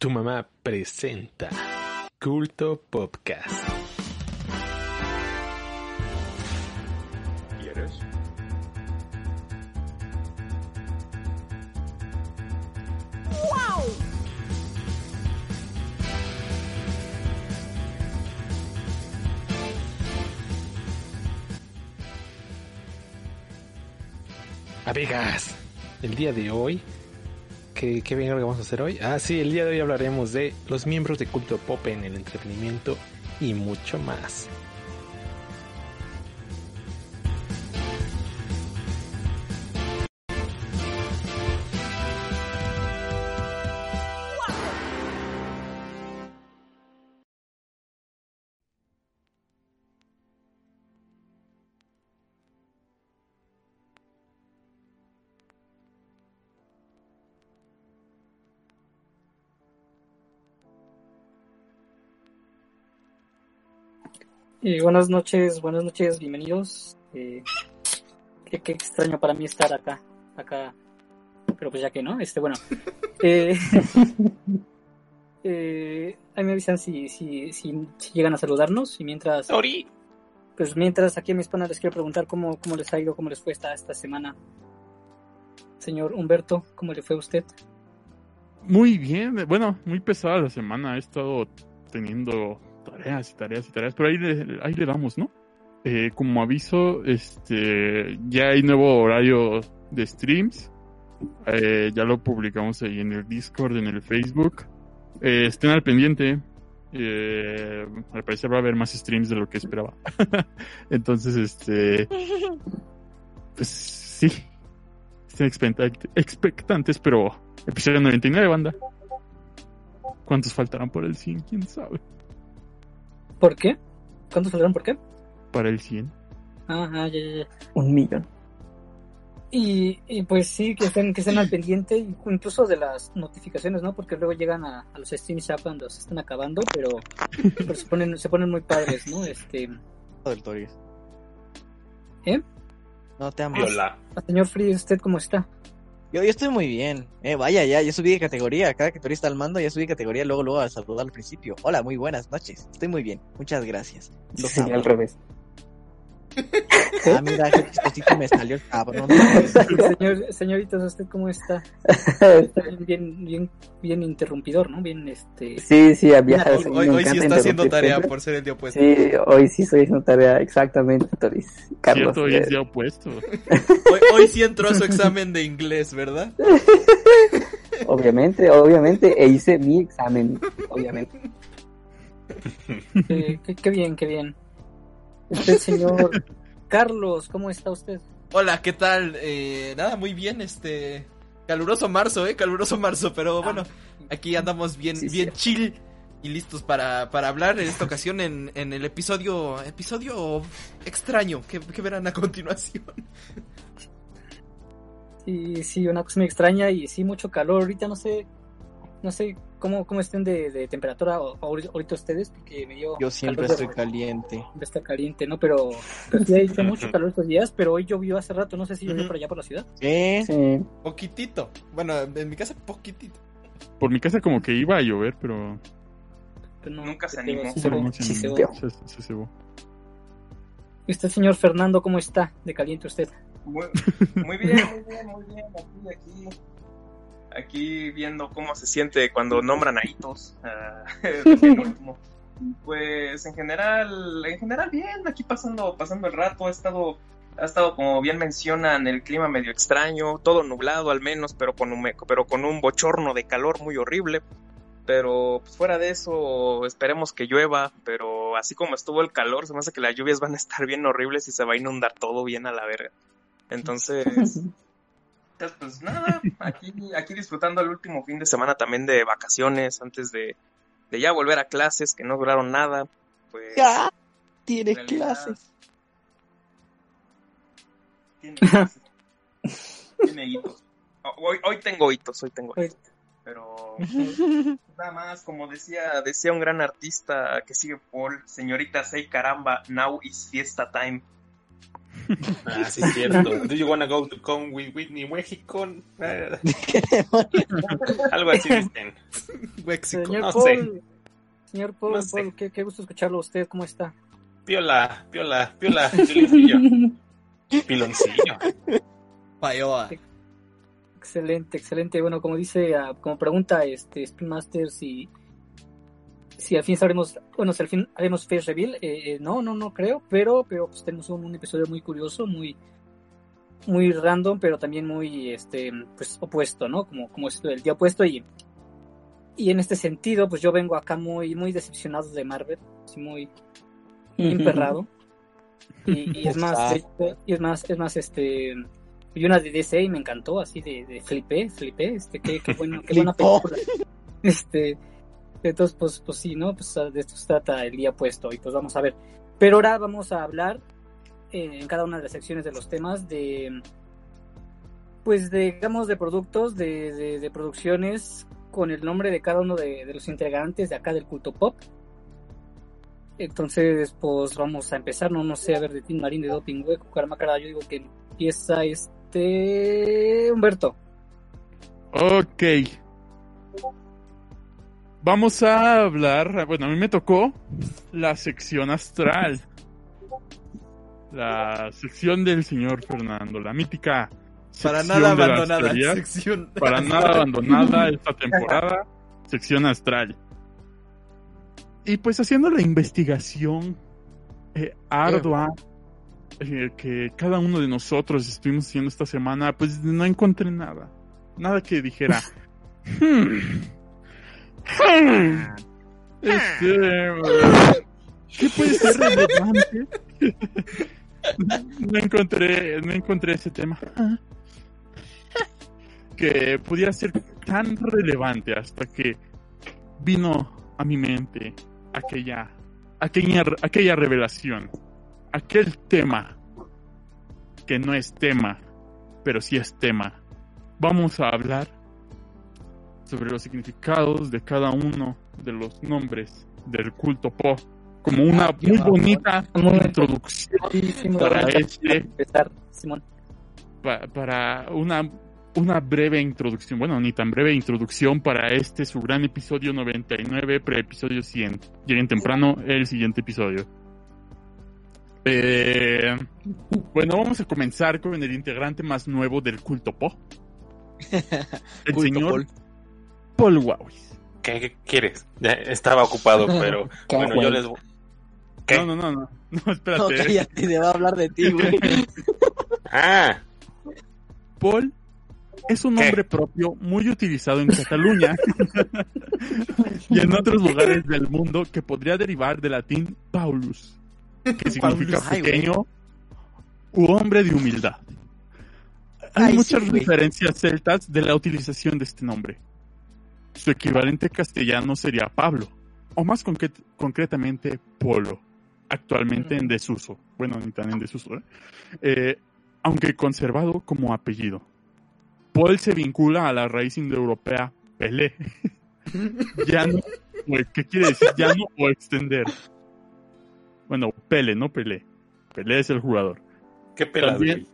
Tu mamá presenta Culto Podcast. ¿Quieres? Amigas, el día de hoy, ¿qué, qué bien que vamos a hacer hoy? Ah, sí, el día de hoy hablaremos de los miembros de Culto Pop en el entretenimiento y mucho más. Eh, buenas noches, buenas noches, bienvenidos. Eh, qué, qué extraño para mí estar acá, acá, pero pues ya que no, este, bueno. Eh, eh, ahí me avisan si, si, si, si llegan a saludarnos y mientras, ¡Ori! pues mientras aquí a mis panas les quiero preguntar cómo, cómo les ha ido, cómo les fue esta, esta semana. Señor Humberto, ¿cómo le fue a usted? Muy bien, bueno, muy pesada la semana. He estado teniendo tareas y tareas y tareas, pero ahí le, ahí le damos, ¿no? Eh, como aviso, este, ya hay nuevo horario de streams. Eh, ya lo publicamos ahí en el Discord, en el Facebook. Eh, estén al pendiente. Al parecer va a haber más streams de lo que esperaba. Entonces, este, pues sí, estén expectant- expectantes, pero episodio 99, banda. ¿Cuántos faltarán por el 100? ¿Quién sabe? ¿Por qué? ¿Cuántos salieron por qué? Para el 100. Ajá, ya, ya, ya. Un millón. Y, y pues sí, que estén, que estén al pendiente, incluso de las notificaciones, ¿no? Porque luego llegan a, a los streams ya cuando se están acabando, pero, pero se ponen, se ponen muy padres, ¿no? Este, del Tories. ¿Eh? No te amo. Hola. señor Free, ¿usted cómo está? Yo, yo estoy muy bien. Eh, vaya, ya, ya subí de categoría. Cada que Tori está al mando, ya subí de categoría. Luego, luego a saludar al principio. Hola, muy buenas noches. Estoy muy bien. Muchas gracias. Sí, amo. al revés. Ah, mira, qué chistosito me salió el cabrón. Señor, señoritas, ¿usted cómo está? Está bien, bien, bien, bien interrumpidor, ¿no? Bien, este... Sí, sí, a viajar. Hoy- Hoy, hoy sí está haciendo tarea siempre. por ser el día opuesto. Sí, hoy sí estoy haciendo tarea, exactamente, Toris. Carlos. Cierto, y es eh, día opuesto. Hoy, hoy sí entró a su examen de inglés, ¿verdad? obviamente, obviamente, e hice mi examen, obviamente. eh, qué, qué bien, qué bien. Usted, señor Carlos, ¿cómo está usted? Hola, ¿qué tal? Eh, nada, muy bien, este... Caluroso marzo, ¿eh? Caluroso marzo, pero bueno, aquí andamos bien, Sí, bien chill y listos para, para hablar en esta ocasión en, en el episodio episodio extraño que, que verán a continuación. Sí, sí, una cosa muy extraña y sí, mucho calor. Ahorita no sé, no sé cómo, cómo estén de, de temperatura o- ahorita ustedes, porque me dio Yo siempre calor de- estoy caliente. de estar caliente, ¿no? Pero, pero sí ha hecho mucho calor estos días, pero hoy llovió hace rato, no sé si llovió por allá por la ciudad. ¿Qué? Sí, Poquitito. Bueno, en mi casa poquitito. Por mi casa como que iba a llover, pero Pero no, Nunca se animó. sí se- se sí se animó. ve. se, se cebó. ¿Y usted, señor Fernando, cómo está? De caliente usted. Muy, muy bien, muy bien, muy bien. Aquí, aquí, aquí viendo cómo se siente cuando nombran a hitos. pues en general, en general bien. Aquí pasando, pasando el rato. Ha estado, ha estado como bien mencionan el clima medio extraño, todo nublado al menos, pero con un, pero con un bochorno de calor muy horrible. Pero pues, fuera de eso, esperemos que llueva. Pero así como estuvo el calor, se me hace que las lluvias van a estar bien horribles y se va a inundar todo bien a la verga. Entonces, pues, pues, nada, aquí, aquí disfrutando el último fin de semana también de vacaciones antes de, de ya volver a clases que no duraron nada. Pues, Ya, tienes en realidad, clases. Tiene clases. Tiene hitos. Hoy, hoy tengo hitos, hoy tengo hitos. Pero nada más, como decía, decía un gran artista que sigue Paul, señorita Say caramba, now is fiesta time. Ah, sí, es cierto. Do you wanna go to come with Whitney México? Eh, algo así dicen. México. Señor no Paul, sé. señor Paul, No sé. Paul, qué, qué gusto escucharlo a usted, ¿cómo está? Piola, piola, piola, piloncillo. Piloncillo. Payoa. Excelente, excelente. Bueno, como dice, ah, como pregunta este Spin Master si si al fin sabremos, bueno, si al fin haremos face reveal, eh, eh, no, no, no creo, pero pero pues tenemos un, un episodio muy curioso, muy muy random, pero también muy este pues opuesto, ¿no? Como como esto del día opuesto y y en este sentido, pues yo vengo acá muy muy decepcionado de Marvel, así muy muy emperrado. Y, y es más, de- y es más, es más, este, vi una de DC y me encantó, así de, de flipé, flipé, este, qué, qué bueno, qué buena película. Este, entonces, pues, pues sí, ¿no? Pues de esto se trata el día puesto y pues vamos a ver. Pero ahora vamos a hablar eh, en cada una de las secciones de los temas de, pues, de, digamos, de productos, de, de, producciones con el nombre de cada uno de, de los integrantes de acá del culto pop. Entonces, pues vamos a empezar, no, no sé, a ver, de Tim Marín, de Doping Hueco, Carmacara, yo digo que empieza este Humberto. Ok. Vamos a hablar, bueno, a mí me tocó la sección astral. La sección del señor Fernando, la mítica. Para sección nada abandonada. teorías. Sección. Para nada abandonada esta temporada. Sección astral. Y pues haciendo la investigación eh, ardua eh, que cada uno de nosotros estuvimos haciendo esta semana, pues no encontré nada. Nada que dijera. "Hmm, hmm, este, ¿Qué puede ser relevante? no encontré, no encontré ese tema que pudiera ser tan relevante hasta que vino a mi mente aquella, aquella, aquella revelación, aquel tema que no es tema, pero sí es tema. Vamos a hablar sobre los significados de cada uno de los nombres del culto Po, como una muy bonita Muy introducción Sí, sí, muy para este empezar, Simón. pa- para una, una breve introducción, bueno, ni tan breve introducción para este su gran episodio 99, pre-episodio 100. Lleguen temprano el siguiente episodio. Eh, bueno, vamos a comenzar con el integrante más nuevo del culto Po. El Culto señor Paul. Paul Wawis. ¿Qué, qué quieres? Ya estaba ocupado, pero bueno, yo les... ¿Qué? No, no, no, no, no, No, espérate. cállate, te va a hablar de ti, güey. Ah, Paul es un ¿Qué? nombre propio muy utilizado en Cataluña y en otros lugares del mundo que podría derivar del latín Paulus, que significa Paulus. Ay, pequeño u hombre de humildad. Hay Ay, muchas sí, referencias celtas de la utilización de este nombre. Su equivalente castellano sería Pablo, o más concret- concretamente Polo, actualmente en desuso. Bueno, ni tan en desuso, ¿eh? Eh, aunque conservado como apellido. Paul se vincula a la raíz indoeuropea Pelé. llano, ¿qué quiere decir llano o extender? Bueno, Pele, no Pelé. Pelé es el jugador. qué También, güey.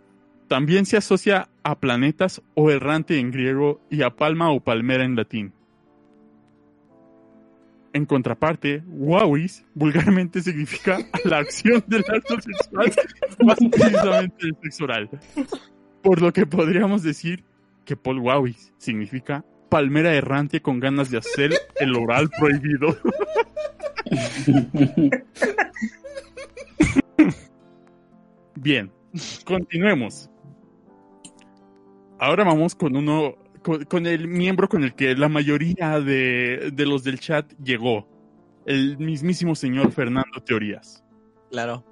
también se asocia a planetas o errante en griego y a palma o palmera en latín. En contraparte, wawis vulgarmente significa la acción del acto sexual, más precisamente el sexo oral. Por lo que podríamos decir que Paul Wawis significa palmera errante con ganas de hacer el oral prohibido. Bien, continuemos. Ahora vamos con uno, con, con el miembro con el que la mayoría de, de los del chat llegó. El mismísimo señor Fernando Teorías. Claro.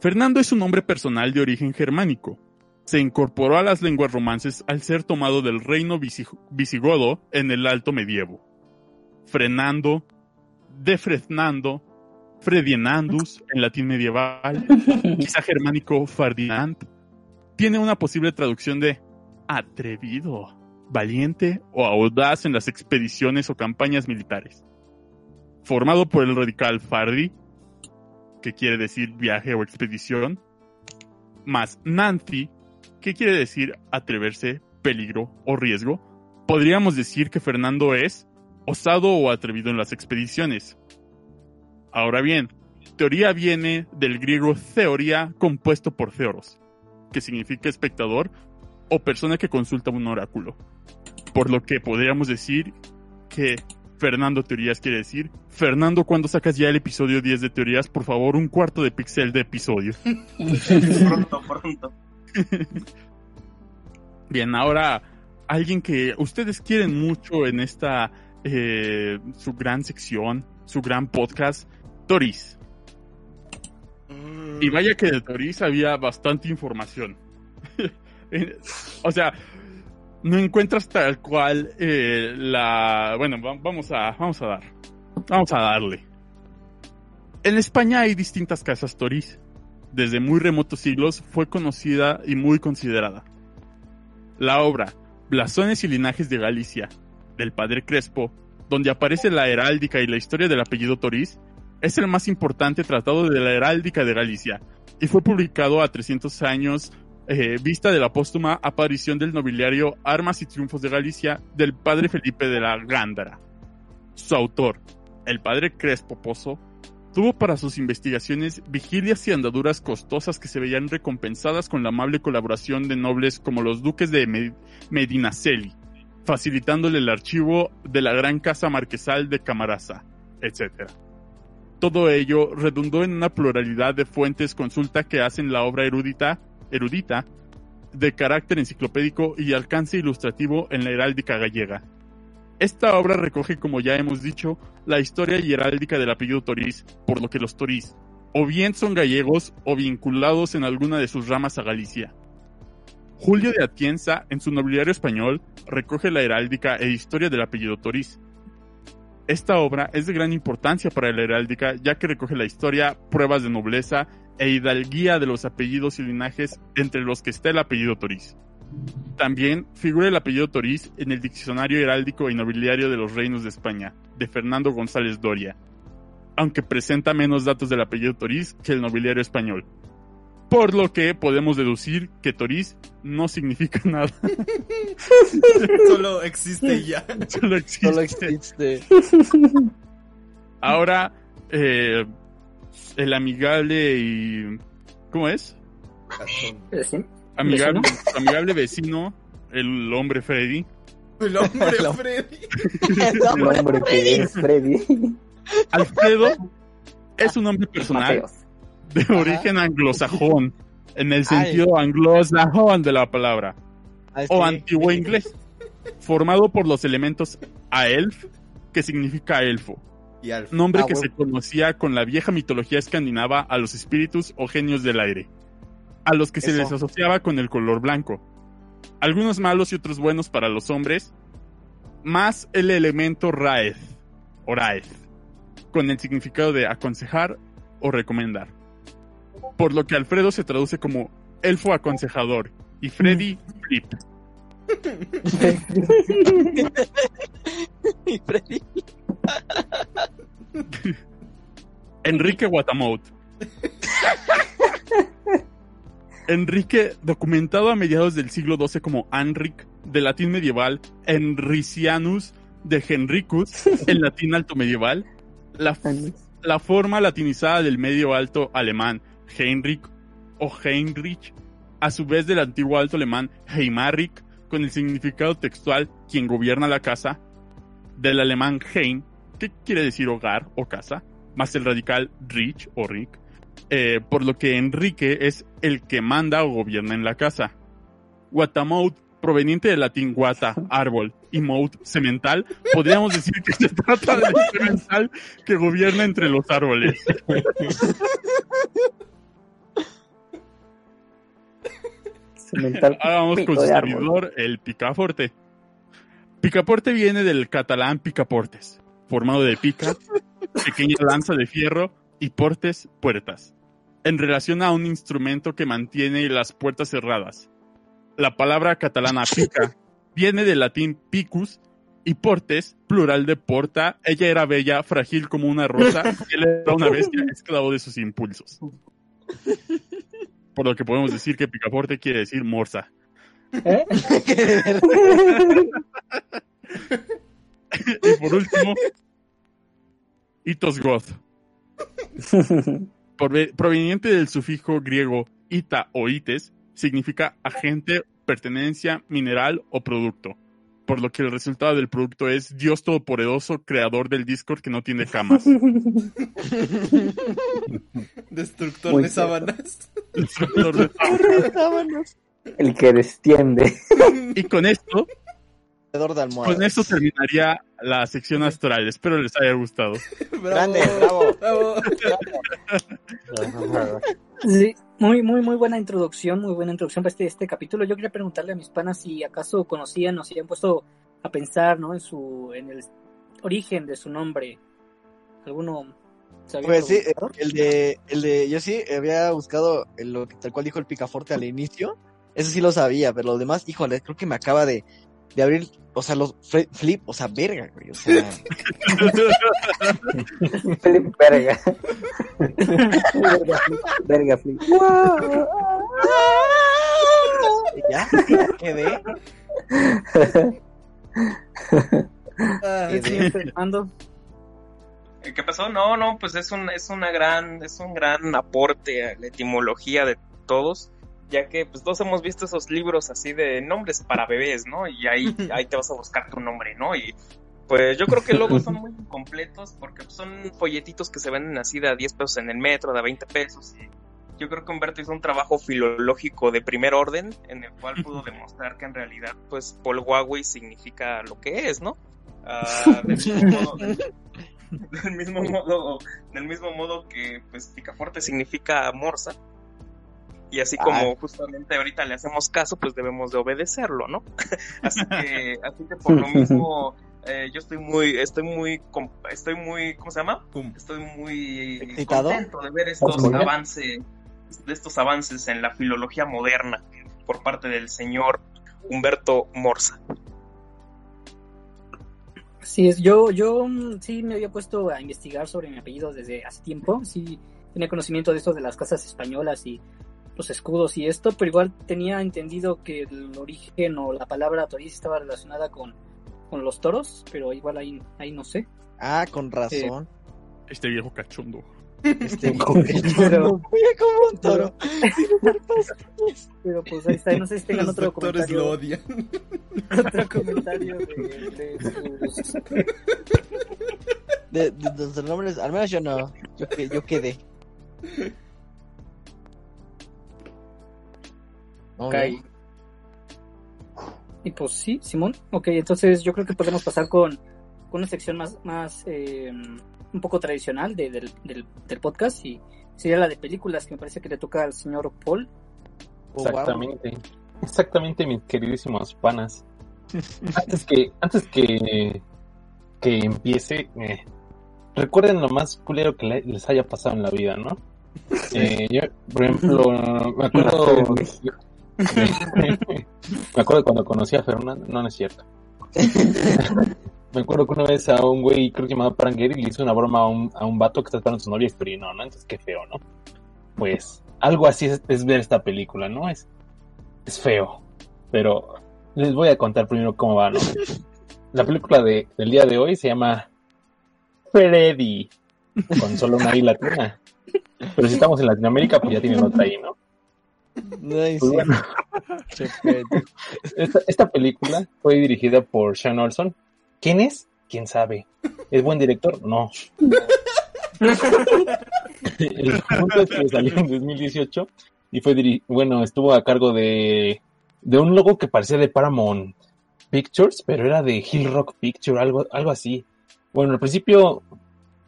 Fernando es un nombre personal de origen germánico. Se incorporó a las lenguas romances al ser tomado del reino visi- visigodo en el Alto Medievo. Frenando, Defresnando, Fredienandus en latín medieval, quizá germánico Ferdinand, tiene una posible traducción de atrevido, valiente o audaz en las expediciones o campañas militares. Formado por el radical Fardi, que quiere decir viaje o expedición, más Nancy, que quiere decir atreverse, peligro o riesgo, podríamos decir que Fernando es osado o atrevido en las expediciones. Ahora bien, teoría viene del griego teoría compuesto por theoros, que significa espectador o persona que consulta un oráculo. Por lo que podríamos decir que Fernando Teorías quiere decir, Fernando, cuando sacas ya el episodio 10 de Teorías, por favor, un cuarto de pixel de episodio. pronto, pronto. Bien, ahora alguien que ustedes quieren mucho en esta eh, su gran sección, su gran podcast, Toris. Y vaya que de Toris había bastante información. O sea, no encuentras tal cual eh, la... Bueno, va- vamos a, vamos a dar. Vamos a darle. En España hay distintas casas Toris. Desde muy remotos siglos fue conocida y muy considerada. La obra Blasones y Linajes de Galicia, del padre Crespo, donde aparece la heráldica y la historia del apellido Toriz, es el más importante tratado de la heráldica de Galicia y fue publicado a 300 años eh, vista de la póstuma aparición del nobiliario Armas y Triunfos de Galicia del padre Felipe de la Gándara. Su autor, el padre Crespo Pozo, tuvo para sus investigaciones vigilias y andaduras costosas que se veían recompensadas con la amable colaboración de nobles como los duques de Med- Medinaceli, facilitándole el archivo de la gran casa marquesal de Camarasa, etc. Todo ello redundó en una pluralidad de fuentes consulta que hacen la obra erudita, erudita de carácter enciclopédico y alcance ilustrativo en la heráldica gallega. Esta obra recoge, como ya hemos dicho, la historia y heráldica del apellido Toriz, por lo que los Toriz o bien son gallegos o vinculados en alguna de sus ramas a Galicia. Julio de Atienza, en su nobiliario español, recoge la heráldica e historia del apellido Toriz. Esta obra es de gran importancia para la heráldica, ya que recoge la historia, pruebas de nobleza e hidalguía de los apellidos y linajes entre los que está el apellido Toriz. También figura el apellido Toriz en el Diccionario Heráldico y Nobiliario de los Reinos de España, de Fernando González Doria, aunque presenta menos datos del apellido Toriz que el nobiliario español. Por lo que podemos deducir que Toriz no significa nada, Solo existe ya. solo existe. Solo existe. Ahora, eh, el amigable y... ¿Cómo es? ¿sí? Amigable, amigable vecino, el hombre Freddy, El hombre Freddy. El hombre que es Freddy. Alfredo es un nombre personal Mateos. de origen anglosajón, en el sentido anglosajón de la palabra, Ah, o sí. antiguo inglés, formado por los elementos aelf, que significa elfo, Nombre Ah, que se conocía con la vieja mitología escandinava a los espíritus o genios del aire, a los que se les asociaba con el color blanco. Algunos malos y otros buenos para los hombres, más el elemento raeth, o raeth, con el significado de aconsejar o recomendar. Por lo que Alfredo se traduce como elfo aconsejador y Freddy flip. Y Freddy. Enrique Guatamout. Enrique, documentado a mediados del siglo XII como Anric, de latín medieval, Enricianus de Henricus, en latín alto medieval, la, la forma latinizada del medio alto alemán Heinrich o Heinrich, a su vez del antiguo alto alemán Heimarich, con el significado textual quien gobierna la casa, del alemán Heim, que quiere decir hogar o casa, más el radical Rich o Rick, eh, por lo que Enrique es el que manda o gobierna en la casa. Guatamout, proveniente del latín guata, árbol, y mout, semental, podríamos decir que se trata del semental que gobierna entre los árboles. Cemental Ahora vamos con su servidor, el picaporte. Picaporte viene del catalán picaportes, formado de pica, pequeña lanza de fierro y portes, puertas, en relación a un instrumento que mantiene las puertas cerradas. La palabra catalana pica viene del latín picus y portes, plural de porta. Ella era bella, frágil como una rosa, y él era una bestia, esclavo de sus impulsos. Por lo que podemos decir que picaporte quiere decir morsa. ¿Eh? Y por último, Itos Goth, proveniente del sufijo griego ita o ites, significa agente, pertenencia, mineral o producto. Por lo que el resultado del producto es Dios Todopoderoso, creador del Discord que no tiene camas. Destructor Muy de cierto. sábanas. Destructor de- El que destiende. y con esto, Alrededor de almohadas. con esto terminaría la sección astral. Espero les haya gustado. Bravo. Grande, bravo. Bravo. Sí, muy, muy, muy buena introducción, muy buena introducción para este, este capítulo. Yo quería preguntarle a mis panas si acaso conocían o si habían puesto a pensar, ¿no? En su, en el origen de su nombre. ¿Alguno Pues sí, el de, el de, yo sí había buscado el- lo que tal cual dijo el picaforte al inicio. Eso sí lo sabía, pero lo demás, híjole, creo que me acaba de, de abrir, o sea, los flip, o sea, verga, güey, o sea, Flip, verga. verga, flip. Verga, flip. ya, quedé. Ah, Fernando. ¿Qué pasó? No, no, pues es un, es una gran, es un gran aporte a la etimología de todos, ya que pues todos hemos visto esos libros así de nombres para bebés, ¿no? Y ahí, ahí te vas a buscar tu nombre, ¿no? Y pues yo creo que luego son muy incompletos porque pues, son folletitos que se venden así de a 10 pesos en el metro, de a 20 pesos y yo creo que Humberto hizo un trabajo filológico de primer orden en el cual pudo demostrar que en realidad pues Paul Huawei significa lo que es, ¿no? Ah, del mismo modo- del mismo modo del mismo modo que pues picaforte significa morsa y así como Ah. justamente ahorita le hacemos caso pues debemos de obedecerlo no así que así que por lo mismo eh, yo estoy muy estoy muy estoy muy cómo se llama estoy muy ¿Excitado? contento de ver estos Muy bien. avances de estos avances en la filología moderna por parte del señor Humberto Morsa Sí, es, yo, yo mm, sí me había puesto a investigar sobre mi apellido desde hace tiempo. Sí, tenía conocimiento de esto de las casas españolas y los escudos y esto, pero igual tenía entendido que el origen o la palabra toriz estaba relacionada con, con los toros, pero igual ahí, ahí no sé. Ah, con razón. Este viejo cachondo. Este, Pero- Mira como un toro. Pero pues ahí está, no sé si tengan Los otro doctores lo comentario, odian. otro comentario de, de sus- De, de, de los nombres, al menos yo no. Yo, que- yo quedé. Ok. Ok. Y pues sí, Simón. Ok, entonces yo creo que podemos pasar con, con una sección más, más eh, un poco tradicional de- del, del, del podcast y sería la de películas que me parece que le toca al señor Paul. Oh, wow. Exactamente. Exactamente, mis queridísimos panas. Antes que, antes que, que empiece, eh, recuerden lo más culero que le- les haya pasado en la vida, ¿no? Eh, yo, por ejemplo, me acuerdo, me acuerdo cuando conocí a Fernando, no, no es cierto. me acuerdo que una vez a un güey, creo que llamado Prangueri, le hizo una broma a un, a un vato que está esperando a su novia y expiró, ¿no? Entonces, qué feo, ¿no? Pues, algo así es, es ver esta película, ¿no? Es, es feo, pero les voy a contar primero cómo va, ¿no? La película de, del día de hoy se llama Freddy, con solo una I latina. Pero si estamos en Latinoamérica, pues ya tienen otra I, ¿no? Pues bueno, esta, esta película fue dirigida por Sean Olson. ¿Quién es? ¿Quién sabe? ¿Es buen director? No. El punto es que salió en 2018 y fue diri- bueno, estuvo a cargo de, de un logo que parecía de Paramount Pictures, pero era de Hill Rock Picture, algo, algo así. Bueno, al principio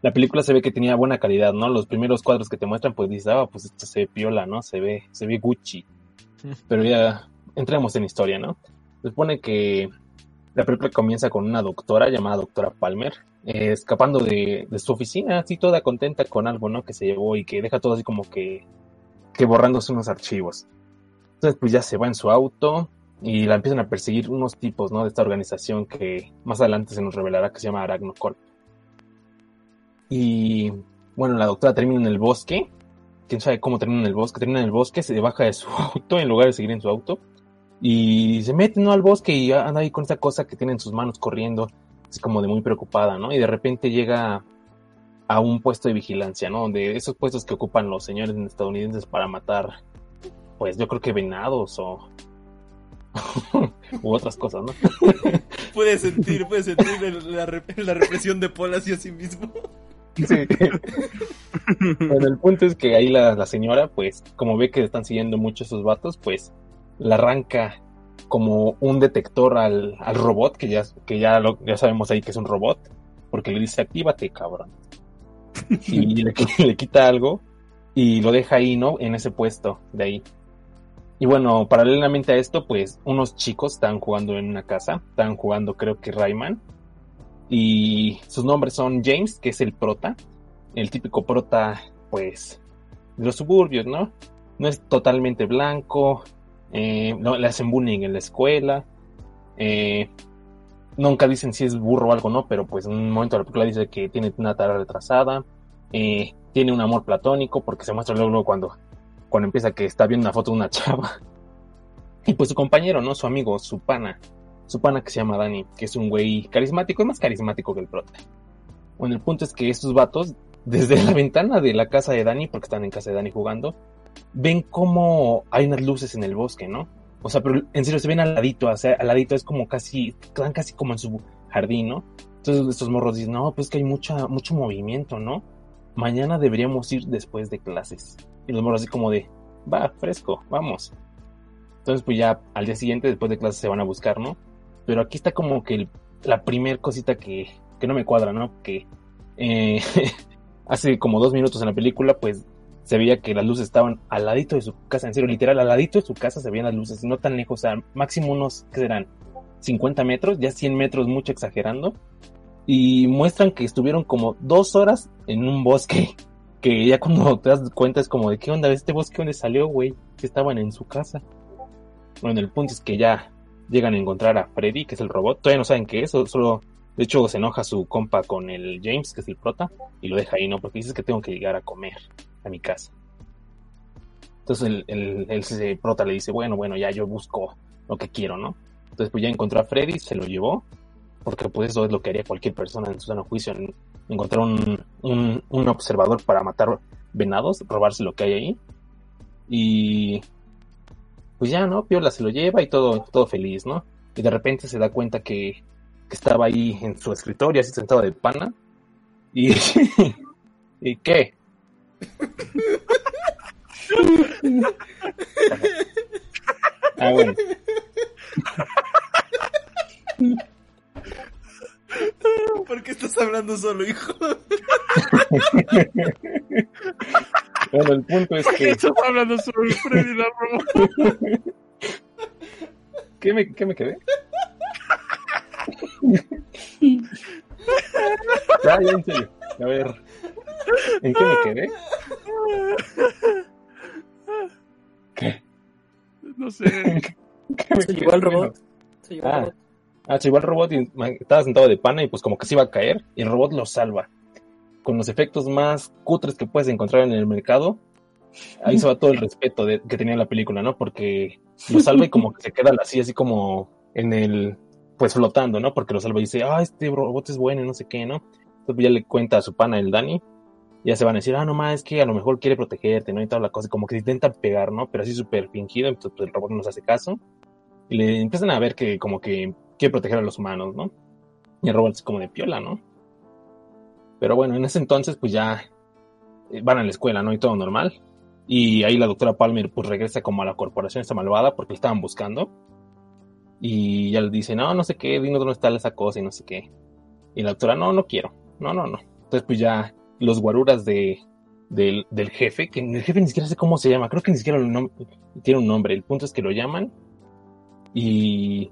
la película se ve que tenía buena calidad, ¿no? Los primeros cuadros que te muestran, pues dices, ah, pues esto se ve piola, ¿no? Se ve, se ve Gucci. Pero ya entremos en historia, ¿no? Se supone que la película comienza con una doctora llamada doctora Palmer, eh, escapando de, de su oficina, así toda contenta con algo, ¿no? Que se llevó y que deja todo así como que, que borrándose unos archivos. Entonces, pues ya se va en su auto y la empiezan a perseguir unos tipos, ¿no? De esta organización que más adelante se nos revelará que se llama Arachnocorp. Y bueno, la doctora termina en el bosque quién sabe cómo termina en el bosque, termina en el bosque, se baja de su auto en lugar de seguir en su auto y se mete ¿no? al bosque y anda ahí con esta cosa que tiene en sus manos corriendo, es como de muy preocupada, ¿no? Y de repente llega a un puesto de vigilancia, ¿no? De esos puestos que ocupan los señores estadounidenses para matar, pues yo creo que venados o u otras cosas, ¿no? Puede sentir, puede sentir la represión de Paul hacia sí mismo. Sí. bueno, el punto es que ahí la, la señora, pues, como ve que están siguiendo mucho esos vatos, pues, le arranca como un detector al, al robot, que ya, que ya, lo, ya sabemos ahí que es un robot, porque le dice, actívate, cabrón. Y le, le quita algo y lo deja ahí, ¿no? En ese puesto de ahí. Y bueno, paralelamente a esto, pues, unos chicos están jugando en una casa, están jugando creo que Rayman, y sus nombres son James, que es el prota, el típico prota, pues, de los suburbios, ¿no? No es totalmente blanco, eh, no, le hacen bullying en la escuela, eh, nunca dicen si es burro o algo, ¿no? Pero pues en un momento de la película dice que tiene una tarea retrasada, eh, tiene un amor platónico, porque se muestra luego, luego cuando, cuando empieza que está viendo una foto de una chava. Y pues su compañero, ¿no? Su amigo, su pana, su pana que se llama Dani, que es un güey carismático, es más carismático que el prota. Bueno, el punto es que estos vatos, desde la ventana de la casa de Dani, porque están en casa de Dani jugando, ven como hay unas luces en el bosque, ¿no? O sea, pero en serio se ven al ladito, o sea, al ladito es como casi, están casi como en su jardín, ¿no? Entonces estos morros dicen, no, pues que hay mucha, mucho movimiento, ¿no? Mañana deberíamos ir después de clases. Y los morros así como de, va, fresco, vamos. Entonces pues ya al día siguiente, después de clases, se van a buscar, ¿no? Pero aquí está como que la primer cosita que, que no me cuadra, ¿no? Que eh, hace como dos minutos en la película, pues se veía que las luces estaban al ladito de su casa, en serio, literal, al ladito de su casa se veían las luces, no tan lejos, o máximo unos, ¿qué serán? 50 metros, ya 100 metros, mucho exagerando. Y muestran que estuvieron como dos horas en un bosque, que ya cuando te das cuenta es como de, ¿qué onda? ¿Este bosque dónde salió, güey? Que estaban en su casa. Bueno, el punto es que ya llegan a encontrar a Freddy, que es el robot. Todavía no saben qué es, solo, de hecho, se enoja su compa con el James, que es el prota, y lo deja ahí, ¿no? Porque dices que tengo que llegar a comer a mi casa. Entonces el, el, el, ese prota le dice, bueno, bueno, ya yo busco lo que quiero, ¿no? Entonces pues ya encontró a Freddy, se lo llevó, porque pues eso es lo que haría cualquier persona en su sano juicio, en- encontrar un, un, un observador para matar venados, robarse lo que hay ahí. Y pues ya, ¿no? Piola se lo lleva y todo, todo feliz, ¿no? Y de repente se da cuenta que, que estaba ahí en su escritorio, así sentado de pana. Y, ¿Y qué? ah, bueno. ¿Por qué estás hablando solo, hijo? Bueno, el punto es ¿Por qué que... estás hablando sobre Freddy la Robot? ¿Qué me, qué me quedé? ya, ya, en serio. A ver. ¿En qué me quedé? ¿Qué? No sé. ¿Qué me Se llevó al robot. Se llevó al Ah. robot. Al robot estaba sentado de pana y pues como que se iba a caer y el robot lo salva. Con los efectos más cutres que puedes encontrar en el mercado. Ahí se va todo el respeto que tenía la película, ¿no? Porque lo salva y como que se queda así, así como en el, pues flotando, ¿no? Porque lo salva y dice, ah, este robot es bueno y no sé qué, ¿no? Entonces ya le cuenta a su pana, el Dani, ya se van a decir, ah, no más, es que a lo mejor quiere protegerte, ¿no? Y toda la cosa, como que se intenta pegar, ¿no? Pero así súper fingido, entonces pues, el robot no nos hace caso. Y le empiezan a ver que como que quiere proteger a los humanos, ¿no? Y el robot es como de piola, ¿no? Pero bueno, en ese entonces pues ya eh, van a la escuela, ¿no? Y todo normal. Y ahí la doctora Palmer pues regresa como a la corporación esta malvada porque le estaban buscando. Y ya le dice, no, no sé qué, dinos dónde está esa cosa y no sé qué. Y la doctora, no, no quiero. No, no, no. Entonces pues ya los guaruras de, del, del jefe, que el jefe ni siquiera sé cómo se llama, creo que ni siquiera tiene un nombre. El punto es que lo llaman y,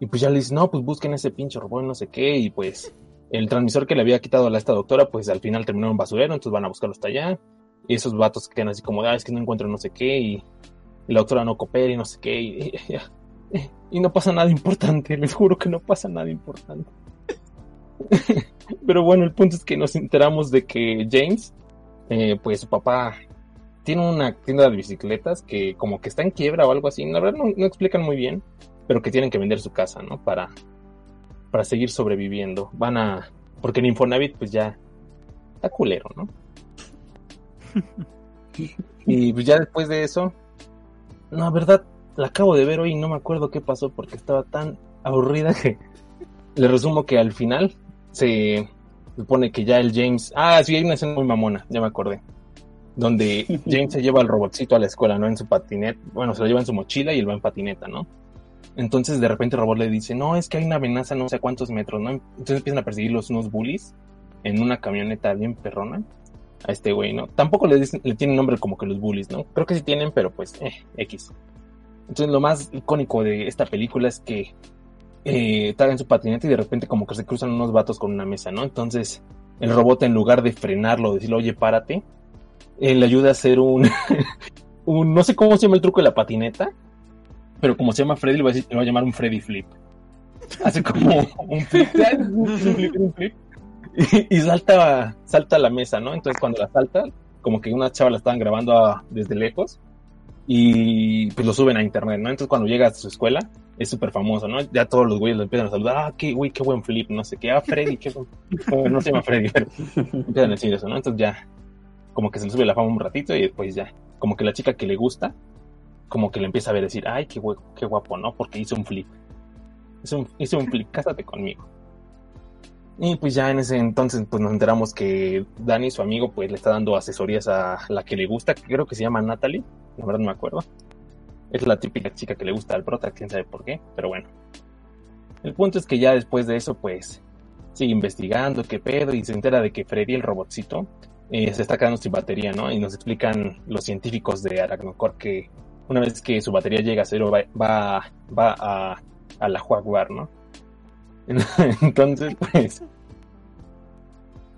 y pues ya le dicen, no, pues busquen ese pinche robot, no sé qué, y pues el transmisor que le había quitado a esta doctora, pues al final terminó en basurero, entonces van a buscarlo hasta allá. Y esos vatos quedan así como, ah, es que no encuentro no sé qué, y, y la doctora no coopera y no sé qué, y, y- y no pasa nada importante, les juro que no pasa nada importante. Pero bueno, el punto es que nos enteramos de que James, eh, pues su papá tiene una tienda de bicicletas que como que está en quiebra o algo así. La verdad no, no explican muy bien, pero que tienen que vender su casa, ¿no? Para, para seguir sobreviviendo. Van a... Porque en Infonavit pues ya está culero, ¿no? y pues ya después de eso... No, la verdad, la acabo de ver hoy y no me acuerdo qué pasó porque estaba tan aburrida que le resumo que al final se supone que ya el James... Ah, sí, hay una escena muy mamona, ya me acordé. Donde James se lleva al robotcito a la escuela, ¿no? En su patineta. Bueno, se lo lleva en su mochila y él va en patineta, ¿no? Entonces de repente el robot le dice, no, es que hay una amenaza no sé cuántos metros, ¿no? Entonces empiezan a perseguirlos unos bullies en una camioneta bien perrona a este güey, ¿no? Tampoco le, dicen, le tienen nombre como que los bullies, ¿no? Creo que sí tienen, pero pues, eh, X. Entonces lo más icónico de esta película es que eh, en su patineta y de repente como que se cruzan unos vatos con una mesa, ¿no? Entonces el robot en lugar de frenarlo, decirle, oye, párate, eh, le ayuda a hacer un, no sé cómo se llama el truco de la patineta, pero como se llama Freddy, le va a, decir- le va a llamar un Freddy Flip. Hace como un flip, un flip, un flip, y, y salta, salta a la mesa, ¿no? Entonces cuando la salta, como que una chava la estaban grabando a- desde lejos y pues lo suben a internet, ¿no? Entonces cuando llega a su escuela es súper famoso, ¿no? Ya todos los güeyes lo empiezan a saludar, ah, qué güey, qué buen flip, no sé qué, ah, Freddy, qué buen... bueno, no se llama Freddy, pero empiezan a decir eso, ¿no? Entonces ya como que se le sube la fama un ratito y después ya, como que la chica que le gusta, como que le empieza a ver decir, ay, qué, güey, qué guapo, ¿no? Porque hizo un flip. Hizo un, flip, cásate conmigo. Y pues ya en ese entonces pues nos enteramos que Dani, su amigo, pues le está dando asesorías a la que le gusta, que creo que se llama Natalie, la verdad no me acuerdo. Es la típica chica que le gusta al prota, quién sabe por qué, pero bueno. El punto es que ya después de eso, pues sigue investigando qué pedo y se entera de que Freddy, el robotcito, eh, se está quedando sin batería, ¿no? Y nos explican los científicos de Arachnocor que una vez que su batería llega a cero va, va, va a, a la Jaguar, ¿no? Entonces, pues,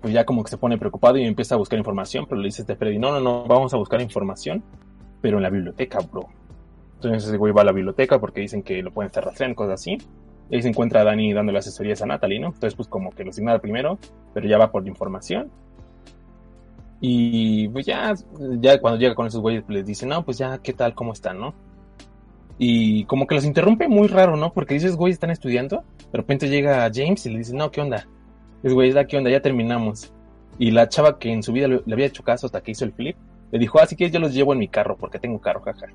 pues ya como que se pone preocupado y empieza a buscar información, pero le dice este Freddy, no, no, no, vamos a buscar información, pero en la biblioteca, bro. Entonces ese güey va a la biblioteca porque dicen que lo pueden estar rastreando, cosas así. Y ahí se encuentra a Dani dándole asesorías a Natalie, ¿no? Entonces pues como que lo ignora primero, pero ya va por información. Y pues ya, ya cuando llega con esos güeyes pues, les dice, no, pues ya, ¿qué tal? ¿Cómo están, no? Y como que los interrumpe muy raro, ¿no? Porque dices, güey, están estudiando. De repente llega James y le dice, no, ¿qué onda? Es güey, ¿qué onda? Ya terminamos. Y la chava que en su vida le, había hecho caso hasta que hizo el flip, le dijo, así que yo los llevo en mi carro porque tengo carro, jaja.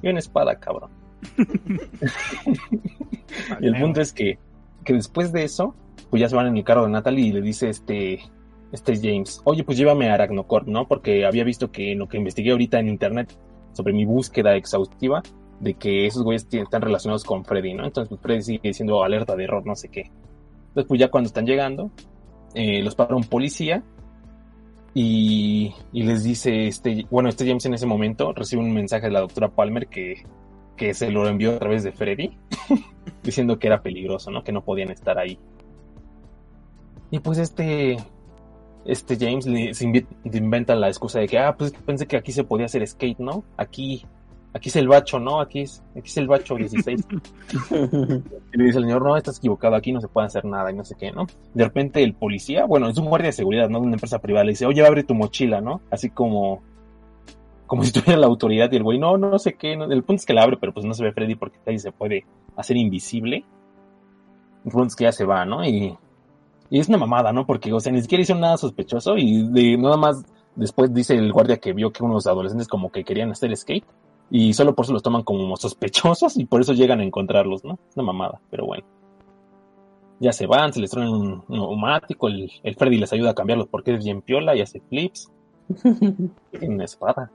Y una espada, cabrón. y el punto es que, que después de eso, pues ya se van en el carro de Natalie y le dice este, este James, oye, pues llévame a Arachnocor, ¿no? Porque había visto que en lo que investigué ahorita en internet sobre mi búsqueda exhaustiva, de que esos güeyes están relacionados con Freddy, ¿no? Entonces, pues Freddy sigue diciendo alerta de error, no sé qué. Entonces, pues ya cuando están llegando, eh, los para un policía y, y les dice, este, bueno, este James en ese momento recibe un mensaje de la doctora Palmer que, que se lo envió a través de Freddy, diciendo que era peligroso, ¿no? Que no podían estar ahí. Y pues este, este James le, se inventa la excusa de que, ah, pues pensé que aquí se podía hacer skate, ¿no? Aquí, aquí es el bacho, ¿no? Aquí es, aquí es el bacho 16. Y le dice el señor, no, estás equivocado, aquí no se puede hacer nada y no sé qué, ¿no? De repente el policía, bueno, es un guardia de seguridad, ¿no? De una empresa privada, le dice, oye, abre tu mochila, ¿no? Así como, como si tuviera la autoridad y el güey, no, no sé qué, no. el punto es que la abre, pero pues no se ve Freddy porque ahí se puede hacer invisible. El punto es que ya se va, ¿no? Y, y es una mamada, ¿no? Porque, o sea, ni siquiera hizo nada sospechoso y de nada más después dice el guardia que vio que unos adolescentes como que querían hacer skate y solo por eso los toman como sospechosos y por eso llegan a encontrarlos, ¿no? Es una mamada, pero bueno. Ya se van, se les traen un, neumático, el, el Freddy les ayuda a cambiarlos porque es bien piola y hace flips. Tiene una espada.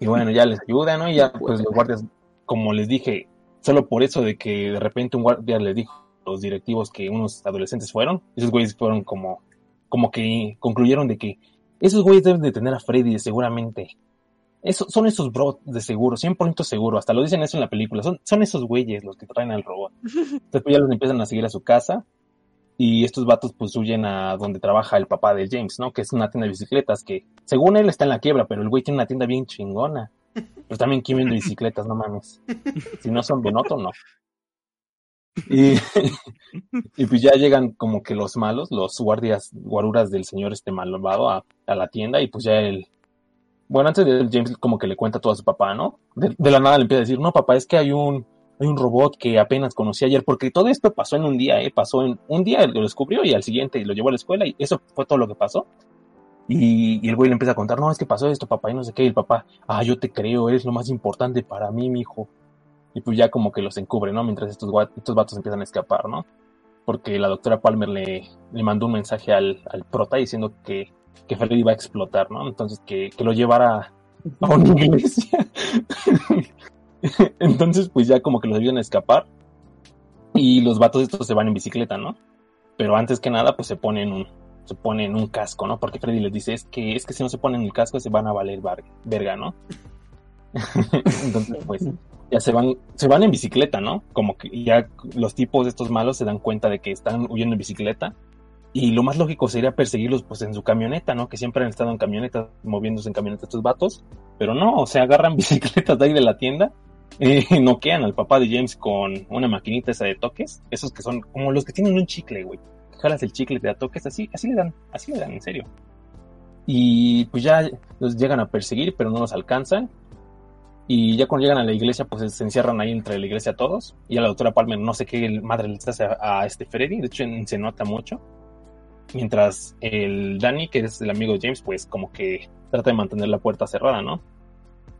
Y bueno, ya les ayuda, ¿no? Y ya pues los guardias, como les dije, solo por eso de que de repente un guardia les dijo los directivos que unos adolescentes fueron, esos güeyes fueron como, como que concluyeron de que esos güeyes deben de tener a Freddy seguramente. Eso, son esos bros de seguro, 100% seguro, hasta lo dicen eso en la película, son, son esos güeyes los que traen al robot. Entonces pues ya los empiezan a seguir a su casa y estos vatos pues huyen a donde trabaja el papá de James, ¿no? Que es una tienda de bicicletas que según él está en la quiebra, pero el güey tiene una tienda bien chingona. Pues también quién vende bicicletas, no mames. Si no son Benoto, no. Y, y pues ya llegan como que los malos, los guardias, guaruras del señor este malvado a, a la tienda y pues ya el, bueno, antes de James como que le cuenta todo a su papá, ¿no? De, de la nada le empieza a decir, no, papá, es que hay un, hay un robot que apenas conocí ayer, porque todo esto pasó en un día, ¿eh? Pasó en un día, lo descubrió y al siguiente lo llevó a la escuela y eso fue todo lo que pasó. Y, y el güey le empieza a contar, no, es que pasó esto, papá, y no sé qué, y el papá, ah, yo te creo, eres lo más importante para mí, mi hijo. Y pues ya como que los encubre, ¿no? Mientras estos, estos vatos empiezan a escapar, ¿no? Porque la doctora Palmer le, le mandó un mensaje al, al prota diciendo que, que Freddy iba a explotar, ¿no? Entonces que, que lo llevara a una iglesia. Entonces, pues ya como que los ayudan a escapar. Y los vatos estos se van en bicicleta, ¿no? Pero antes que nada, pues se ponen un, se ponen un casco, ¿no? Porque Freddy les dice, es que, es que si no se ponen el casco se van a valer verga, ¿no? Entonces, pues, ya se van, se van en bicicleta, ¿no? Como que ya los tipos de estos malos se dan cuenta de que están huyendo en bicicleta. Y lo más lógico sería perseguirlos pues en su camioneta, ¿no? Que siempre han estado en camionetas, moviéndose en camionetas estos vatos. Pero no, o sea, agarran bicicletas de ahí de la tienda eh, noquean al papá de James con una maquinita esa de toques, esos que son como los que tienen un chicle, güey. Jalas el chicle, te da toques, así, así le dan, así le dan, en serio. Y pues ya los llegan a perseguir, pero no los alcanzan. Y ya cuando llegan a la iglesia, pues se encierran ahí entre la iglesia todos. Y a la doctora Palmer no sé qué madre le hace a, a este Freddy, de hecho se nota mucho. Mientras el Danny, que es el amigo de James, pues como que trata de mantener la puerta cerrada, ¿no?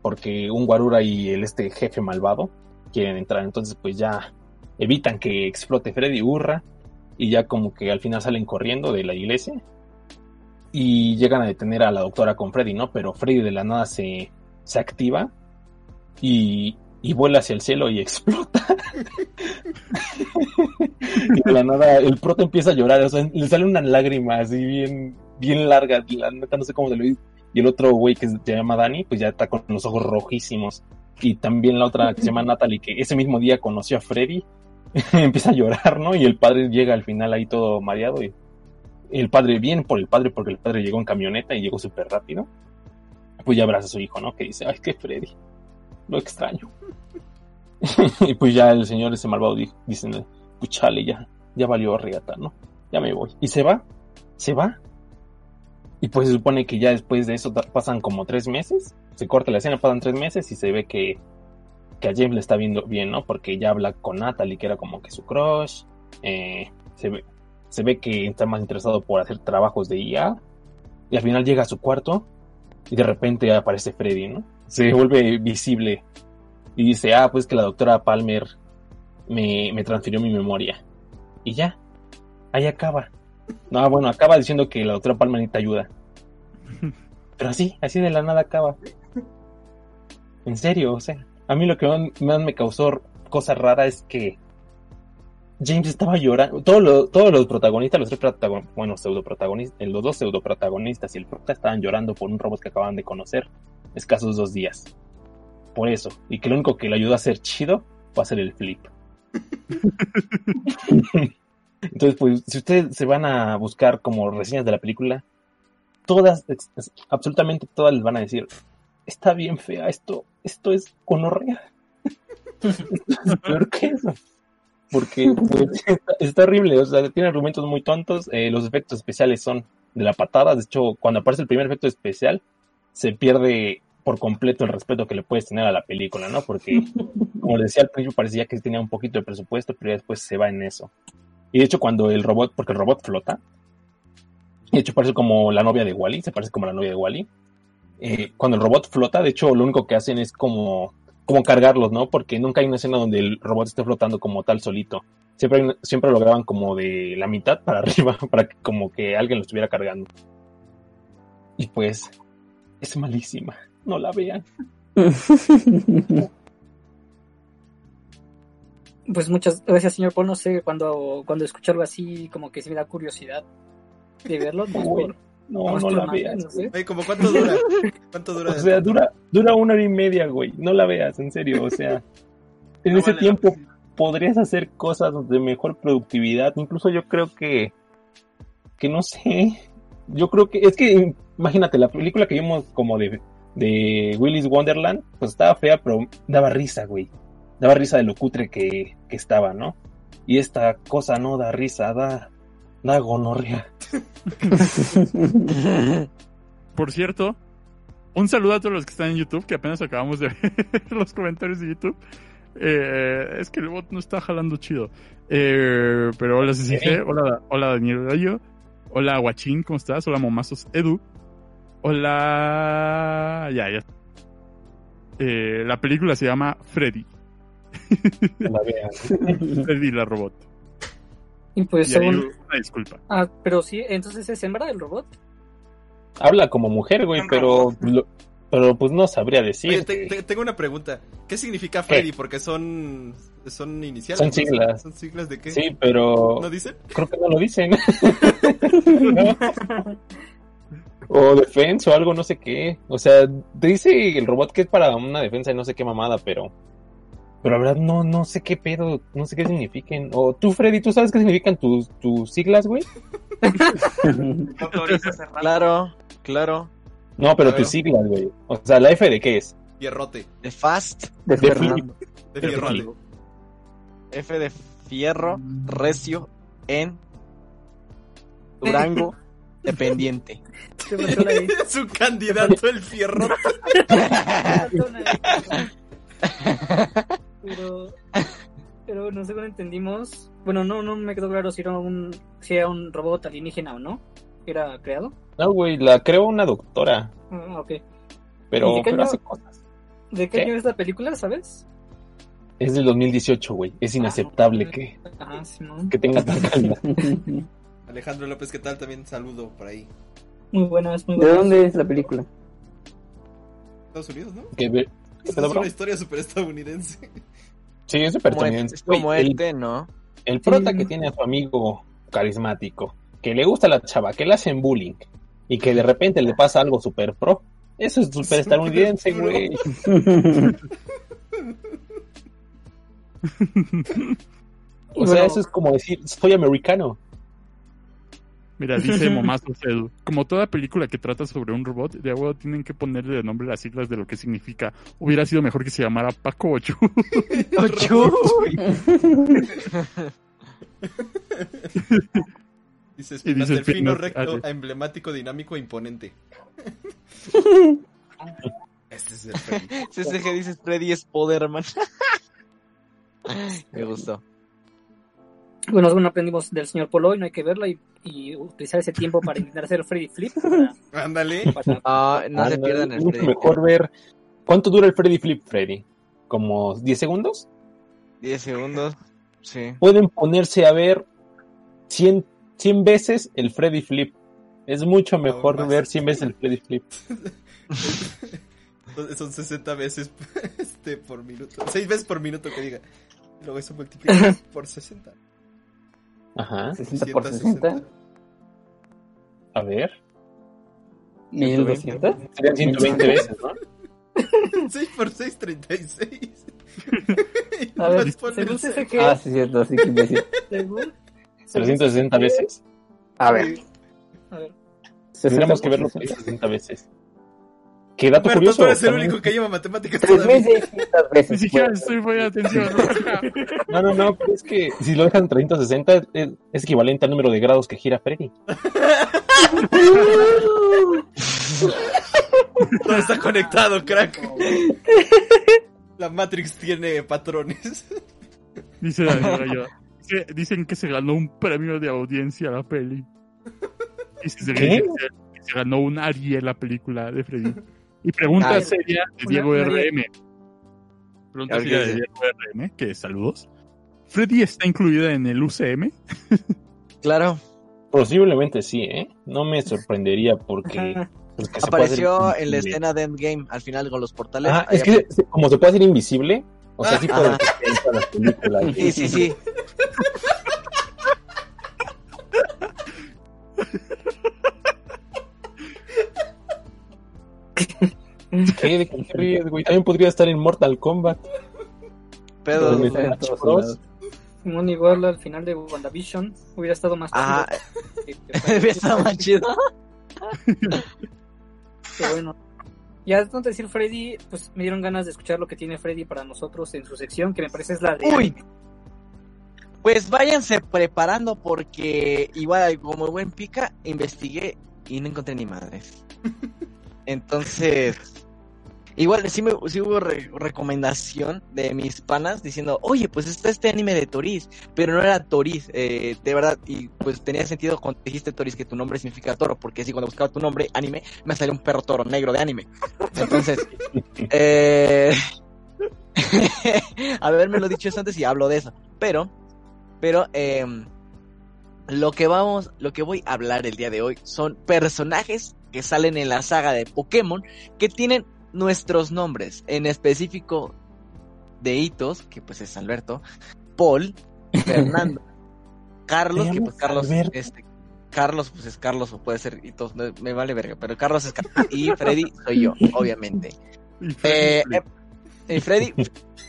porque un guarura y el este jefe malvado quieren entrar, entonces pues ya evitan que explote Freddy hurra y ya como que al final salen corriendo de la iglesia y llegan a detener a la doctora con Freddy, ¿no? Pero Freddy de la nada se, se activa y, y vuela hacia el cielo y explota. y de la nada el prota empieza a llorar, o sea, le sale una lágrima así bien, bien larga, la neta no sé cómo se lo digo y el otro güey que se llama Danny, pues ya está con los ojos rojísimos. Y también la otra que se llama Natalie, que ese mismo día conoció a Freddy, empieza a llorar, ¿no? Y el padre llega al final ahí todo mareado. Y el padre, bien por el padre, porque el padre llegó en camioneta y llegó súper rápido. Pues ya abraza a su hijo, ¿no? Que dice, ay, que Freddy, lo extraño. y pues ya el señor ese malvado dijo, dicen, pues ya, ya valió regata, ¿no? Ya me voy. Y se va, se va, y pues se supone que ya después de eso pasan como tres meses. Se corta la escena, pasan tres meses y se ve que, que a James le está viendo bien, ¿no? Porque ya habla con Natalie, que era como que su crush. Eh, se, ve, se ve que está más interesado por hacer trabajos de IA. Y al final llega a su cuarto y de repente aparece Freddy, ¿no? Se vuelve visible y dice, ah, pues que la doctora Palmer me, me transfirió mi memoria. Y ya, ahí acaba. No, bueno, acaba diciendo que la doctora Palmer necesita ayuda. Pero así, así de la nada acaba. En serio, o sea, a mí lo que más, más me causó cosa rara es que James estaba llorando. Todos los, todos los protagonistas, los tres protagonistas, bueno, pseudo protagonistas, los dos pseudo protagonistas y el prota estaban llorando por un robot que acaban de conocer escasos dos días. Por eso. Y que lo único que le ayudó a ser chido fue hacer el flip. Entonces, pues, si ustedes se van a buscar como reseñas de la película, todas, absolutamente todas les van a decir, está bien fea, esto, esto es gonorrea. esto es peor que eso. Porque pues, está, está, horrible, o sea, tiene argumentos muy tontos, eh, los efectos especiales son de la patada, de hecho, cuando aparece el primer efecto especial, se pierde por completo el respeto que le puedes tener a la película, ¿no? Porque, como les decía al principio, parecía que tenía un poquito de presupuesto, pero ya después se va en eso. Y de hecho, cuando el robot, porque el robot flota, de hecho parece como la novia de Wally, se parece como la novia de Wally. Eh, cuando el robot flota, de hecho, lo único que hacen es como, como cargarlos, ¿no? Porque nunca hay una escena donde el robot esté flotando como tal solito. Siempre, siempre lo graban como de la mitad para arriba, para que como que alguien lo estuviera cargando. Y pues, es malísima. No la vean. Pues muchas gracias, señor Paul. No sé, cuando, cuando escucho algo así, como que sí me da curiosidad de verlo. No, Uy, no, no la veas. No sé. Oye, ¿como cuánto dura? ¿Cuánto dura? O sea, dura, dura una hora y media, güey. No la veas, en serio. O sea, en No ese vale tiempo podrías hacer cosas de mejor productividad. Incluso yo creo que, que no sé. Yo creo que, es que, imagínate, la película que vimos como de, de Willy's Wonderland, pues estaba fea, pero daba risa, güey. Daba risa de lo cutre que, que estaba, ¿no? Y esta cosa no da risa, da, da gonorrea. Por cierto, Un saludo a todos los que están en YouTube, que apenas acabamos de ver los comentarios de YouTube. Eh, es que el bot no está jalando chido. Eh, pero hola CCG, hola, hola Daniel Gallo, hola Guachín, ¿cómo estás? Hola Momazos Edu, hola... Ya, ya. Eh, la película se llama Freddy, La. Freddy la robot. Y pues Y una disculpa. Ah, pero sí, entonces es hembra el robot. Habla como mujer, güey, pero, lo- pero pues no sabría decir. Oye, te- te- tengo una pregunta. ¿Qué significa Freddy? Porque son, son iniciales. Son siglas. ¿Son siglas de qué? Sí, pero ¿No dicen? creo que no lo dicen. No. O defensa o algo, no sé qué. O sea, te dice el robot que es para una defensa y no sé qué mamada, pero. Pero la verdad no, no sé qué pedo, no sé qué signifiquen. O tú, Freddy, ¿tú sabes qué significan tus, tus siglas, güey? Claro, claro. No, pero Claro. tus siglas, güey. O sea, ¿la F de qué es? Fierrote. De Fast, De De Fernando. De fierrote. F de Fierro, Recio, En, Durango, Dependiente. Un candidato el fierrote. pero pero no sé cómo entendimos bueno no no me quedó claro si era un si era un robot alienígena o no era creado No, güey, la creó una doctora, ah, ok pero, ¿Y de qué pero año? hace cosas. de qué ¿Qué? año es la película sabes Es del 2018, güey. Es inaceptable Ah, que, ajá Simón que tenga tan calidad. Alejandro López, ¿qué tal? También saludo por ahí. muy buenas muy ¿De buenas dónde es la película? Estados Unidos, ¿no? ¿Qué Es bro? una historia súper estadounidense. Sí, es súper estadounidense. es como el, este, ¿no? el prota Sí. que tiene a su amigo carismático, que le gusta a la chava, que le hacen bullying y que de repente le pasa algo súper pro. Eso es súper estadounidense, pro. güey. O sea, Bueno. eso es como decir, soy americano. Mira, dice Momazo Edu. Como toda película que trata sobre un robot, de agua tienen que ponerle de nombre las siglas de lo que significa. Hubiera sido mejor que se llamara Paco Ochu. Ochu. Dice Y dice fino, recto, ah, emblemático, dinámico, e imponente. Este es el Freddy. CCG dice Freddy es Poderman. Me gustó. Bueno bueno aprendimos del señor Polo y no hay que verla y, y utilizar ese tiempo para intentar hacer el Freddy Flip Ándale. Ah, no se pierdan el es mucho Freddy. mejor ver. ¿Cuánto dura el Freddy Flip, Freddy? ¿Como 10 segundos? 10 segundos. Sí. Pueden ponerse a ver 100, 100 veces el Freddy Flip. Es mucho mejor ver 100 veces el Freddy Flip. Son- Son 60 veces este, por minuto. 6 veces por minuto que diga. Luego eso multiplica por 60. Ajá. 60 por 160. 60. A ver. 1200. Serían 120 veces, ¿no? 6 por 6, 36. A ver, según cero. CCG, Ah, sí, cierto, sí que imbécil. según, 360 veces. A ver. A ver, Tendríamos que verlo 60. 360 veces. Qué dato Humberto, curioso. tú eres el también- único que lleva matemáticas todavía. 3600 Ni veces. siquiera estoy poniendo atención. No, no, no, pero es que si lo dejan 360 es, es equivalente al número de grados que gira Freddy. Todo está conectado, crack. La Matrix tiene patrones. Dice Daniel Dicen que se ganó un premio de audiencia la peli. ¿Qué? que se ganó un Ariel la película de Freddy. Y pregunta seria de Diego una- RM. Pregunta seria ¿qué de? Diego RM, que saludos. ¿Freddy está incluida en el UCM? Claro. Posiblemente sí, ¿eh? No me sorprendería porque... Ajá. hacer Apareció en la escena de Endgame al final con los portales. Ah, Ahí es que como se puede hacer invisible, o sea, sí Ah, puede ajá. las películas. Sí, sí, sí. ¿Qué? ¿De qué te ríes, güey? También podría estar en Mortal Kombat. Lados. Simón igual al final de WandaVision hubiera estado más Ah, hubiera estado más chido. Pero bueno. Ya antes de decir Freddy, pues me dieron ganas de escuchar lo que tiene Freddy para nosotros en su sección, que me parece es la de... Uy. Pues váyanse preparando porque igual como buen pica investigué y no encontré ni madres. Entonces, igual sí, me, sí hubo re- recomendación de mis panas diciendo, oye, pues está este anime de Toris, pero no era Toris, eh, de verdad, y pues tenía sentido cuando dijiste Toris que tu nombre significa toro, porque si cuando buscaba tu nombre anime, me salió un perro toro negro de anime. Entonces, eh... haberme lo dicho eso antes y hablo de eso, pero, pero, eh, lo que vamos, lo que voy a hablar el día de hoy son personajes que salen en la saga de Pokémon que tienen nuestros nombres, en específico de Hitos, que pues es Alberto, Paul, Fernando, Carlos, ¿Te que pues Carlos, Alberto? este, Carlos pues es Carlos o puede ser Hitos, me, me vale verga, pero Carlos es Carlos y Freddy soy yo, obviamente. Y Freddy Eh, y Freddy,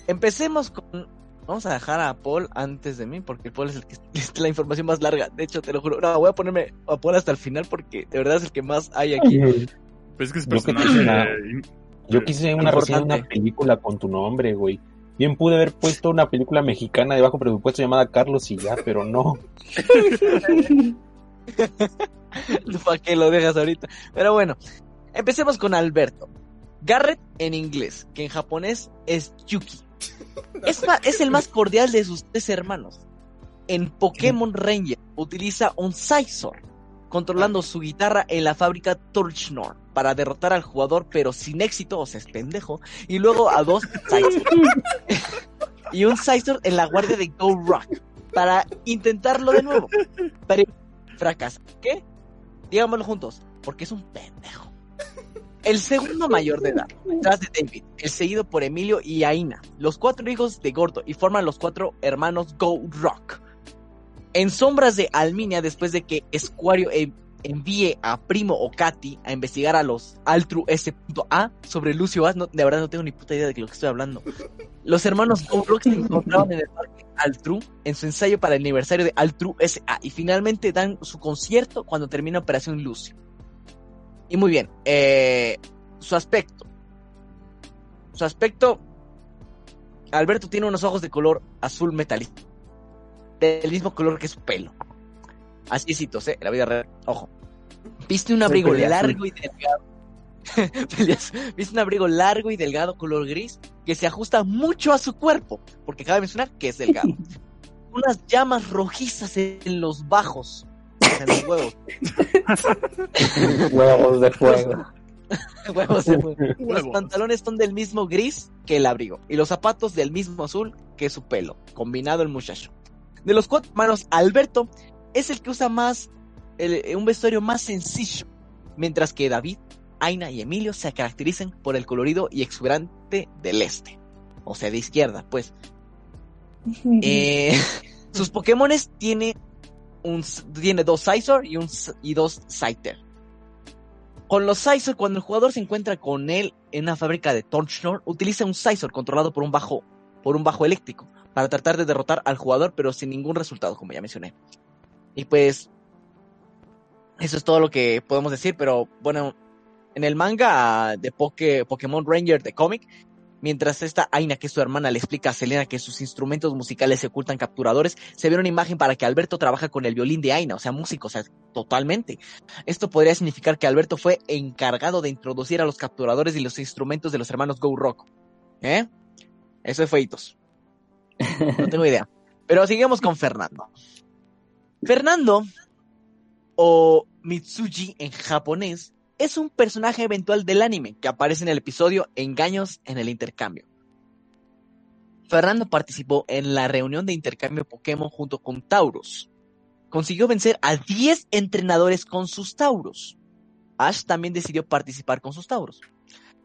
empecemos con. Vamos a dejar a Paul antes de mí, porque Paul es el que es la información más larga. De hecho, te lo juro. No, voy a ponerme a Paul hasta el final porque de verdad es el que más hay aquí. Pues es que es personaje. Tenía- eh, Yo quise una reseña de una película con tu nombre, güey. Bien pude haber puesto una película mexicana de bajo presupuesto llamada Carlos y ya, pero no. ¿Para qué lo dejas ahorita? Pero bueno, empecemos con Alberto. Garrett en inglés, que en japonés es Yuki. Es el más cordial de sus tres hermanos. En Pokémon Ranger utiliza un Scizor, controlando su guitarra en la fábrica Torchnor para derrotar al jugador, pero sin éxito, o sea, es pendejo, y luego a dos y un Scizor en la guardia de Go Rock para intentarlo de nuevo. Pero fracasa. ¿Qué? Digámoslo juntos, porque es un pendejo. El segundo mayor de edad, detrás de David, el seguido por Emilio y Aina, los cuatro hijos de Gordo y forman los cuatro hermanos Go Rock. En sombras de Alminia, después de que Escuario en- envíe a Primo o Katy a investigar a los Altru S.A sobre Lucio As, de verdad no tengo ni puta idea de lo que estoy hablando. Los hermanos Go Rock se encontraban en el parque Altru en su ensayo para el aniversario de Altru S.A. y finalmente dan su concierto cuando termina Operación Lucio. Y muy bien, eh, su aspecto. Su aspecto. Alberto tiene unos ojos de color azul metálico. Del mismo color que su pelo. Así es, Hitos, ¿eh? En la vida real. Ojo. Viste un abrigo largo y delgado. Viste un abrigo largo y delgado color gris que se ajusta mucho a su cuerpo. Porque cabe mencionar que es delgado. Unas llamas rojizas en los bajos. en los huevos. Huevos de fuego. Huevos de fuego. Los pantalones son del mismo gris que el abrigo y los zapatos del mismo azul que su pelo, combinado el muchacho. De los cuatro hermanos, Alberto es el que usa más el- un vestuario más sencillo, mientras que David, Aina y Emilio se caracterizan por el colorido y exuberante del este, o sea, de izquierda, pues. Eh, sus Pokémones tiene un tiene dos Scizor y un y dos Scyther. Con los Scizor, cuando el jugador se encuentra con él en una fábrica de Torchnor, utiliza un Scizor controlado por un bajo por un bajo eléctrico para tratar de derrotar al jugador, pero sin ningún resultado, como ya mencioné. Y pues eso es todo lo que podemos decir, pero bueno, en el manga de Poké- Pokémon Ranger de cómic, mientras esta Aina, que es su hermana, le explica a Selena que sus instrumentos musicales se ocultan capturadores, se ve una imagen para que Alberto trabaja con el violín de Aina, o sea, músico, o sea, totalmente. Esto podría significar que Alberto fue encargado de introducir a los capturadores y los instrumentos de los hermanos Go Rock. ¿Eh? Eso es feitos. No tengo idea. Pero sigamos con Fernando. Fernando, o Mitsuji en japonés, es un personaje eventual del anime que aparece en el episodio Engaños en el intercambio. Fernando participó en la reunión de intercambio Pokémon junto con Taurus. Consiguió vencer a 10 entrenadores con sus Taurus. Ash también decidió participar con sus Taurus.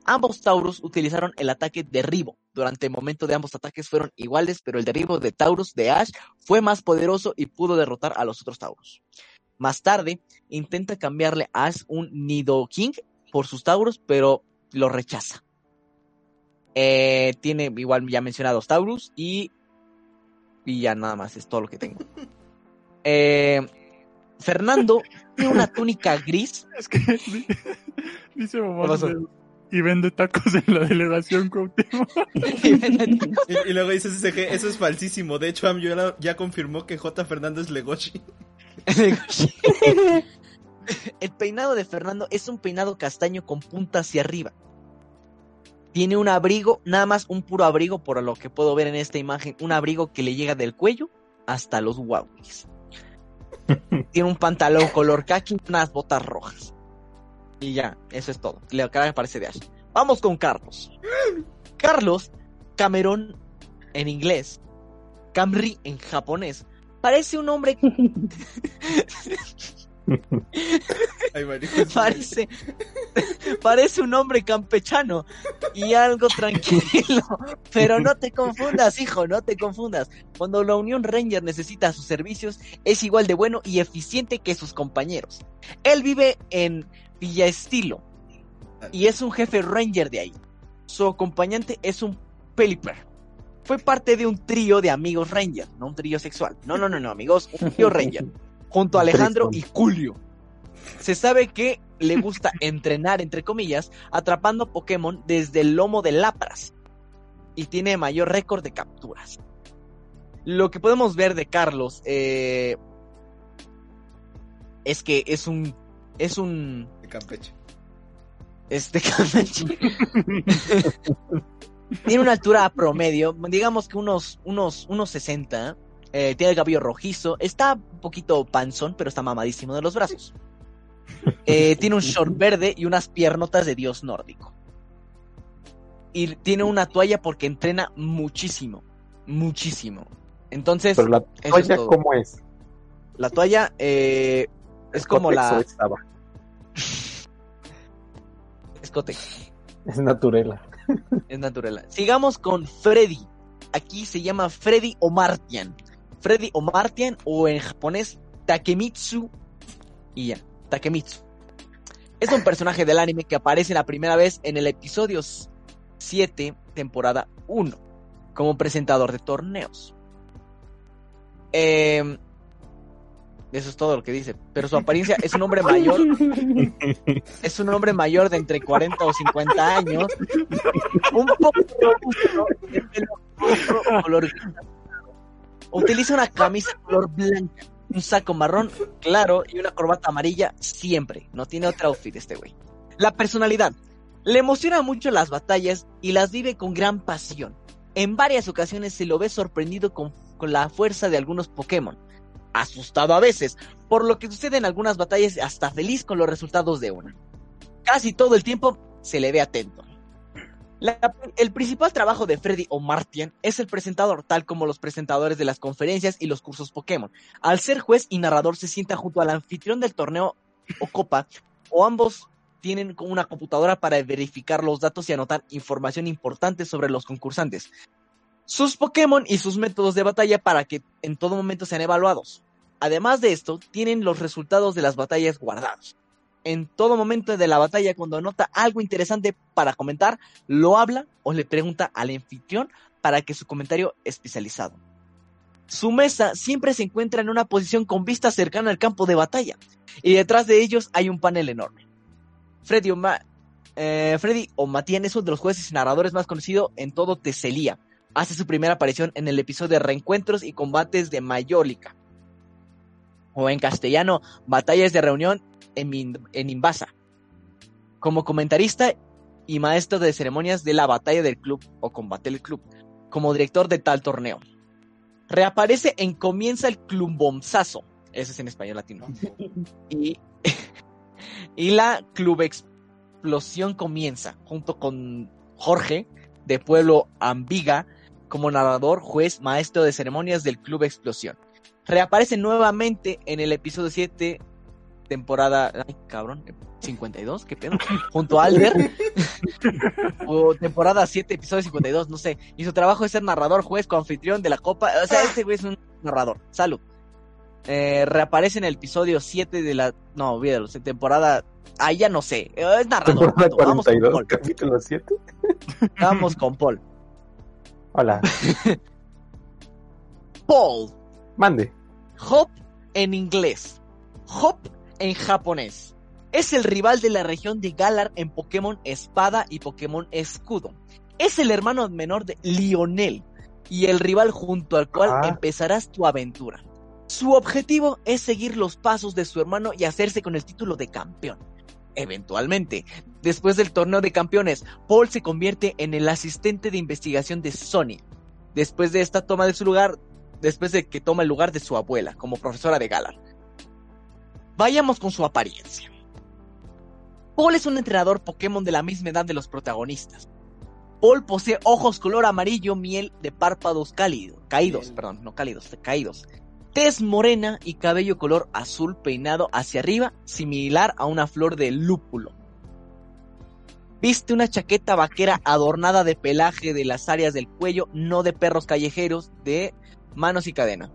Ambos Taurus utilizaron el ataque derribo. Durante el momento de ambos ataques fueron iguales, pero el derribo de Taurus de Ash fue más poderoso y pudo derrotar a los otros Taurus. Más tarde, intenta cambiarle a Ash un Nidoking por sus Taurus, pero lo rechaza. Eh, tiene igual ya mencionados Taurus y, y ya nada más, es todo lo que tengo. Eh, Fernando tiene una túnica gris. Es que di- dice y vende tacos en la delegación Cuauhtémoc. y luego dice SSG, eso es falsísimo. De hecho, ya, confirmó que J. Fernández Legoshi. El peinado de Fernando es un peinado castaño con punta hacia arriba. Tiene un abrigo, nada más un puro abrigo, por lo que puedo ver en esta imagen, un abrigo que le llega del cuello hasta los guauis. Tiene un pantalón color khaki y unas botas rojas. Y ya, eso es todo. La cara me parece de Ash. Vamos con Carlos. Carlos Cameron en inglés, Camry en japonés. Parece un hombre parece, parece un hombre campechano y algo tranquilo. Pero no te confundas, hijo, no te confundas. Cuando la Unión Ranger necesita sus servicios, es igual de bueno y eficiente que sus compañeros. Él vive en Villa Estilo y es un jefe Ranger de ahí. Su acompañante es un Peliper. Fue parte de un trío de amigos Ranger, no un trío sexual. No, no, no, no, amigos, un trío Ranger. Junto a Alejandro y Julio. Se sabe que le gusta entrenar, entre comillas, atrapando Pokémon desde el lomo de Lapras. Y tiene mayor récord de capturas. Lo que podemos ver de Carlos eh, es que es un. Es un. Campeche. Este Campeche. tiene una altura promedio, digamos que unos, unos, unos 60. eh, tiene el cabello rojizo. Está un poquito panzón, pero está mamadísimo de los brazos. Eh, tiene un short verde y unas piernotas de dios nórdico. Y tiene una toalla porque entrena muchísimo. Muchísimo. Entonces, Pero la es toalla, todo. ¿cómo es? la toalla eh, es como ¿Cotex o la. estaba? Escote. Es naturela. Es natural. Sigamos con Freddy. Aquí se llama Freddy Omartian. Freddy Omartian o en japonés Takemitsu. Y ya, Takemitsu. Es un personaje del anime que aparece la primera vez en el episodio 7, temporada 1, como presentador de torneos. Eh, eso es todo lo que dice. Pero su apariencia es un hombre mayor. Es un hombre mayor de entre 40 o 50 años. Un poco robusto, de pelo rojo, color. Utiliza una camisa color blanca, un saco marrón claro y una corbata amarilla siempre. No tiene otro outfit este güey. La personalidad. Le emociona mucho las batallas y las vive con gran pasión. En varias ocasiones se lo ve sorprendido con, con la fuerza de algunos Pokémon. Asustado a veces, por lo que sucede en algunas batallas hasta feliz con los resultados de una. Casi todo el tiempo se le ve atento. El principal trabajo de Freddy o Martian es el presentador, tal como los presentadores de las conferencias y los cursos Pokémon. Al ser juez y narrador se sienta junto al anfitrión del torneo o copa, o ambos tienen una computadora para verificar los datos y anotar información importante sobre los concursantes. Sus Pokémon y sus métodos de batalla para que en todo momento sean evaluados. Además de esto, tienen los resultados de las batallas guardados. En todo momento de la batalla, cuando nota algo interesante para comentar, lo habla o le pregunta al anfitrión para que su comentario especializado. Su mesa siempre se encuentra en una posición con vista cercana al campo de batalla, y detrás de ellos hay un panel enorme. Freddy, Oma- eh, Omatian es uno de los jueces y narradores más conocidos en todo Teselia. Hace su primera aparición en el episodio de Reencuentros y Combates de Mayólica. O en castellano, Batallas de Reunión en, en Imbasa. Como comentarista y maestro de ceremonias de la batalla del club o combate del club. Como director de tal torneo. Reaparece en Comienza el Clubomzazo. Ese es en español latino. Y, y la Club Explosión comienza junto con Jorge de Pueblo Ambiga como narrador, juez, maestro de ceremonias del Club Explosión. Reaparece nuevamente en el episodio 7, temporada. Ay, cabrón, 52, ¿qué pedo? Junto a Alder. o temporada 7, episodio 52, no sé. Y su trabajo es ser narrador, juez, coanfitrión de la copa. O sea, este güey es un narrador. Salud. Eh, reaparece en el episodio 7 de la. No, olvídalo, temporada. Ah, ya no sé. Es narrador. Punto. Vamos con 42, Paul. capítulo 7. Vamos con Paul. Hola, Paul. Mande. Hop en inglés. Hop en japonés. Es el rival de la región de Galar en Pokémon Espada y Pokémon Escudo. Es el hermano menor de Lionel y el rival junto al cual Ah. empezarás tu aventura. Su objetivo es seguir los pasos de su hermano y hacerse con el título de campeón. Eventualmente, después del torneo de campeones, Paul se convierte en el asistente de investigación de Sonya. Después de esta toma de su lugar, después de que toma el lugar de su abuela como profesora de Galar. Vayamos con su apariencia. Paul es un entrenador Pokémon de la misma edad de los protagonistas. Paul posee ojos color amarillo, miel de párpados cálidos, caídos, perdón, no cálidos, caídos. Tez morena y cabello color azul peinado hacia arriba, similar a una flor de lúpulo. Viste una chaqueta vaquera adornada de pelaje de las áreas del cuello, no de perros callejeros, de manos y cadena.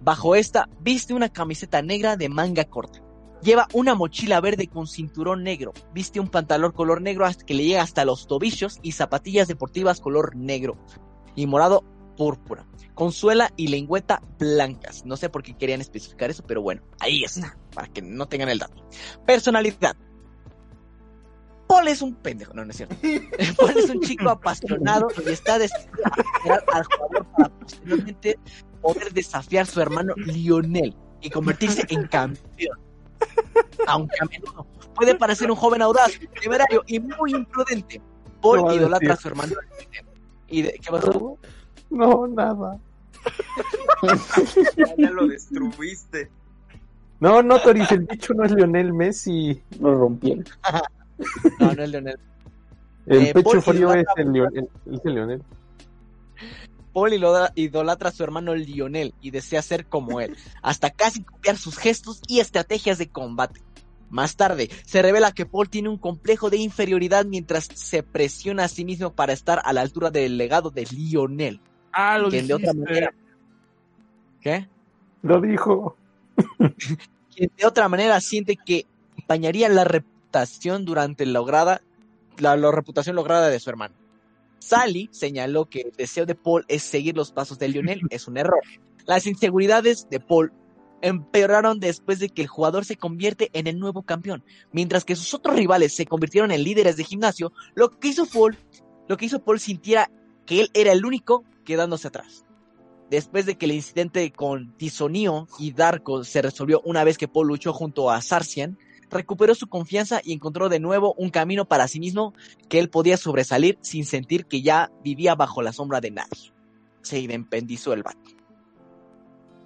Bajo esta, viste una camiseta negra de manga corta. Lleva una mochila verde con cinturón negro. Viste un pantalón color negro hasta que le llega hasta los tobillos y zapatillas deportivas color negro y morado púrpura. Con suela y lengüeta blancas. No sé por qué querían especificar eso, pero bueno, ahí está, para que no tengan el dato. Personalidad. Paul es un pendejo, no, no es cierto. Paul es un chico apasionado y está decidido a superar al jugador para posteriormente poder desafiar a su hermano Lionel y convertirse en campeón. Aunque a menudo puede parecer un joven audaz, temerario y muy imprudente, Paul No idolatra a su hermano Lionel. ¿Y de, qué pasó? No, nada. Ya, ya lo destruiste. No, no, Toris, el bicho no es Lionel Messi. Lo rompieron. No, no es Lionel. El Eh, pecho Paul frío es idolatra- el Lionel. Es el Lionel. Paul idola- idolatra a su hermano Lionel y desea ser como él, hasta casi copiar sus gestos y estrategias de combate. Más tarde, se revela que Paul tiene un complejo de inferioridad mientras se presiona a sí mismo para estar a la altura del legado de Lionel. Ah, lo Quien de otra dijiste. manera. ¿Qué? Lo dijo. Quien de otra manera siente que empañaría la reputación durante lograda, la, la reputación lograda de su hermano. Sally señaló que el deseo de Paul es seguir los pasos de Lionel es un error. Las inseguridades de Paul empeoraron después de que el jugador se convierte en el nuevo campeón, mientras que sus otros rivales se convirtieron en líderes de gimnasio, lo que hizo Paul, lo que hizo Paul sintiera que él era el único quedándose atrás. Después de que el incidente con Tisonio y Darko se resolvió una vez que Paul luchó junto a Sarcian, recuperó su confianza y encontró de nuevo un camino para sí mismo que él podía sobresalir sin sentir que ya vivía bajo la sombra de nadie. Se independizó el vato.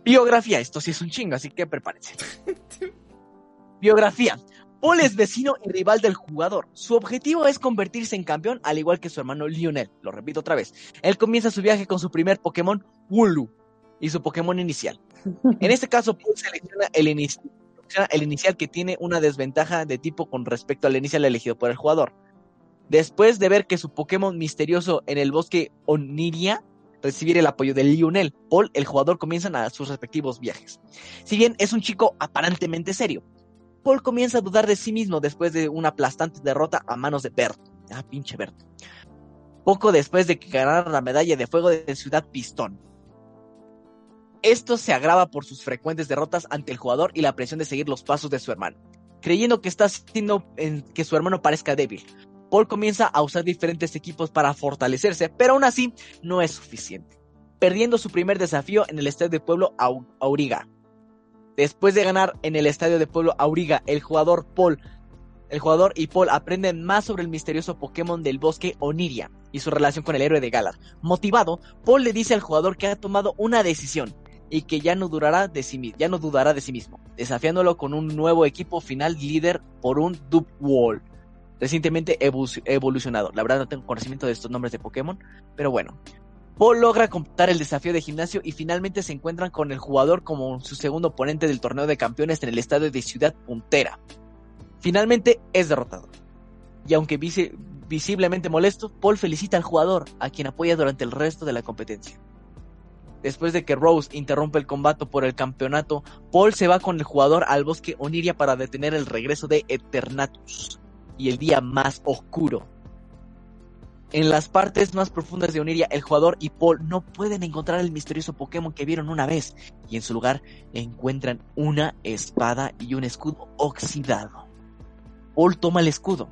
Biografía, esto sí es un chingo, así que prepárense. Biografía. Paul es vecino y rival del jugador. Su objetivo es convertirse en campeón, al igual que su hermano Lionel. Lo repito otra vez. Él comienza su viaje con su primer Pokémon, Wooloo, y su Pokémon inicial. En este caso, Paul selecciona el, inici- el inicial que tiene una desventaja de tipo con respecto al inicial elegido por el jugador. Después de ver que su Pokémon misterioso en el bosque Oniria recibir el apoyo de Lionel, Paul, el jugador, comienzan a sus respectivos viajes. Si bien es un chico aparentemente serio, Paul comienza a dudar de sí mismo después de una aplastante derrota a manos de Bert. Ah, pinche Bert. Poco después de que ganara la medalla de fuego de Ciudad Pistón. Esto se agrava por sus frecuentes derrotas ante el jugador y la presión de seguir los pasos de su hermano. Creyendo que está haciendo en que su hermano parezca débil, Paul comienza a usar diferentes equipos para fortalecerse, pero aún así no es suficiente, perdiendo su primer desafío en el estadio de Pueblo Au- Auriga. Después de ganar en el estadio de Pueblo Auriga, el jugador Paul, el jugador y Paul aprenden más sobre el misterioso Pokémon del bosque Oniria y su relación con el héroe de Galar. Motivado, Paul le dice al jugador que ha tomado una decisión y que ya no durará de sí, ya no dudará de sí mismo, desafiándolo con un nuevo equipo final líder por un Dub Wall recientemente evolucionado. La verdad no tengo conocimiento de estos nombres de Pokémon, pero bueno. Paul logra completar el desafío de gimnasio y finalmente se encuentran con el jugador como su segundo oponente del torneo de campeones en el estadio de Ciudad Puntera. Finalmente es derrotado. Y aunque visi- visiblemente molesto, Paul felicita al jugador, a quien apoya durante el resto de la competencia. Después de que Rose interrumpe el combate por el campeonato, Paul se va con el jugador al bosque Oniria para detener el regreso de Eternatus y el día más oscuro. En las partes más profundas de Oniria, el jugador y Paul no pueden encontrar el misterioso Pokémon que vieron una vez, y en su lugar encuentran una espada y un escudo oxidado. Paul toma el escudo.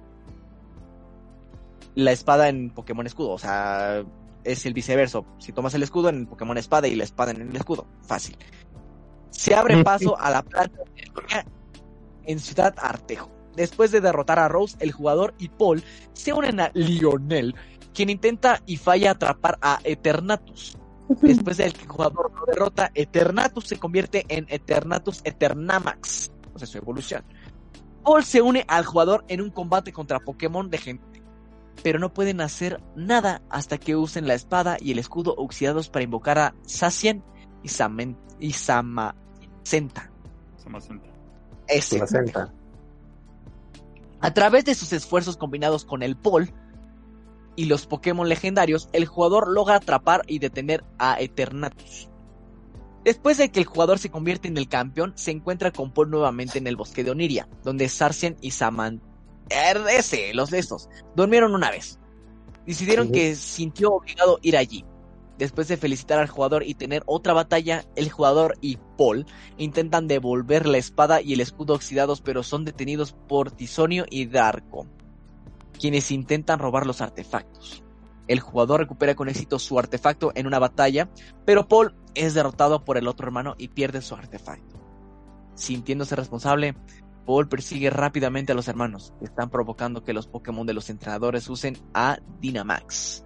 La espada en Pokémon escudo, o sea, es el viceverso. Si tomas el escudo en Pokémon espada y la espada en el escudo, fácil. se abre paso a la planta en Ciudad Artejo. Después de derrotar a Rose, el jugador y Paul se unen a Lionel, quien intenta y falla atrapar a Eternatus. Después de que el jugador lo derrota, Eternatus se convierte en Eternatus Eternamax, o sea, su evolución. Paul se une al jugador en un combate contra Pokémon de gente, pero no pueden hacer nada hasta que usen la espada y el escudo oxidados para invocar a Sacian y, Samen y Samacenta. Samacenta. Ese. Placenta. A través de sus esfuerzos combinados con el Paul y los Pokémon legendarios, el jugador logra atrapar y detener a Eternatus. Después de que el jugador se convierte en el campeón, se encuentra con Paul nuevamente en el bosque de Oniria, donde Sarcian y Saman... ese, los de estos, durmieron una vez. Decidieron Sí. que sintió obligado ir allí. Después de felicitar al jugador y tener otra batalla, el jugador y Paul intentan devolver la espada y el escudo oxidados, pero son detenidos por Tisonio y Darko, quienes intentan robar los artefactos. El jugador recupera con éxito su artefacto en una batalla, pero Paul es derrotado por el otro hermano y pierde su artefacto. Sintiéndose responsable, Paul persigue rápidamente a los hermanos, que están provocando que los Pokémon de los entrenadores usen a Dynamax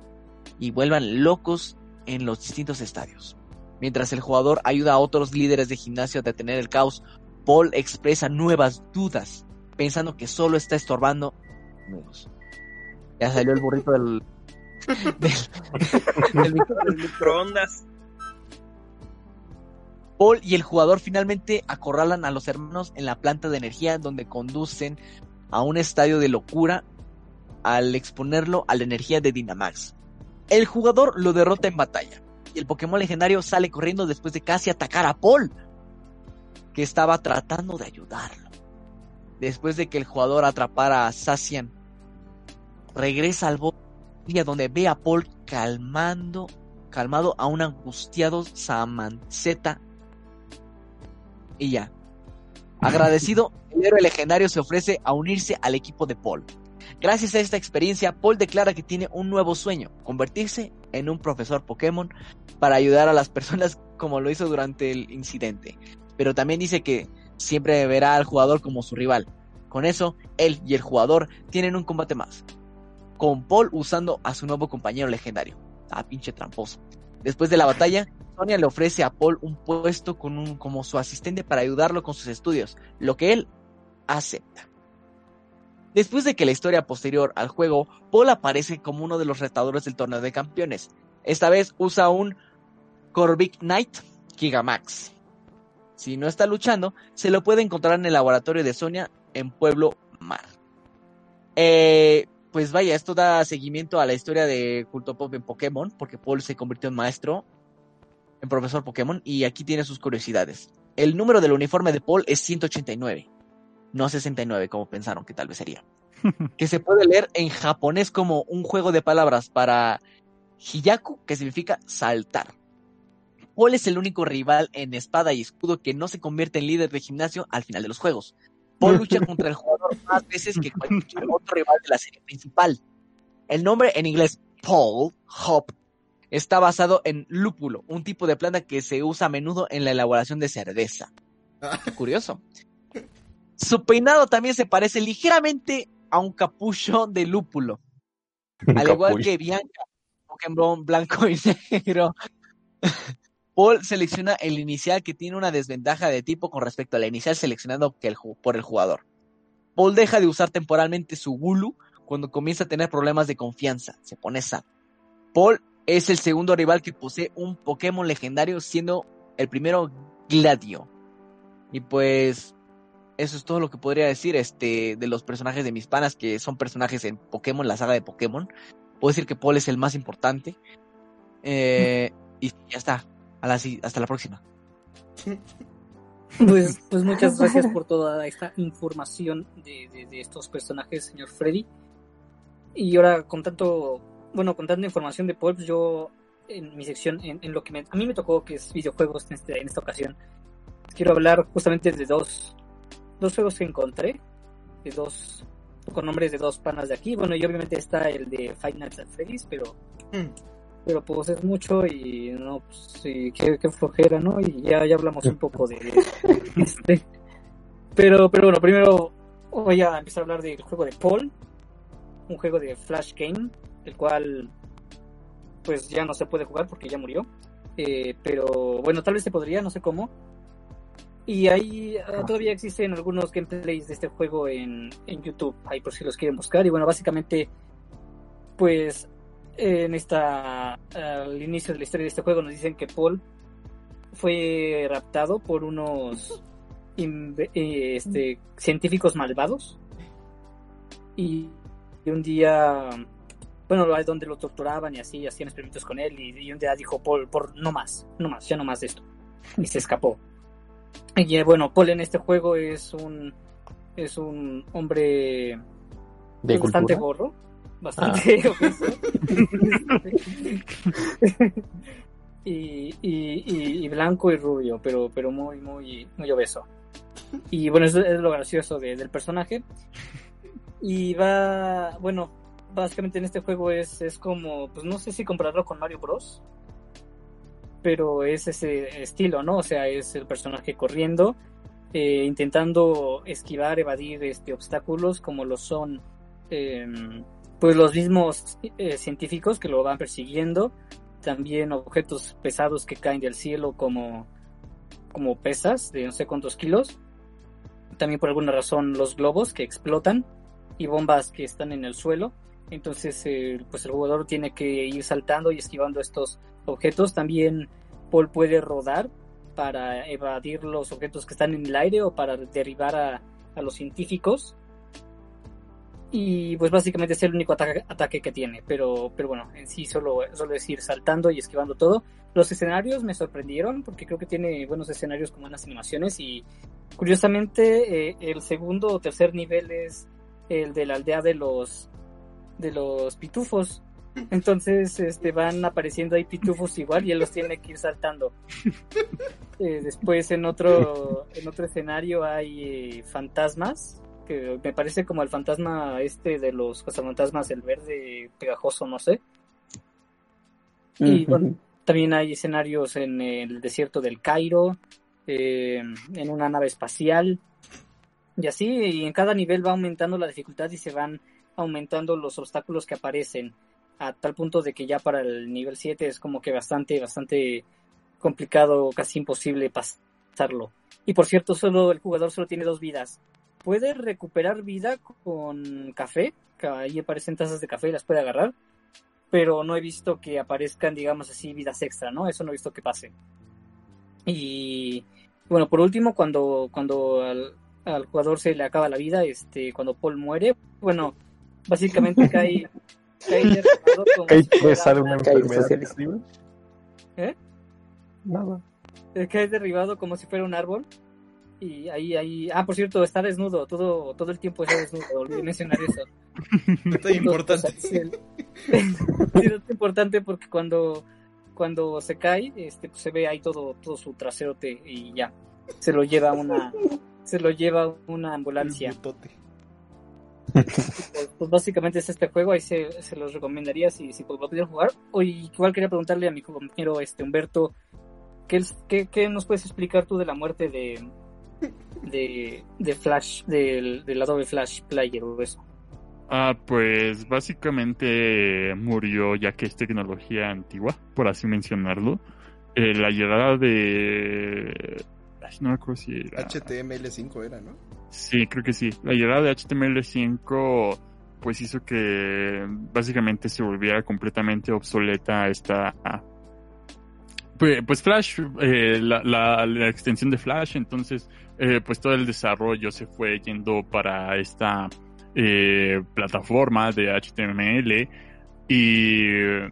y vuelvan locos en los distintos estadios. Mientras el jugador ayuda a otros líderes de gimnasio a detener el caos, Paul expresa nuevas dudas, pensando que solo está estorbando. Amigos, Ya salió el burrito del. del- del micro- El microondas. Paul y el jugador finalmente acorralan a los hermanos en la planta de energía donde conducen a un estadio de locura al exponerlo a la energía de Dynamax. El jugador lo derrota en batalla y el Pokémon legendario sale corriendo después de casi atacar a Paul, que estaba tratando de ayudarlo. Después de que el jugador atrapara a Sacian, regresa al bosque donde ve a Paul calmando, calmado a un angustiado Samanceta y ya. Agradecido, el héroe legendario se ofrece a unirse al equipo de Paul. Gracias a esta experiencia, Paul declara que tiene un nuevo sueño, convertirse en un profesor Pokémon para ayudar a las personas como lo hizo durante el incidente. Pero también dice que siempre verá al jugador como su rival. Con eso, él y el jugador tienen un combate más. Con Paul usando a su nuevo compañero legendario. Ah, pinche tramposo. Después de la batalla, Sonia le ofrece a Paul un puesto como su asistente para ayudarlo con sus estudios, lo que él acepta. Después de que la historia posterior al juego, Paul aparece como uno de los retadores del torneo de campeones. Esta vez usa un Corvic Knight Gigamax. Si no está luchando, se lo puede encontrar en el laboratorio de Sonia en Pueblo Mar. Eh, pues vaya, esto da seguimiento a la historia de Culto Pop en Pokémon, porque Paul se convirtió en maestro, en profesor Pokémon, y aquí tiene sus curiosidades. El número del uniforme de Paul es 189, no 69 como pensaron que tal vez sería. que se puede leer en japonés como un juego de palabras para Hiyaku, que significa saltar. Paul es el único rival en espada y escudo que no se convierte en líder de gimnasio al final de los juegos. Paul lucha contra el jugador más veces que cualquier otro rival de la serie principal. El nombre en inglés Paul Hop está basado en lúpulo, un tipo de planta que se usa a menudo en la elaboración de cerveza. Qué curioso. Su peinado también se parece ligeramente a un capucho de lúpulo, al igual que Bianca, Pokémon blanco y negro. Paul selecciona el inicial que tiene una desventaja de tipo con respecto a la inicial seleccionado que el ju- por el jugador. Paul deja de usar temporalmente su Gulu cuando comienza a tener problemas de confianza, se pone sad. Paul es el segundo rival que posee un Pokémon legendario, siendo el primero Gladio. Y pues eso es todo lo que podría decir este de los personajes de mis panas que son personajes en Pokémon, la saga de Pokémon. Puedo decir que Paul es el más importante. Eh, y ya está. A la si- hasta la próxima. Pues, pues muchas gracias por toda esta información de, de- de estos personajes, señor Freddy. Y ahora con tanto, bueno, con tanta información de Paul, pues yo en mi sección, en, en lo que me- a mí me tocó, que es videojuegos en, este- en esta ocasión, quiero hablar justamente de dos, dos juegos que encontré, de dos, con nombres de dos panas de aquí. Bueno, y obviamente está el de Five Nights at Freddy's, pero pero pues es mucho y no, pues sí, qué, qué flojera, ¿no? Y ya, ya hablamos un poco de este. Pero, pero bueno, primero voy a empezar a hablar del juego de Paul, un juego de Flash Game, el cual pues ya no se puede jugar porque ya murió. Eh, pero bueno, tal vez se podría, no sé cómo. Y ahí ah, todavía existen algunos gameplays de este juego en, en YouTube, ahí por si los quieren buscar. Y bueno, básicamente, pues en esta al inicio de la historia de este juego nos dicen que Paul fue raptado por unos eh, este, científicos malvados y un día bueno donde lo torturaban y así hacían experimentos con él y, y un día dijo Paul por no más no más ya no más de esto y se escapó y eh, bueno Paul en este juego es un es un hombre De bastante cultura. gordo, bastante obeso. y, y, y, y blanco y rubio, pero, pero muy, muy, muy obeso. Y bueno, eso es lo gracioso de- del personaje. Y va, bueno, básicamente en este juego es, es como, pues no sé si compararlo con Mario Bros. Pero es ese estilo, ¿no? O sea, es el personaje corriendo, eh, intentando esquivar, evadir este, obstáculos como lo son eh, pues los mismos eh, científicos que lo van persiguiendo, también objetos pesados que caen del cielo como, como pesas de no sé cuántos kilos, también por alguna razón los globos que explotan y bombas que están en el suelo, entonces eh, pues el jugador tiene que ir saltando y esquivando estos objetos, también Paul puede rodar para evadir los objetos que están en el aire o para derribar a, a los científicos. Y pues básicamente es el único ataque, que tiene, pero, pero bueno, en sí solo, solo es ir saltando y esquivando todo. Los escenarios me sorprendieron porque creo que tiene buenos escenarios con buenas animaciones y curiosamente eh, el segundo o tercer nivel es el de la aldea de los de los pitufos. Entonces este van apareciendo ahí pitufos igual y él los tiene que ir saltando. Eh, después en otro en otro escenario hay eh, fantasmas que me parece como el fantasma este de los cazafantasmas, el verde pegajoso, no sé. Y bueno, también hay escenarios en el desierto del Cairo, eh, en una nave espacial, y así, y en cada nivel va aumentando la dificultad y se van aumentando los obstáculos que aparecen, a tal punto de que ya para el nivel 7 es como que bastante, bastante complicado, casi imposible pasarlo. Y por cierto, solo el jugador solo tiene dos vidas. Puede recuperar vida con café, que ahí aparecen tazas de café y las puede agarrar, pero no he visto que aparezcan, digamos así, vidas extra, ¿no? Eso no he visto que pase. Y bueno, por último, cuando, cuando al, al jugador se le acaba la vida, este, cuando Paul muere, bueno, básicamente cae, cae como si sale una enfermedad. ¿Eh? Nada. Cae derribado como si fuera un árbol. Y ahí, ahí, ah, por cierto, está desnudo, todo, todo el tiempo está desnudo, olvidé mencionar eso. Importante. Entonces, sí, el- sí, es importante porque cuando, cuando se cae, este, pues, se ve ahí todo, todo su traserote y ya, se lo lleva una, se lo lleva una ambulancia. Pues, pues, básicamente es este juego, ahí se, se los recomendaría si, si pues, lo pudieran jugar. O igual quería preguntarle a mi compañero este Humberto, ¿qué, es- qué, qué nos puedes explicar tú de la muerte de de, de Flash, del, del Adobe Flash Player o eso? Ah, pues básicamente murió ya que es tecnología antigua, por así mencionarlo. Eh, la llegada de... ay, no me acuerdo si era... HTML5 era, ¿no? Sí, creo que sí. La llegada de HTML5 pues hizo que básicamente se volviera completamente obsoleta esta... Pues, pues Flash, eh, la, la, la extensión de Flash, entonces eh, pues todo el desarrollo se fue yendo para esta eh, plataforma de HTML y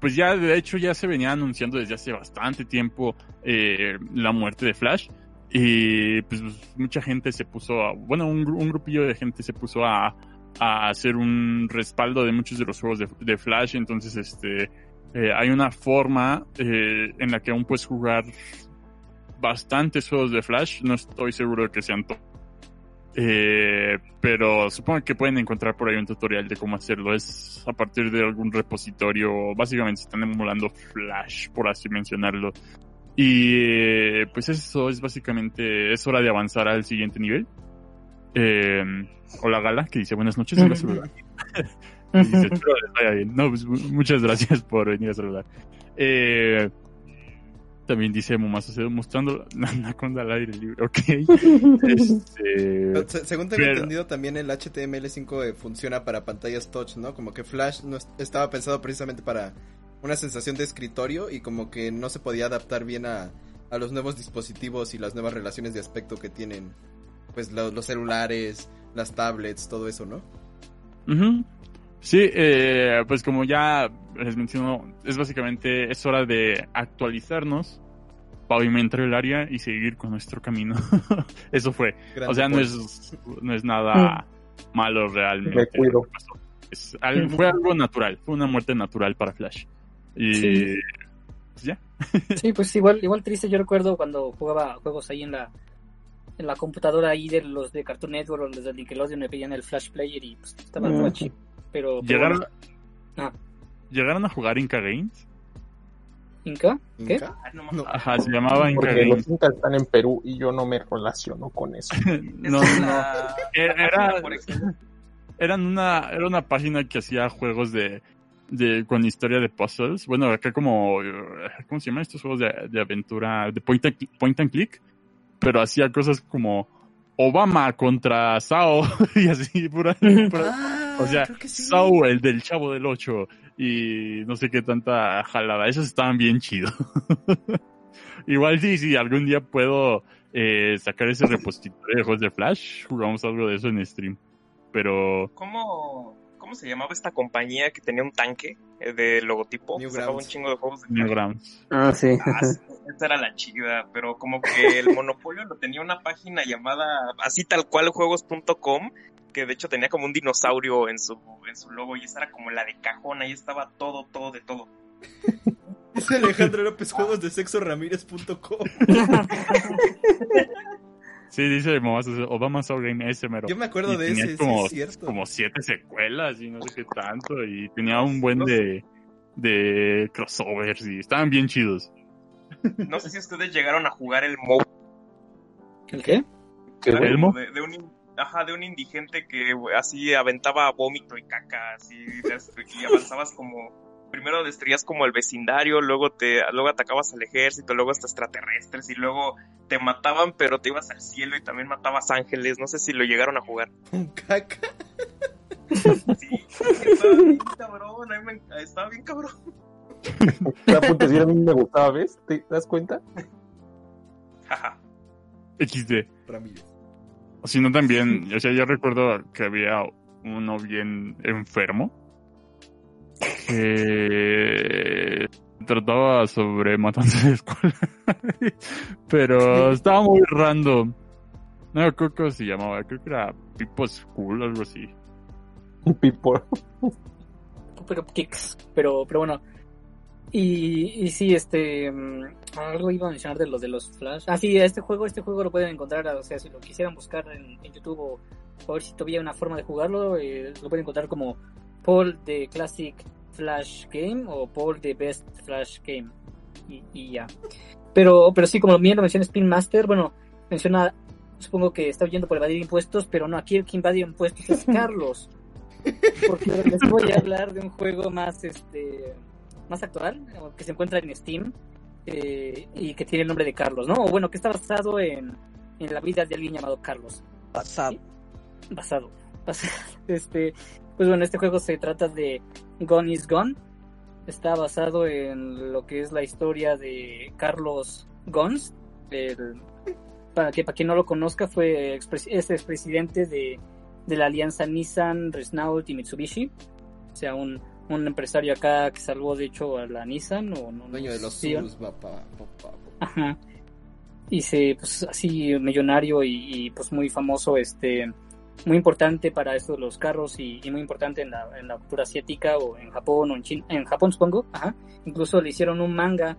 pues ya de hecho ya se venía anunciando desde hace bastante tiempo eh, la muerte de Flash y pues mucha gente se puso a, bueno un, gru- un grupillo de gente se puso a, a hacer un respaldo de muchos de los juegos de, Flash entonces este eh, hay una forma eh, en la que aún puedes jugar bastantes juegos de Flash no estoy seguro de que sean to- Eh, pero supongo que pueden encontrar por ahí un tutorial de cómo hacerlo. Es a partir de algún repositorio. Básicamente están emulando Flash, por así mencionarlo. Y eh, pues eso es básicamente, es hora de avanzar al siguiente nivel. Eh, hola Gala, que dice buenas noches. celular. Y dice. No, pues, mu- muchas gracias por venir a saludar. Eh, también dice Momazo mostrando la anaconda al aire libre. Ok. Este, Se- Según tengo pero- entendido, también el HTML5 eh, funciona para pantallas touch, ¿no? Como que Flash no es- estaba pensado precisamente para una sensación de escritorio y como que no se podía adaptar bien a, a los nuevos dispositivos y las nuevas relaciones de aspecto que tienen, pues lo- los celulares, las tablets, todo eso, ¿no? Sí, eh, pues como ya les menciono, es básicamente, es hora de actualizarnos, pavimentar el área y seguir con nuestro camino. Eso fue. Grande O sea, no es, no es nada malo realmente. Me cuido. Es fue algo natural, fue una muerte natural para Flash. Y Sí. pues ya. Sí, pues igual, igual triste. Yo recuerdo cuando jugaba juegos ahí en la en la computadora ahí de los de Cartoon Network o los de Nickelodeon me pedían el Flash Player y pues estaba Mm. guachi. Pero, pero ¿Llegaron, bueno. Ah. ¿Llegaron a jugar Inca Games? ¿Inca? ¿Qué? Inca. Ah, no. Ajá, se llamaba Inca Porque los Games. incas están en Perú y yo no me relaciono con eso. no, es no. la- Era, excelencia. eran una, era una página que hacía juegos de, de con historia de puzzles. Bueno, acá como, ¿cómo se llaman estos juegos de, de aventura? De point and, point and click. Pero hacía cosas como Obama contra Sao y así, pura, pura- Ah, o sea, sí. Sao, el del Chavo del 8 y no sé qué tanta jalada. Esos estaban bien chidos. Igual sí, si algún día puedo eh, sacar ese repositorio de juegos de Flash, jugamos algo de eso en stream. Pero ¿Cómo, ¿Cómo se llamaba esta compañía que tenía un tanque eh, de logotipo? Newgrounds. Sacaba un chingo de juegos de Newgrounds. Ah, sí. Ah, esa era la chida, pero como que el monopolio lo tenía una página llamada así tal cual juegos.com, que de hecho tenía como un dinosaurio en su, en su logo y esa era como la de cajón, ahí estaba todo, todo de todo. Dice Alejandro López, juegos de sexo ramírez.com. Sí, dice Obama Soul Game ese mero. Yo me acuerdo Y de tenía ese, como, sí es cierto. como siete secuelas y no sé qué tanto. Y tenía un buen de, de crossovers y estaban bien chidos. No sé si ustedes llegaron a jugar el Mo ¿El qué? ¿Elmo? como De, de un ajá, de un indigente que así aventaba vómito y caca, así, y avanzabas como, primero destruías como el vecindario, luego te, luego atacabas al ejército, luego hasta extraterrestres, y luego te mataban, pero te ibas al cielo y también matabas ángeles, no sé si lo llegaron a jugar. Un caca. Sí, estaba bien cabrón, a mí me- estaba bien cabrón. La punta, si a mí me gustaba, ¿ves? ¿Te das cuenta? Jaja. XD. Ramírez. O si no también, o sea, yo recuerdo que había uno bien enfermo que trataba sobre matanza de escuela. Pero estaba muy random. No, creo que se llamaba, creo que era People School, algo así. People. pero kicks, pero, pero bueno. Y, y sí, este, mm, algo iba a mencionar de los de los Flash. Ah, sí, este juego, este juego lo pueden encontrar, o sea, si lo quisieran buscar en, en YouTube o, o ver si todavía hay una forma de jugarlo, eh, lo pueden encontrar como Paul de Classic Flash Game o Paul de Best Flash Game y, y ya. Pero, pero sí, como bien lo menciona Spin Master, bueno, menciona, supongo que está huyendo por evadir impuestos, pero no, aquí el que invade impuestos es Carlos porque les voy a hablar de un juego más este más actual que se encuentra en Steam eh, y que tiene el nombre de Carlos, ¿no? O bueno, que está basado en, en la vida de alguien llamado Carlos. Pasado. Basado. basado. Este, pues bueno, este juego se trata de Gone is Gone. Está basado en lo que es la historia de Carlos Gons. El, para que para quien no lo conozca, fue expres- es expresidente de, de la alianza Nissan, Renault y Mitsubishi. O sea, un, un empresario acá que salvó de hecho a la Nissan o no, Dueño de los Surus, papá, papá. Ajá. Y se, pues así, millonario y, y, pues muy famoso, este, muy importante para eso de los carros y, y muy importante en la, en la cultura asiática o en Japón o en China, en Japón supongo, ajá. Incluso le hicieron un manga,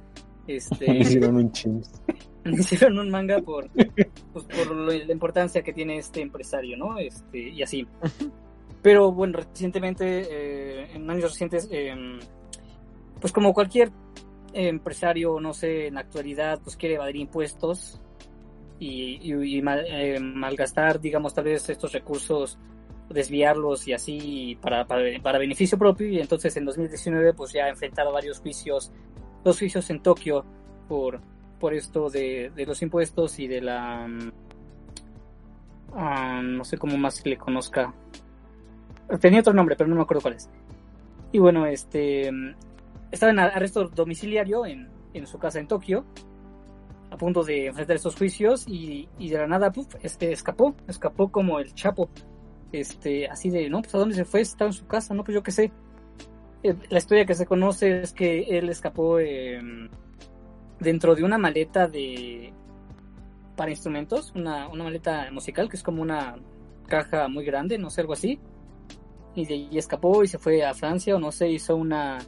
este, Hicieron un chins. hicieron un manga por, pues, por lo- la importancia que tiene este empresario, ¿no? Este, y así. Pero bueno, recientemente, eh, en años recientes, eh, pues como cualquier empresario, no sé, en la actualidad, pues quiere evadir impuestos y, eh, malgastar, digamos, tal vez estos recursos, desviarlos y así para, para, para beneficio propio. Y entonces en 2019, pues ya ha enfrentado varios juicios, dos juicios en Tokio por, por esto de, de los impuestos y de la... ah, no sé cómo más le conozca. Tenía otro nombre, pero no me acuerdo cuál es. Y bueno, este mm, estaba en arresto domiciliario en, en su casa en Tokio, a punto de enfrentar estos juicios y, y de la nada, puf, este escapó, escapó como el Chapo. Este, así de, no, pues a dónde se fue, estaba en su casa, no, pues yo qué sé. Eh, La historia que se conoce es que él escapó eh, dentro de una maleta de para instrumentos, una, una maleta musical que es como una caja muy grande, no sé, algo así. Y de ahí escapó y se fue a Francia o no sé, hizo una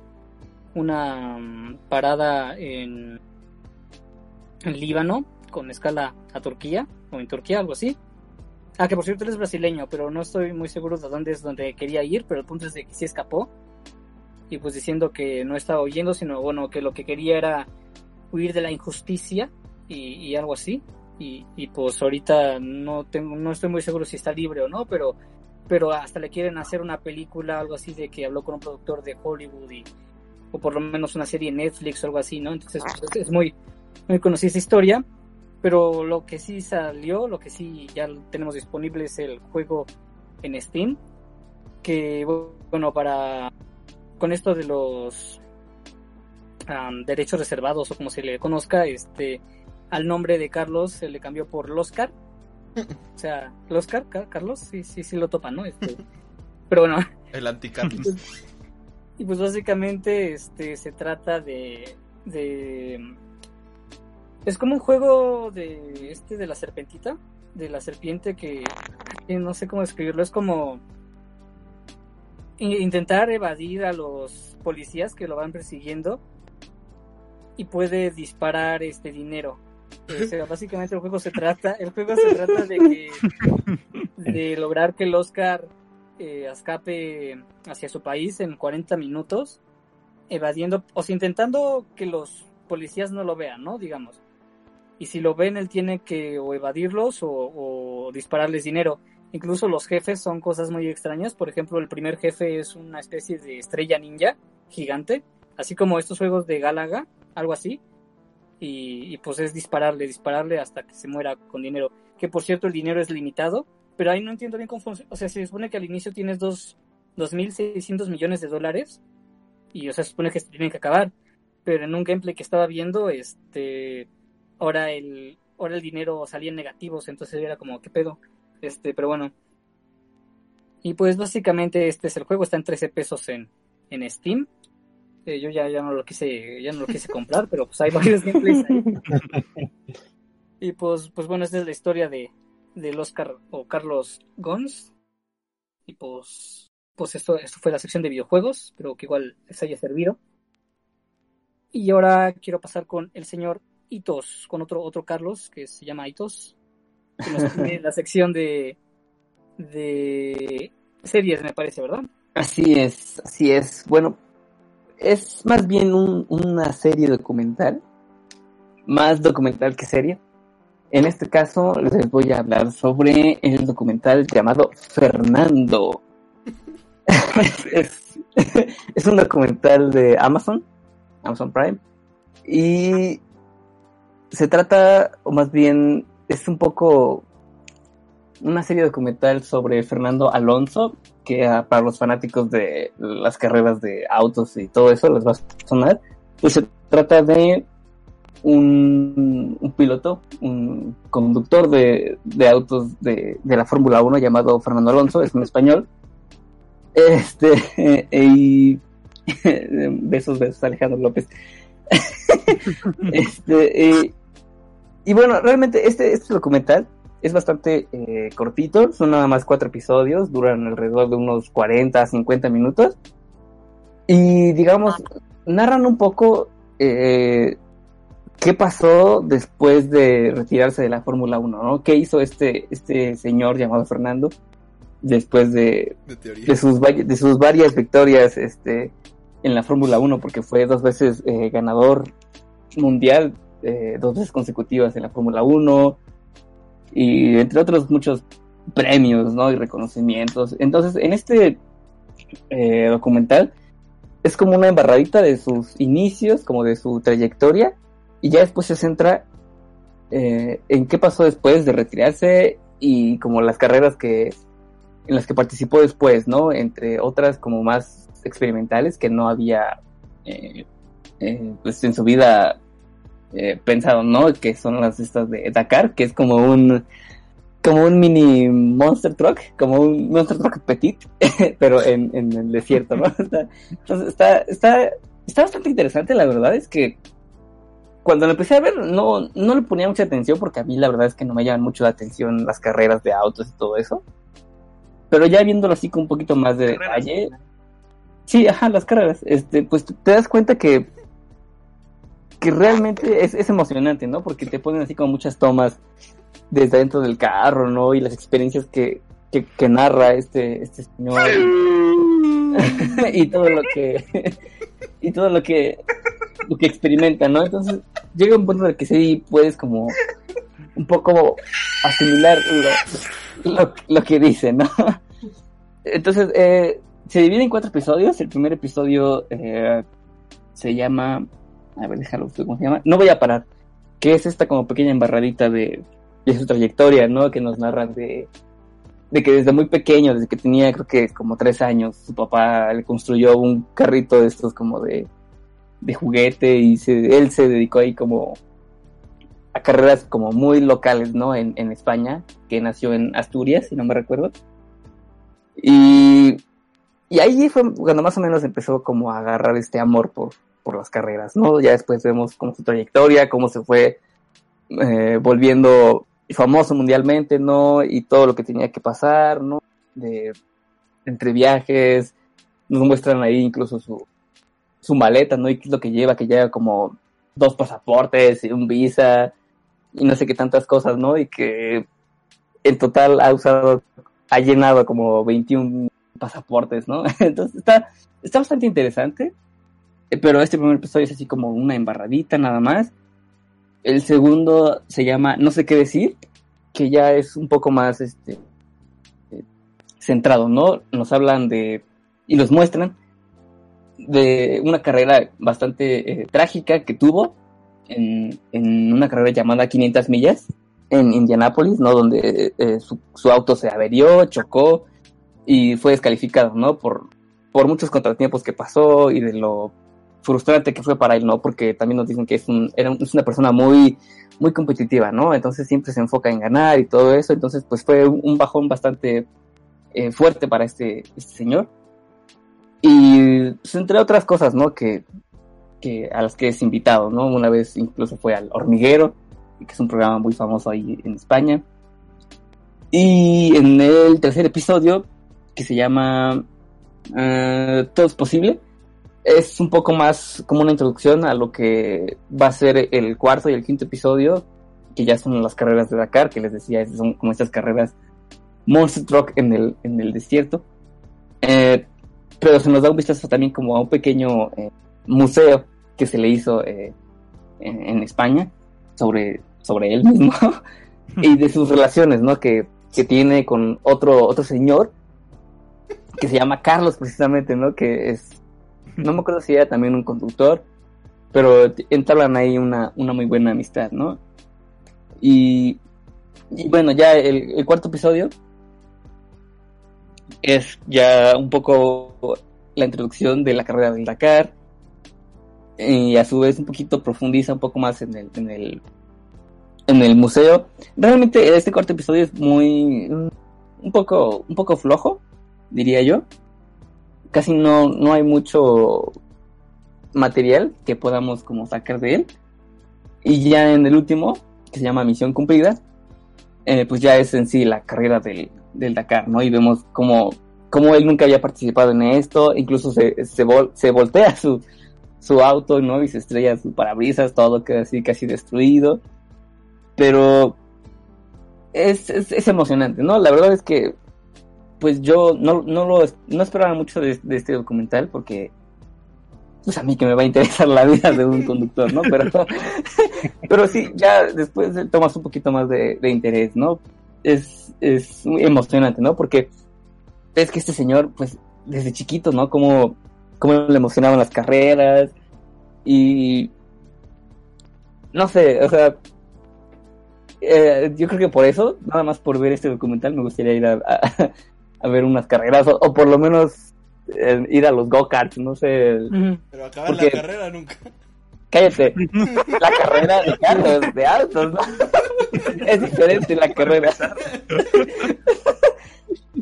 una mm, parada en, en Líbano con escala a Turquía o en Turquía, algo así. Ah, que por cierto él es brasileño, pero no estoy muy seguro de dónde es donde quería ir, pero el punto es de que sí escapó. Y pues diciendo que no estaba huyendo, sino bueno, que lo que quería era huir de la injusticia y, y algo así. Y, y pues ahorita no tengo, no estoy muy seguro si está libre o no, pero, pero hasta le quieren hacer una película, algo así de que habló con un productor de Hollywood y, o por lo menos una serie en Netflix o algo así, ¿no? Entonces pues, es muy, muy conocida esa historia. Pero lo que sí salió, lo que sí ya tenemos disponible es el juego en Steam. Que bueno, para con esto de los am, derechos reservados o como se le conozca, este al nombre de Carlos se le cambió por Loscar. O sea, Loscar, Ca- Carlos, sí, sí, sí lo topan, ¿no? Este, pero bueno, El anticarlos. y pues básicamente este se trata de de es como un juego de este de la serpentita, de la serpiente que, que no sé cómo describirlo, es como intentar evadir a los policías que lo van persiguiendo y puede disparar este dinero. O sea, básicamente el juego se trata, el juego se trata de que de lograr que el Oscar eh, escape hacia su país en 40 minutos, evadiendo, o sea, intentando que los policías no lo vean, ¿no? Digamos. Y si lo ven, él tiene que o evadirlos o, dispararles dinero. Incluso los jefes son cosas muy extrañas. Por ejemplo, el primer jefe es una especie de estrella ninja gigante, así como estos juegos de Galaga, algo así. Y, y pues es dispararle, dispararle hasta que se muera con dinero. Que por cierto, el dinero es limitado, pero ahí no entiendo bien cómo funciona. O sea, se supone que al inicio tienes dos, 2.600 millones de dólares y, o sea, se supone que se tienen que acabar. Pero en un gameplay que estaba viendo, este, ahora el, ahora el dinero salía en negativos, entonces era como, ¿qué pedo? Este, pero bueno. Y pues básicamente este es el juego, está en 13 pesos en, en Steam. Eh, yo ya, ya no lo quise, ya no lo quise comprar, pero pues hay varios gameplays ahí. Y pues, pues bueno, esta es la historia de del Oscar o Carlos Gons. Y pues, pues esto, esto fue la sección de videojuegos, espero que igual les haya servido. Y ahora quiero pasar con el señor Itos, con otro, otro Carlos que se llama Itos, que nos tiene la sección de, de series, me parece, ¿verdad? Así es, así es. Bueno, es más bien un- una serie documental, más documental que serie. En este caso les voy a hablar sobre el documental llamado Fernando. es, es un documental de Amazon, Amazon Prime, y se trata, o más bien, es un poco una serie documental sobre Fernando Alonso, que ah, para los fanáticos de las carreras de autos y todo eso les va a sonar. Pues se trata de un, piloto, un conductor de, de autos de, de la Fórmula 1 llamado Fernando Alonso, es un español. Este, y besos, besos, Alejandro López. este, y bueno, realmente este, este documental es bastante eh, cortito, son nada más cuatro episodios, duran alrededor de unos 40 a 50 minutos. Y digamos, narran un poco eh, qué pasó después de retirarse de la Fórmula 1, ¿no? ¿Qué hizo este, este señor llamado Fernando después de, De de sus, de sus varias victorias este, en la Fórmula 1, porque fue dos veces eh, ganador mundial, eh, dos veces consecutivas en la Fórmula 1, y entre otros muchos premios ¿no? y reconocimientos. Entonces, en este eh, documental es como una embarradita de sus inicios, como de su trayectoria, y ya después se centra eh, en qué pasó después de retirarse y como las carreras que en las que participó después, ¿no? Entre otras como más experimentales que no había pues en su vida eh, pensado, ¿no? Que son las estas de Dakar, que es como un como un mini monster truck, como un monster truck petit, pero en, en el desierto, ¿no? Está, entonces está, está, está bastante interesante, la verdad es que cuando lo empecé a ver no, no le ponía mucha atención porque a mí la verdad es que no me llaman mucho la atención las carreras de autos y todo eso. Pero ya viéndolo así con un poquito más de detalle, sí, ajá, las carreras, este, pues te das cuenta que que realmente es, es emocionante, ¿no? Porque te ponen así como muchas tomas desde dentro del carro, ¿no? Y las experiencias que, que, que narra este, este señor. y todo lo que y todo lo que lo que experimenta, ¿no? Entonces llega un punto en el que sí puedes como un poco asimilar lo, lo, lo que dice, ¿no? Entonces eh, se divide en cuatro episodios. El primer episodio eh, se llama, a ver, déjalo, busco ¿cómo se llama? No voy a parar. Que es esta como pequeña embarradita de, de su trayectoria, ¿no? Que nos narran de de que desde muy pequeño, desde que tenía creo que como tres años, su papá le construyó un carrito de estos como de, de juguete y él se dedicó ahí como a carreras como muy locales, ¿no? En, en España, que nació en Asturias, si no me recuerdo. Y, y ahí fue cuando más o menos empezó como a agarrar este amor por, por las carreras, ¿no? Ya después vemos como su trayectoria, cómo se fue eh, volviendo famoso mundialmente, ¿no? Y todo lo que tenía que pasar, ¿no? De, entre viajes, nos muestran ahí incluso su, su maleta, ¿no? Y qué es lo que lleva, que lleva como dos pasaportes y un visa y no sé qué tantas cosas, ¿no? Y que en total ha usado, ha llenado como 21 pasaportes, ¿no? Entonces está, está bastante interesante, pero este primer episodio es así como una embarradita nada más. El segundo se llama No sé qué decir, que ya es un poco más este eh, centrado, ¿no? Nos hablan de y nos muestran de una carrera bastante eh, trágica que tuvo en, en una carrera llamada 500 millas en Indianápolis, ¿no? Donde eh, su, su auto se averió, chocó y fue descalificado, ¿no? Por, por muchos contratiempos que pasó y de lo frustrante que fue para él, ¿no? Porque también nos dicen que es, un, era es una persona muy, muy competitiva, ¿no? Entonces siempre se enfoca en ganar y todo eso. Entonces, pues fue un, bajón bastante eh, fuerte para este, este señor. Y pues, entre otras cosas, ¿no? Que, que a las que es invitado, ¿no? Una vez incluso fue al Hormiguero, que es un programa muy famoso ahí en España. Y en el tercer episodio, que se llama eh, Todo es posible, es un poco más como una introducción a lo que va a ser el cuarto y el quinto episodio, que ya son las carreras de Dakar, que les decía, son como estas carreras Monster Truck en el, en el desierto. Eh, pero se nos da un vistazo también como a un pequeño eh, museo que se le hizo eh, en, en España sobre, sobre él mismo y de sus relaciones, ¿no? Que, que tiene con otro, otro señor que se llama Carlos precisamente, ¿no? Que es, no me acuerdo si era también un conductor, pero entablan ahí una, una muy buena amistad, ¿no? Y, y bueno, ya el, el cuarto episodio es ya un poco la introducción de la carrera del Dakar y a su vez un poquito profundiza un poco más en el, en el, en el museo. Realmente este cuarto episodio es muy, un poco, un poco flojo, diría yo. Casi no, no hay mucho material que podamos como sacar de él. Y ya en el último, que se llama Misión Cumplida, eh, pues ya es en sí la carrera del, del Dakar, ¿no? Y vemos cómo, cómo él nunca había participado en esto, incluso se, se, vol- se voltea su, su auto, ¿no? Y se estrella su parabrisas, todo queda así casi destruido. Pero es, es, es emocionante, ¿no? La verdad es que pues yo no, no lo no esperaba mucho de, este documental porque pues a mí que me va a interesar la vida de un conductor, ¿no? Pero, pero sí, ya después tomas un poquito más de, interés, ¿no? Es, es muy emocionante, ¿no? Porque es que este señor, pues, desde chiquito, ¿no? Como, como le emocionaban las carreras y no sé, o sea, eh, yo creo que por eso, nada más por ver este documental, me gustaría ir a, a ver unas carreras o, o por lo menos eh, ir a los go-karts, no sé. Pero acabar Porque- la carrera nunca. Cállate. La carrera de carros, de autos, ¿no? Es diferente la carrera.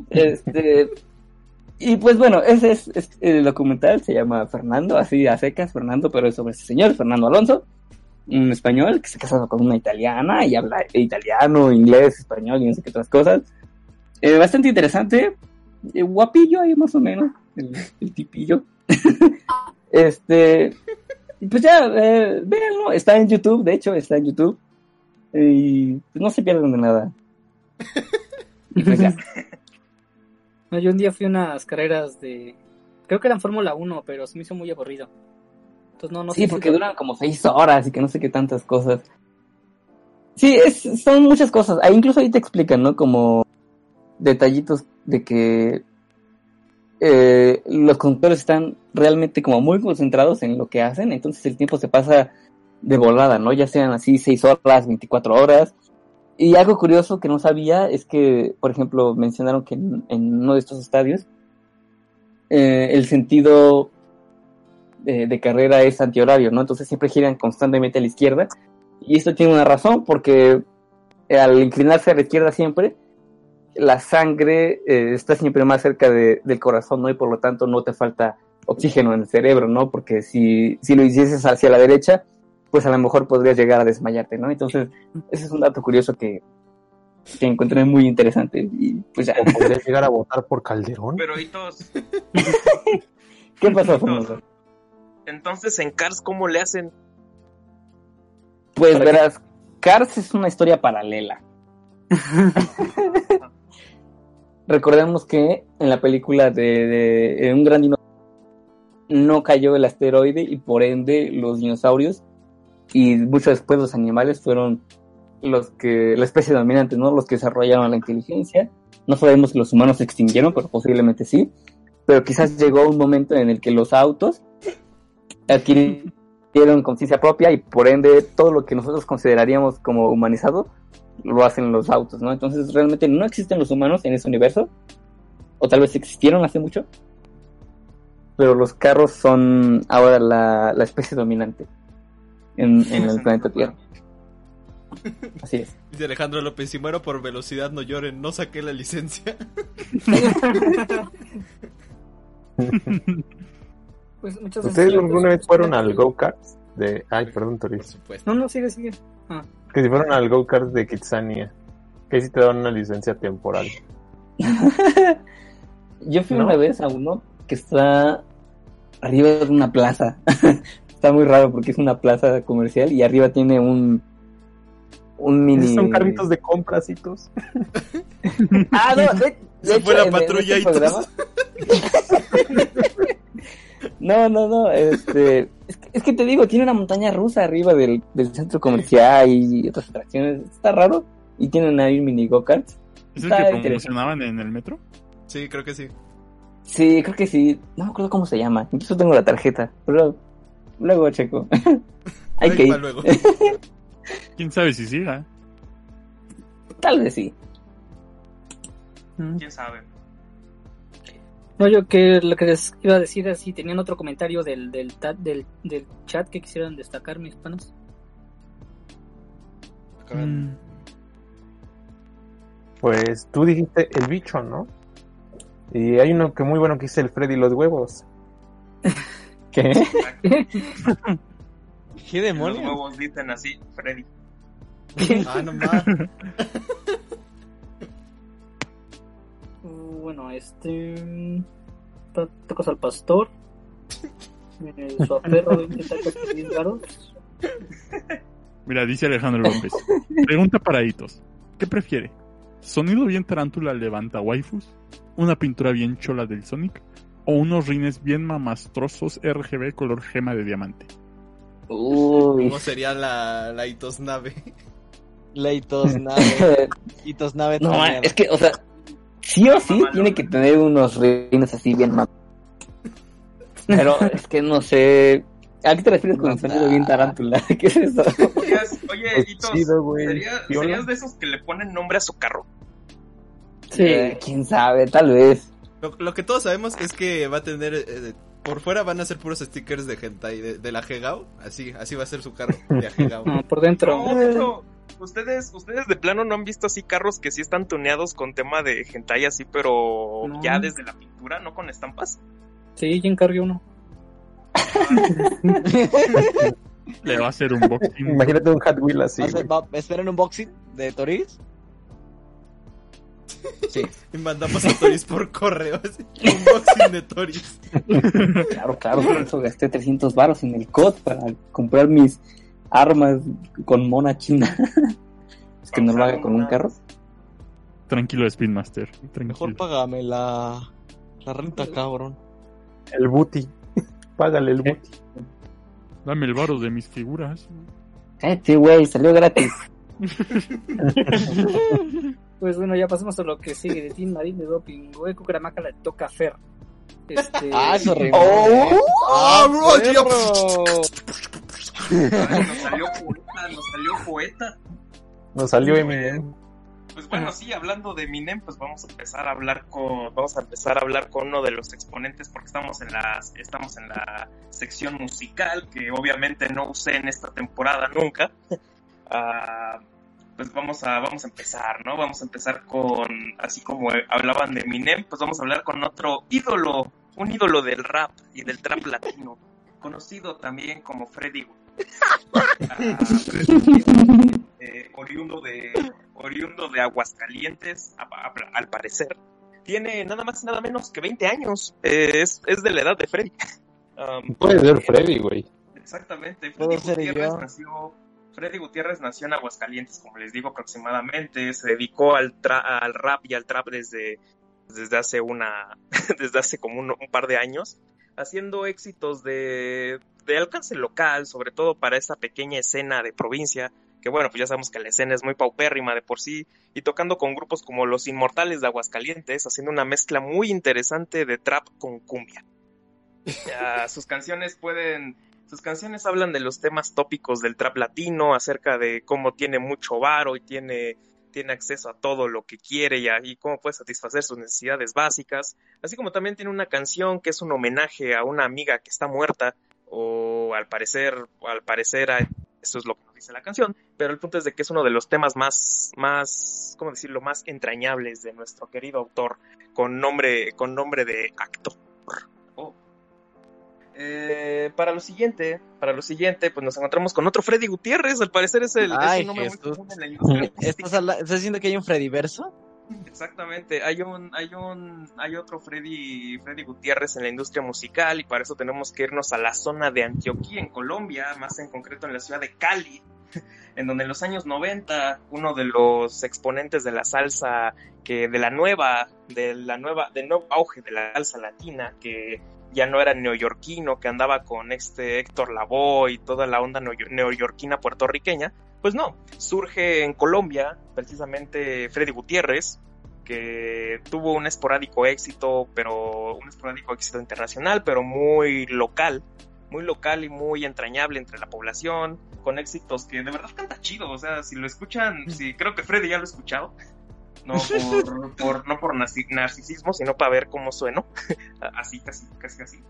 Este. Y pues bueno, ese es, es el documental, se llama Fernando, así a secas, Fernando, pero es sobre ese señor, Fernando Alonso, un español que se casó con una italiana y habla italiano, inglés, español y no sé qué otras cosas. Eh, bastante interesante, eh, guapillo ahí más o menos, el, el tipillo. este, pues ya, eh, véanlo, está en YouTube, de hecho, está en YouTube. Y pues, no se pierden de nada. Y pues ya. No, yo un día fui a unas carreras de. Creo que eran Fórmula 1, pero se me hizo muy aburrido. Entonces no, no sé Sí, si- porque duran como seis horas y que no sé qué tantas cosas. Sí, es, son muchas cosas. Ahí incluso ahí te explican, ¿no? Como detallitos de que eh, los conductores están realmente como muy concentrados en lo que hacen, entonces el tiempo se pasa de volada, ¿no? Ya sean así seis horas, 24 horas. Y algo curioso que no sabía es que, por ejemplo, mencionaron que en, uno de estos estadios eh, el sentido de, de carrera es antihorario, ¿no? Entonces siempre giran constantemente a la izquierda. Y esto tiene una razón, porque al inclinarse a la izquierda siempre, la sangre eh, está siempre más cerca de- del corazón, ¿no? Y por lo tanto no te falta oxígeno en el cerebro, ¿no? Porque si, si lo hicieses hacia la derecha, pues a lo mejor podrías llegar a desmayarte, ¿no? Entonces, ese es un dato curioso que, que encontré muy interesante. Y pues ya, ¿O podrías llegar a votar por Calderón? Pero hitos, ¿qué pasó, Fernando? entonces en Cars, ¿cómo le hacen? Pues verás, Cars es una historia paralela. Recordemos que en la película de, de- un gran dinosaurio no cayó el asteroide y por ende los dinosaurios y mucho después los animales fueron los que, la especie dominante, ¿no? Los que desarrollaron la inteligencia. No sabemos si los humanos se extinguieron, pero posiblemente sí. Pero quizás llegó un momento en el que los autos adquirieron conciencia propia y por ende todo lo que nosotros consideraríamos como humanizado lo hacen los autos, ¿no? Entonces realmente no existen los humanos en ese universo, o tal vez existieron hace mucho, pero los carros son ahora la, la especie dominante en, en el planeta Tierra. Así es. Dice Alejandro López, si muero por velocidad no lloren, no saqué la licencia. Pues muchas ¿Ustedes alguna vez fueron al go-kart? De... Ay, perdón, Tori. Por supuesto. No, no, sigue, sigue. Que si fueron al go-kart de Kitsania, que si te dan una licencia temporal. Yo fui ¿No? una vez a uno que está arriba de una plaza. está muy raro porque es una plaza comercial y arriba tiene un un mini son carritos de comprasitos. Ah, no, de, de Se fue la en- en patrulla este y No, no, no, este, es que, es que te digo, tiene una montaña rusa arriba del, del centro comercial y otras atracciones, está raro, y tienen ahí mini go-karts. ¿Es el que promocionaban en el metro? Sí, creo que sí. Sí, creo que sí, no me acuerdo cómo se llama, incluso tengo la tarjeta, pero luego checo. Hay que ir, luego. ¿Quién sabe si siga? tal vez sí. ¿Quién sabe? No, yo que lo que les iba a decir es si tenían otro comentario del, del, del, del chat que quisieran destacar, mis panas. Mm. Pues tú dijiste el bicho, ¿no? Y hay uno que muy bueno que dice el Freddy los huevos. ¿Qué? ¿Qué Los demonios? huevos dicen así, Freddy. Ah, no más. bueno, este. ta- Tocas al pastor. Eh, su aferro a intentar conseguir varos. Mira, dice Alejandro López. Pregunta para Hitos. ¿Qué prefiere? ¿Sonido bien tarántula levanta waifus? ¿Una pintura bien chola del Sonic? ¿O unos rines bien mamastrosos RGB color gema de diamante? Uy. ¿Cómo sería la, la Itos nave? La Itos nave. Itos nave No, es que, o sea, sí o sí tiene que tener unos reinos así bien mam- Pero es que no sé. ¿A qué te refieres con el sonido bien tarántula? ¿Qué es eso? Oye, Hitos, chido, güey. ¿sería- Piola. ¿serías de esos que le ponen nombre a su carro? Eh, quién sabe, tal vez. Lo, lo que todos sabemos es que va a tener. eh, por fuera van a ser puros stickers de hentai de, de la Hegao. Así, así va a ser su carro de Hegao. No, por dentro. No, ustedes, ustedes de plano no han visto así carros que sí están tuneados con tema de hentai así, pero No. ya desde la pintura, no con estampas. Sí, yo encargué uno. Le va a hacer un boxing. Imagínate un Hot Wheel así. ¿Esperan un boxing de Toris? Sí. Y mandamos a Toris por correo. así, Un boxing de Toris. Claro, claro, por eso gasté 300 varos en el COD para comprar mis armas con mona china. es que no lo haga con un carro. Tranquilo, Spin Master. Mejor págame la, la renta, cabrón. El booty. Págale el booty. Dame el varo de mis figuras. Cállate, güey, salió gratis. Pues bueno, ya pasamos a lo que sigue de Team Marín de Doping. Güey, Cucaramaca le toca a Fer. Este, Ah, eso. Oh. ¿eh? ¡Ah, bro! Nos salió poeta, nos salió poeta. Nos salió Eminem. Pues bueno, sí, hablando de Eminem, pues vamos a empezar a hablar con, vamos a empezar a hablar con uno de los exponentes porque estamos en la, estamos en la sección musical que obviamente no usé en esta temporada nunca. Ah, pues vamos a, vamos a empezar, ¿no? Vamos a empezar con, así como hablaban de Eminem, pues vamos a hablar con otro ídolo, un ídolo del rap y del trap latino, conocido también como Freddy. Eh, oriundo de oriundo de Aguascalientes, a- a- al parecer. Tiene nada más y nada menos que 20 años. Eh, es, es de la edad de Freddy. Um, Puede ser Freddy, güey. Exactamente. Freddy Gutiérrez nació. Freddy Gutiérrez nació en Aguascalientes, como les digo aproximadamente. Se dedicó al, tra- al rap y al trap desde, desde hace una, desde hace como un, un par de años, haciendo éxitos de, de alcance local, sobre todo para esa pequeña escena de provincia, que bueno, pues ya sabemos que la escena es muy paupérrima de por sí, y tocando con grupos como Los Inmortales de Aguascalientes, haciendo una mezcla muy interesante de trap con cumbia. Ya, sus canciones pueden sus canciones hablan de los temas tópicos del trap latino, acerca de cómo tiene mucho varo y tiene, tiene acceso a todo lo que quiere y, a- cómo puede satisfacer sus necesidades básicas. Así como también tiene una canción que es un homenaje a una amiga que está muerta, o al parecer, al parecer eso es lo que nos dice la canción, pero el punto es de que es uno de los temas más, más, ¿cómo decirlo?, más entrañables de nuestro querido autor, con nombre, con nombre de actor. Eh, para lo siguiente, para lo siguiente, pues nos encontramos con otro Freddy Gutiérrez, al parecer es el es Ay, un nombre Jesús. en la industria. ¿Estás, habla- ¿Estás diciendo que hay un Freddyverso? Exactamente, hay un, hay un, hay otro Freddy, Freddy Gutiérrez en la industria musical y para eso tenemos que irnos a la zona de Antioquía en Colombia, más en concreto en la ciudad de Cali, en donde en los años 90 uno de los exponentes de la salsa que de la nueva, de la nueva, del nuevo auge de la salsa latina que ya no era neoyorquino, que andaba con este Héctor Lavoe y toda la onda neo- neoyorquina puertorriqueña, pues no, surge en Colombia precisamente Freddy Gutiérrez, que tuvo un esporádico éxito, pero un esporádico éxito internacional, pero muy local, muy local y muy entrañable entre la población, con éxitos que de verdad canta chido, o sea, si lo escuchan, si creo que Freddy ya lo ha escuchado, no por, no por narci- narcisismo, sino para ver cómo sueno, así, casi, casi así.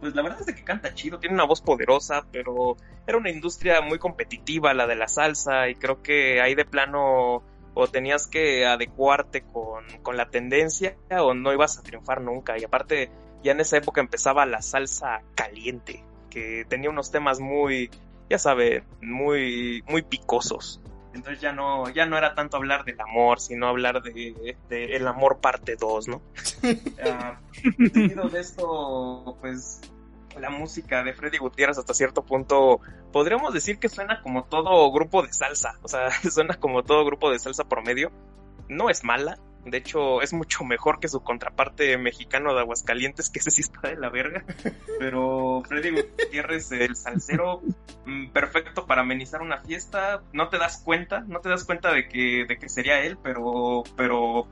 Pues la verdad es de que canta chido, tiene una voz poderosa, pero era una industria muy competitiva la de la salsa y creo que ahí de plano o tenías que adecuarte con, con la tendencia o no ibas a triunfar nunca. Y aparte, ya en esa época empezaba la salsa caliente, que tenía unos temas muy, ya saben, muy, muy picosos. Entonces ya no, ya no era tanto hablar del amor, sino hablar de, de el amor parte 2, ¿no? Seguido de esto, pues la música de Freddy Gutiérrez hasta cierto punto podríamos decir que suena como todo grupo de salsa, o sea, suena como todo grupo de salsa promedio. No es mala, de hecho es mucho mejor que su contraparte mexicano de Aguascalientes, que ese sí está de la verga. Pero Freddy Gutiérrez, el salsero, mm, perfecto para amenizar una fiesta, no te das cuenta, no te das cuenta de que, de que sería él, pero, pero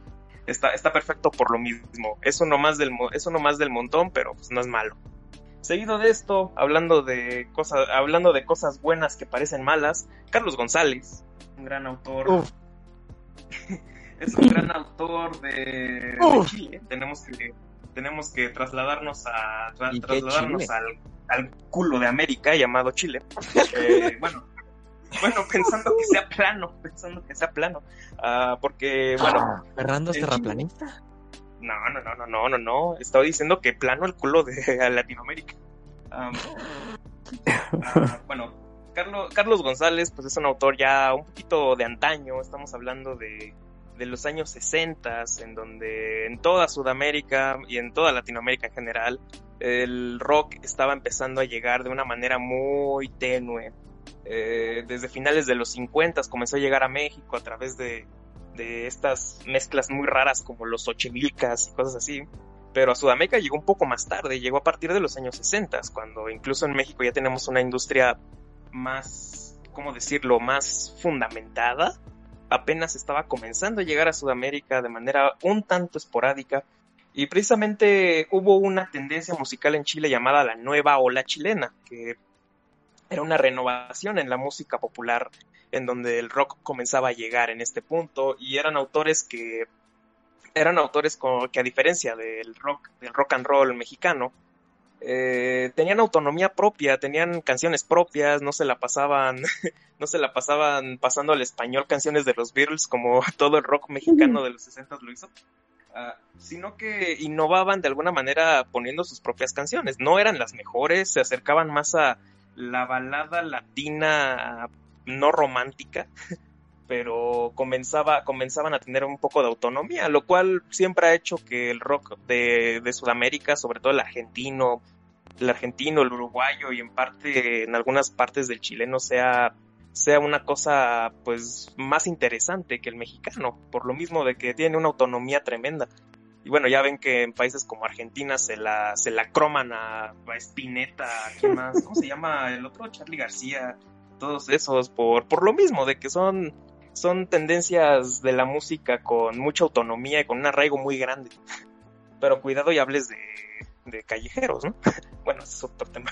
está, está perfecto por lo mismo. Es uno más del, mo- es uno más del montón, pero pues no es malo. Seguido de esto, hablando de cosas, hablando de cosas buenas que parecen malas, Carlos González, un gran autor. Es un gran autor de. Chile. Tenemos que, tenemos que trasladarnos a tra- ¿Y qué trasladarnos al, al culo de América llamado Chile. Eh, bueno, bueno, pensando que sea plano, pensando que sea plano. Ah, porque, bueno, Fernando es terraplanista. no, no, no, no, no, no, no. Estaba diciendo que plano el culo de Latinoamérica. Am, ah, bueno, Carlos, Carlos González, pues es un autor ya un poquito de antaño. Estamos hablando de, de los años 60, en donde en toda Sudamérica y en toda Latinoamérica en general, el rock estaba empezando a llegar de una manera muy tenue. Eh, desde finales de los 50 comenzó a llegar a México a través de, de estas mezclas muy raras como los ochimilcas y cosas así. Pero a Sudamérica llegó un poco más tarde, llegó a partir de los años 60, cuando incluso en México ya tenemos una industria más, ¿cómo decirlo?, más fundamentada. Apenas estaba comenzando a llegar a Sudamérica de manera un tanto esporádica. Y precisamente hubo una tendencia musical en Chile llamada la nueva ola chilena, que era una renovación en la música popular en donde el rock comenzaba a llegar en este punto y eran autores que eran autores que a diferencia del rock del rock and roll mexicano eh, tenían autonomía propia tenían canciones propias no se la pasaban no se la pasaban pasando al español canciones de los Beatles como todo el rock mexicano de los 60 lo hizo. Ah, sino que innovaban de alguna manera poniendo sus propias canciones. No eran las mejores se acercaban más a la balada latina no romántica, pero comenzaba, comenzaban a tener un poco de autonomía, lo cual siempre ha hecho que el rock de, de Sudamérica, sobre todo el argentino, el argentino, el uruguayo y en parte, en algunas partes del chileno sea, sea una cosa pues más interesante que el mexicano, por lo mismo de que tiene una autonomía tremenda. Y bueno, ya ven que en países como Argentina se la, se la croman a, a Spinetta, ¿quién más? ¿Cómo se llama el otro? Charlie García, todos esos, por, por lo mismo, de que son, son tendencias de la música con mucha autonomía y con un arraigo muy grande. Pero cuidado y hables de, de callejeros, ¿no? Bueno, ese es otro tema.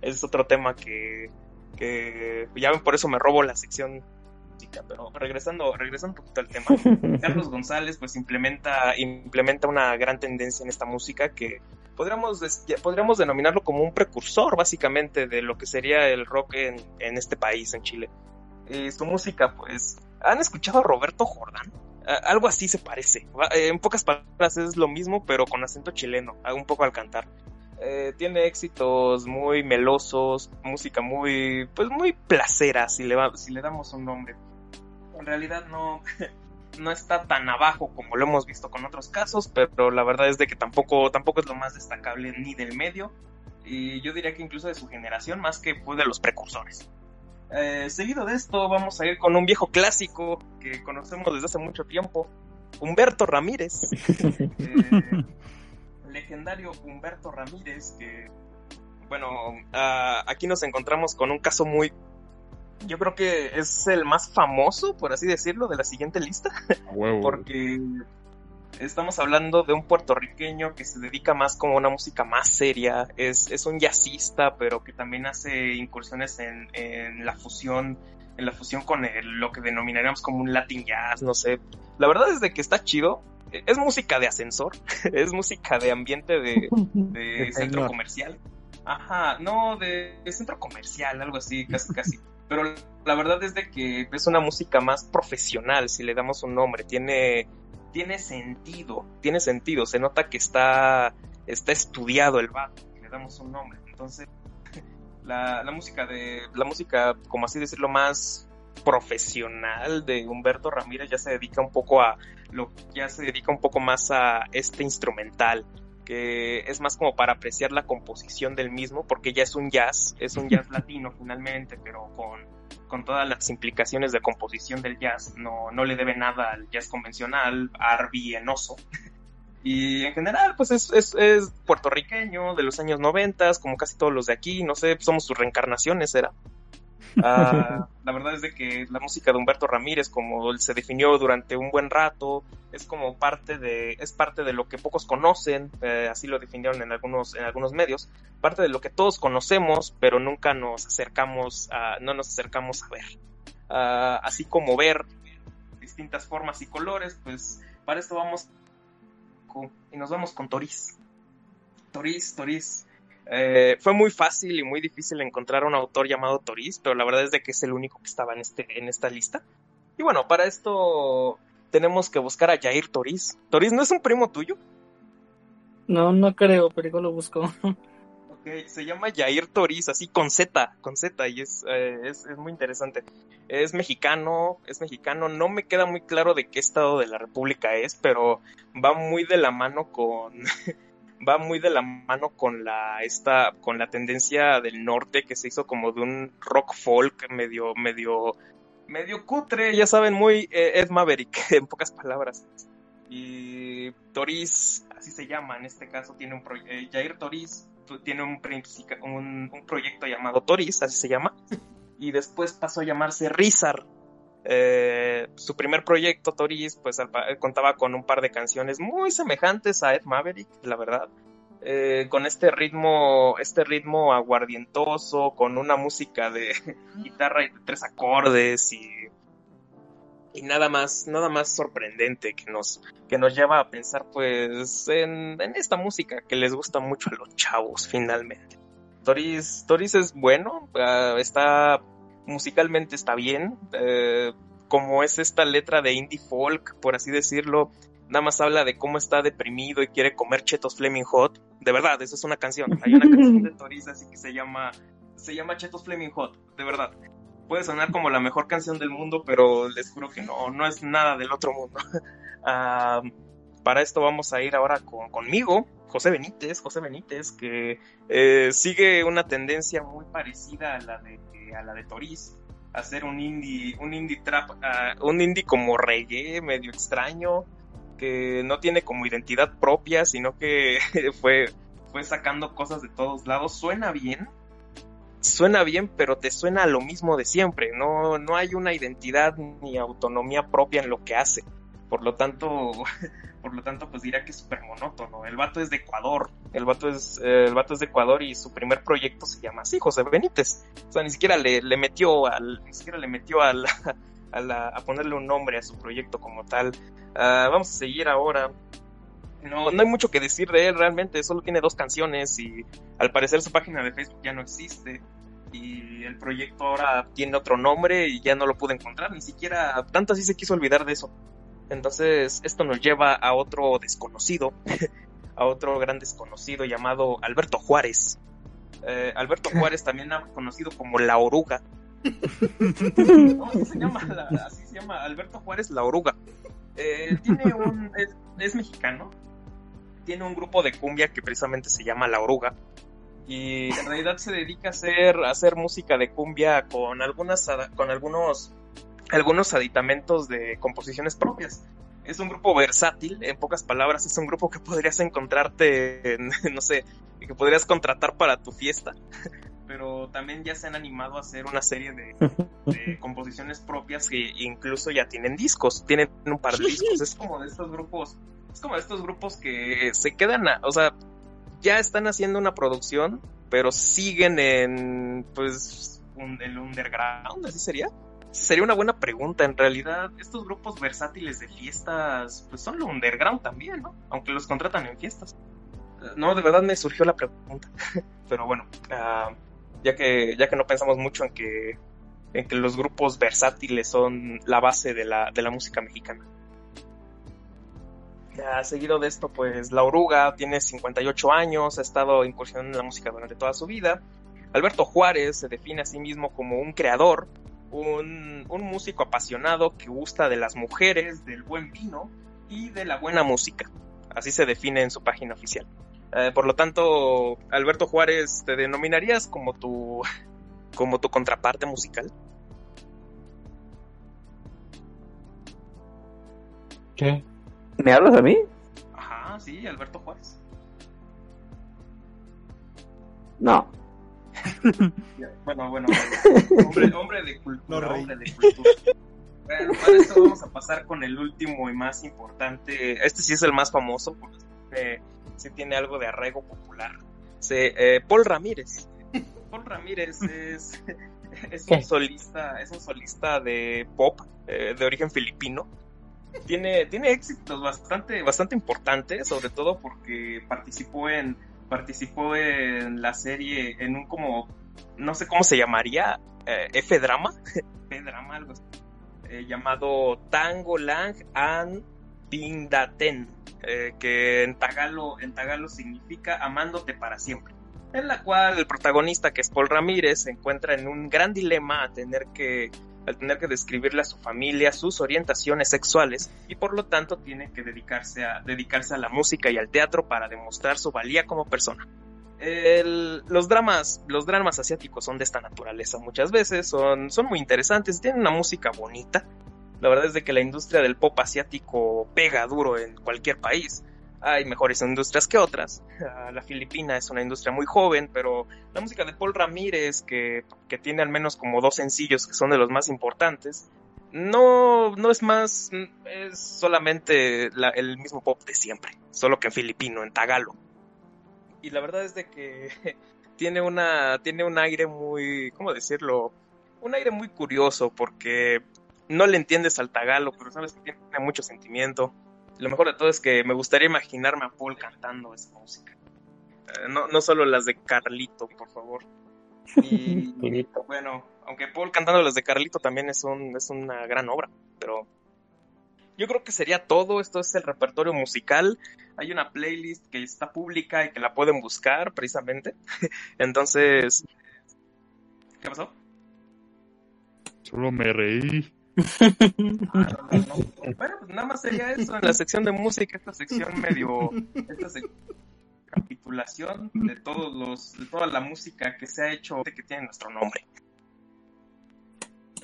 Ese es otro tema que, que ya ven, por eso me robo la sección música, pero regresando, regresando un poquito al tema. Carlos González pues implementa, implementa una gran tendencia en esta música que podríamos, podríamos denominarlo como un precursor básicamente de lo que sería el rock en, en este país, en Chile. Eh, su música pues, ¿han escuchado a Roberto Jordán? Algo así se parece. Eh, En pocas palabras es lo mismo pero con acento chileno, un poco al cantar. Eh, tiene éxitos muy melosos, música muy, pues muy placera si le, si le damos un nombre. En realidad no, no está tan abajo como lo hemos visto con otros casos, pero la verdad es de que tampoco, tampoco es lo más destacable ni del medio, y yo diría que incluso de su generación, más que fue de los precursores. Eh, seguido de esto, vamos a ir con un viejo clásico que conocemos desde hace mucho tiempo, Humberto Ramírez. Eh, legendario Humberto Ramírez, que, bueno, aquí nos encontramos con un caso muy yo creo que es el más famoso, por así decirlo, de la siguiente lista, huevo. porque estamos hablando de un puertorriqueño que se dedica más como a una música más seria, es, es un jazzista, pero que también hace incursiones en, en la fusión, en la fusión con el- lo que denominaríamos como un Latin jazz, no sé. La verdad es de que está chido, es música de ascensor, es música de ambiente de, de centro comercial. Ajá, no, de, de centro comercial, algo así, casi, casi. Pero la verdad es de que es una música más profesional, si le damos un nombre. Tiene, tiene sentido, tiene sentido. Se nota que está, está estudiado el vato, le damos un nombre. Entonces, la, la música de, la música, como así decirlo, más profesional de Humberto Ramírez ya se dedica un poco a lo, ya se dedica un poco más a este instrumental que es más como para apreciar la composición del mismo, porque ya es un jazz, es un jazz latino finalmente, pero con, con todas las implicaciones de composición del jazz, no, no le debe nada al jazz convencional, arbienoso. Y en general, pues es, es, es puertorriqueño de los años noventas, como casi todos los de aquí, no sé, somos sus reencarnaciones, era. Ah, la verdad es de que la música de Humberto Ramírez, como él se definió durante un buen rato, es como parte de, es parte de lo que pocos conocen, eh, así lo definieron en algunos, en algunos medios, parte de lo que todos conocemos, pero nunca nos acercamos a, no nos acercamos a ver. Ah, así como ver distintas formas y colores, pues para esto vamos con- y nos vamos con Toriz. Toriz, Toriz. Eh, fue muy fácil y muy difícil encontrar un autor llamado Toriz, pero la verdad es de que es el único que estaba en, este, en esta lista. Y bueno, para esto tenemos que buscar a Jair Toriz. ¿Toriz no es un primo tuyo? No, no creo, pero igual lo busco. Ok, se llama Jair Toriz, así con Z, con Z, y es, eh, es, es muy interesante. Es mexicano, es mexicano, no me queda muy claro de qué estado de la República es, pero va muy de la mano con, va muy de la mano con la, esta, con la tendencia del norte que se hizo como de un rock folk medio, medio, medio cutre, ya saben, muy eh, Ed Maverick, en pocas palabras. Y Toriz, así se llama en este caso, tiene un proyecto, Jair Toriz tu- tiene un, un, un proyecto llamado Toriz, así se llama, y después pasó a llamarse Rizar. Eh, su primer proyecto, Toriz, pues contaba con un par de canciones muy semejantes a Ed Maverick, la verdad. Eh, con este ritmo, este ritmo aguardientoso, con una música de guitarra y de tres acordes y, y nada más, nada más sorprendente que nos, que nos lleva a pensar pues en, en esta música que les gusta mucho a los chavos finalmente. Toris, Toris es bueno, ah, está musicalmente está bien, eh, como es esta letra de indie folk, por así decirlo, nada más habla de cómo está deprimido y quiere comer chetos Flaming Hot. De verdad, esa es una canción. Hay una canción de Toris así que se llama se llama Chetos Flaming Hot, de verdad. Puede sonar como la mejor canción del mundo, pero les juro que no, no es nada del otro mundo. Ah, para esto vamos a ir ahora con, conmigo, José Benítez, José Benítez, que eh, sigue una tendencia muy parecida a la de, a la de Toriz, hacer un indie, un indie trap, un indie como reggae, medio extraño, que no tiene como identidad propia, sino que fue, fue sacando cosas de todos lados. Suena bien, suena bien, pero te suena lo mismo de siempre. No, no hay una identidad ni autonomía propia en lo que hace. Por lo tanto, por lo tanto, pues diría que es súper monótono. El vato es de Ecuador. El vato es, eh, el vato es de Ecuador y su primer proyecto se llama así, José Benítez. O sea, ni siquiera le, le metió al, ni siquiera le metió al, a, la, a ponerle un nombre a su proyecto como tal. Ah, vamos a seguir ahora. No, no hay mucho que decir de él realmente, solo tiene dos canciones y al parecer su página de Facebook ya no existe y el proyecto ahora tiene otro nombre y ya no lo pude encontrar, ni siquiera tanto así se quiso olvidar de eso. Entonces esto nos lleva a otro desconocido, a otro gran desconocido llamado Alberto Juárez. Eh, Alberto Juárez también conocido como La Oruga. No, así se llama, la- así se llama Alberto Juárez La Oruga. Eh, tiene un, es, es mexicano, tiene un grupo de cumbia que precisamente se llama La Oruga. Y en realidad se dedica a hacer, a hacer música de cumbia con algunas con algunos, algunos aditamentos de composiciones propias. Es un grupo versátil, en pocas palabras, es un grupo que podrías encontrarte, en, no sé, que podrías contratar para tu fiesta. Pero también ya se han animado a hacer una serie de, de composiciones propias que incluso ya tienen discos, tienen un par de discos. Es como de estos grupos, es como de estos grupos que se quedan, a- o sea, ya están haciendo una producción, pero siguen en, pues, un- el underground, así sería. Sería una buena pregunta, en realidad, estos grupos versátiles de fiestas, pues son lo underground también, ¿no? Aunque los contratan en fiestas. No, de verdad me surgió la pregunta. Pero bueno, ah, ya que, ya que no pensamos mucho en que, en que los grupos versátiles son la base de la, de la música mexicana. Ya, seguido de esto, pues La Oruga tiene 58 años, ha estado incursionando en la música durante toda su vida. Alberto Juárez se define a sí mismo como un creador, un, un músico apasionado que gusta de las mujeres, del buen vino y de la buena música. Así se define en su página oficial. Eh, por lo tanto, Alberto Juárez, ¿te denominarías como tu, como tu contraparte musical? ¿Qué? ¿Me hablas a mí? Ajá, sí, Alberto Juárez. No. Bueno, bueno, hombre, hombre de cultura, hombre de cultura. Bueno, para esto vamos a pasar con el último y más importante. Este sí es el más famoso porque eh, sí tiene algo de arraigo popular. Se, eh, Paul Ramírez. Paul Ramírez es, es un solista, es un solista de pop eh, de origen filipino. Tiene, tiene éxitos bastante, bastante importantes, sobre todo porque participó en, participó en la serie, en un como, no sé cómo se llamaría, eh, F drama, F drama, algo así, eh, llamado Tango Lang and Pindaten, eh, que en tagalo, en tagalo significa amándote para siempre. En la cual el protagonista, que es Paul Ramírez, se encuentra en un gran dilema a tener que al tener que describirle a su familia sus orientaciones sexuales y por lo tanto tiene que dedicarse a, dedicarse a la música y al teatro para demostrar su valía como persona. Los dramas, los dramas asiáticos son de esta naturaleza muchas veces, son, son muy interesantes, tienen una música bonita. La verdad es de que la industria del pop asiático pega duro en cualquier país. Hay mejores industrias que otras. Ah, La Filipina es una industria muy joven, pero la música de Paul Ramírez, que, que tiene al menos como dos sencillos que son de los más importantes, no, no es más, es solamente la- el mismo pop de siempre, solo que en filipino, en tagalo. Y la verdad es de que tiene una, tiene un aire muy, ¿cómo decirlo? Un aire muy curioso porque no le entiendes al tagalo, pero sabes que tiene mucho sentimiento. Lo mejor de todo es que me gustaría imaginarme a Paul cantando esa música. Eh, no, no solo las de Carlito, por favor. Y Carlito. bueno, aunque Paul cantando las de Carlito también es, un, es una gran obra, pero yo creo que sería todo. Esto es el repertorio musical. Hay una playlist que está pública y que la pueden buscar precisamente. Entonces, ¿qué pasó? Solo me reí. Ah, no, no, no. Bueno, pues nada más sería eso en la sección de música, esta sección medio, esta sec- capitulación de todos los, de toda la música que se ha hecho que tiene nuestro nombre.